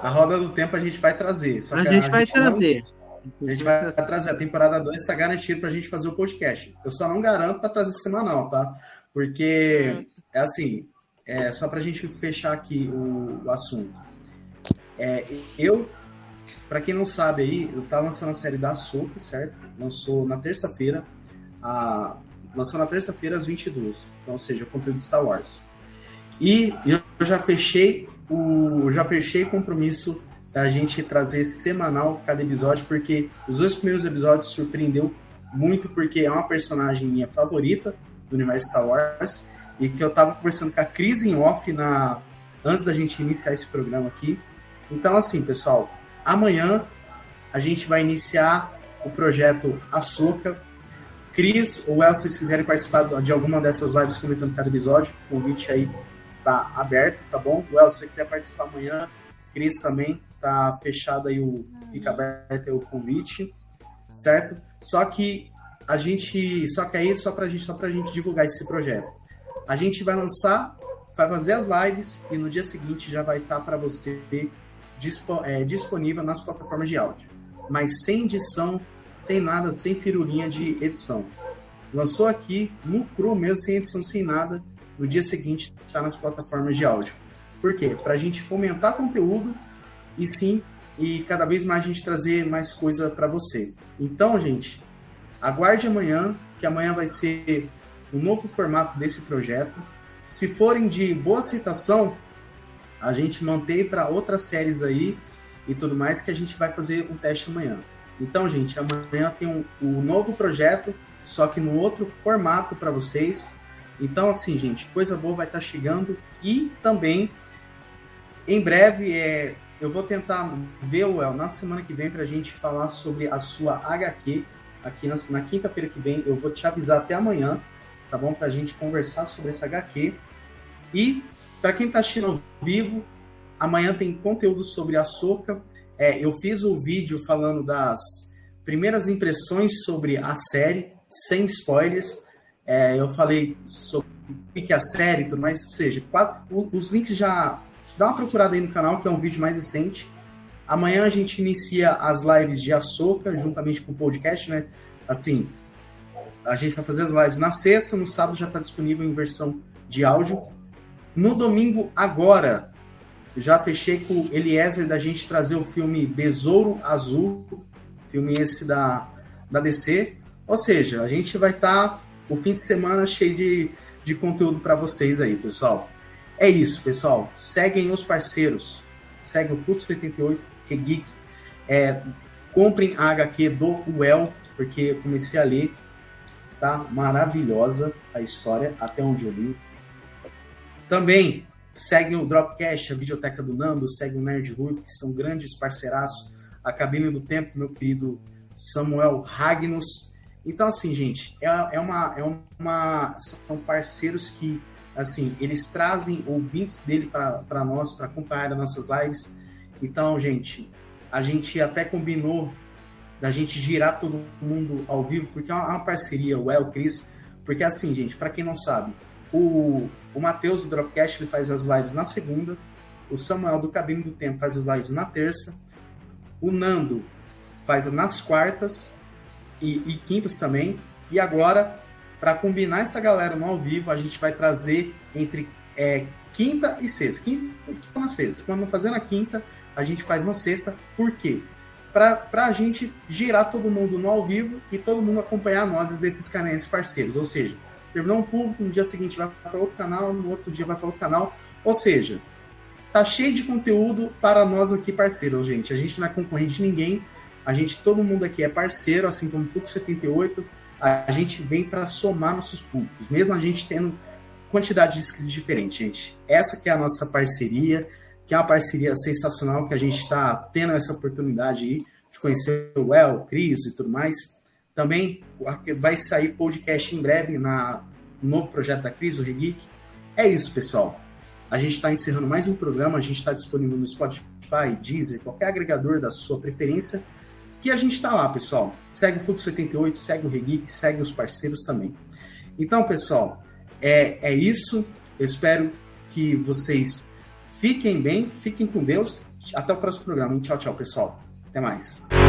A roda do tempo a gente vai trazer. a, gente vai trazer. Não... A gente vai trazer. A temporada 2 está garantida para a gente fazer o podcast. Eu só não garanto para trazer semanal, tá? Porque é assim, é, só para a gente fechar aqui o, o assunto. É, eu, para quem não sabe aí, eu tava lançando a série da Soca, certo? Lançou na terça-feira, a, lançou na terça-feira às 22, então, ou seja, conteúdo de Star Wars. E eu já fechei o já fechei compromisso da gente trazer semanal cada episódio, porque os dois primeiros episódios surpreendeu muito, porque é uma personagem minha favorita do universo Star Wars, e que eu tava conversando com a Cris em off na, antes da gente iniciar esse programa aqui. Então, assim, pessoal, amanhã a gente vai iniciar o projeto Açúcar. Cris ou El, se vocês quiserem participar de alguma dessas lives comentando cada episódio, o convite aí tá aberto, tá bom? O El, se você quiser participar amanhã, Cris também, tá fechado aí o. Fica aberto aí o convite, certo? Só que a gente. Só que aí, só pra gente, só pra gente divulgar esse projeto. A gente vai lançar, vai fazer as lives e no dia seguinte já vai estar tá para você é, disponível nas plataformas de áudio. Mas sem edição, sem nada, sem firulinha de edição. Lançou aqui, no cru mesmo, sem edição, sem nada. No dia seguinte está nas plataformas de áudio. Por quê? Para a gente fomentar conteúdo e sim, e cada vez mais a gente trazer mais coisa para você. Então, gente, aguarde amanhã, que amanhã vai ser um novo formato desse projeto. Se forem de boa aceitação, a gente mantém para outras séries aí e tudo mais que a gente vai fazer um teste amanhã. Então, gente, amanhã tem um, um novo projeto, só que no outro formato para vocês. Então, assim, gente, coisa boa vai estar tá chegando e também em breve é, eu vou tentar ver o El na semana que vem para a gente falar sobre a sua HQ. Aqui na, na quinta-feira que vem eu vou te avisar até amanhã, tá bom? Para a gente conversar sobre essa HQ. E para quem está assistindo ao vivo, amanhã tem conteúdo sobre a Soca. É, eu fiz o um vídeo falando das primeiras impressões sobre a série, sem spoilers. É, eu falei sobre o que é a série e tudo mais, ou seja, quatro, os links já Dá uma procurada aí no canal, que é um vídeo mais recente. Amanhã a gente inicia as lives de Açoka, juntamente com o podcast, né? Assim, a gente vai fazer as lives na sexta, no sábado já está disponível em versão de áudio. No domingo, agora, já fechei com o Eliezer da gente trazer o filme Besouro Azul, filme esse da, da DC. Ou seja, a gente vai estar tá, o fim de semana cheio de, de conteúdo para vocês aí, pessoal. É isso, pessoal. Seguem os parceiros. Seguem o Fluxo 88, Regeek. É, comprem a HQ do Well, porque eu comecei a ler. Tá maravilhosa a história, até onde eu li. Também seguem o Dropcast, a videoteca do Nando, seguem o Nerd Roof, que são grandes parceiraços. A Cabine do Tempo, meu querido Samuel Ragnus. Então, assim, gente, é, é, uma, é uma. São parceiros que assim, eles trazem ouvintes dele para nós, para acompanhar as nossas lives. Então, gente, a gente até combinou da gente girar todo mundo ao vivo, porque é uma, parceria, o El, Cris, porque assim, gente, para quem não sabe, o, o Matheus do Dropcast ele faz as lives na segunda, o Samuel do Cabine do Tempo faz as lives na terça, o Nando faz nas quartas e, e quintas também, e agora para combinar essa galera no ao vivo, a gente vai trazer entre é, quinta e sexta. Quinta, quinta na sexta. Quando não fazer na quinta, a gente faz na sexta. Por quê? Para a gente girar todo mundo no ao vivo e todo mundo acompanhar nós desses canais parceiros. Ou seja, terminou um público, no dia seguinte vai para outro canal, no outro dia vai para outro canal. Ou seja, tá cheio de conteúdo para nós aqui parceiros, gente. A gente não é concorrente de ninguém. A gente, todo mundo aqui é parceiro, assim como o Fluxo 78 a gente vem para somar nossos públicos, mesmo a gente tendo quantidade de inscritos diferentes, gente. Essa que é a nossa parceria, que é uma parceria sensacional que a gente está tendo essa oportunidade aí de conhecer o El, o Cris e tudo mais. Também vai sair podcast em breve na, no novo projeto da Cris, o Regeek. É isso, pessoal. A gente está encerrando mais um programa, a gente está disponível no Spotify, Deezer, qualquer agregador da sua preferência que a gente está lá, pessoal. Segue o Fluxo 88, segue o Regeek, segue os parceiros também. Então, pessoal, é, é isso. Eu espero que vocês fiquem bem, fiquem com Deus. Até o próximo programa. Tchau, tchau, pessoal. Até mais.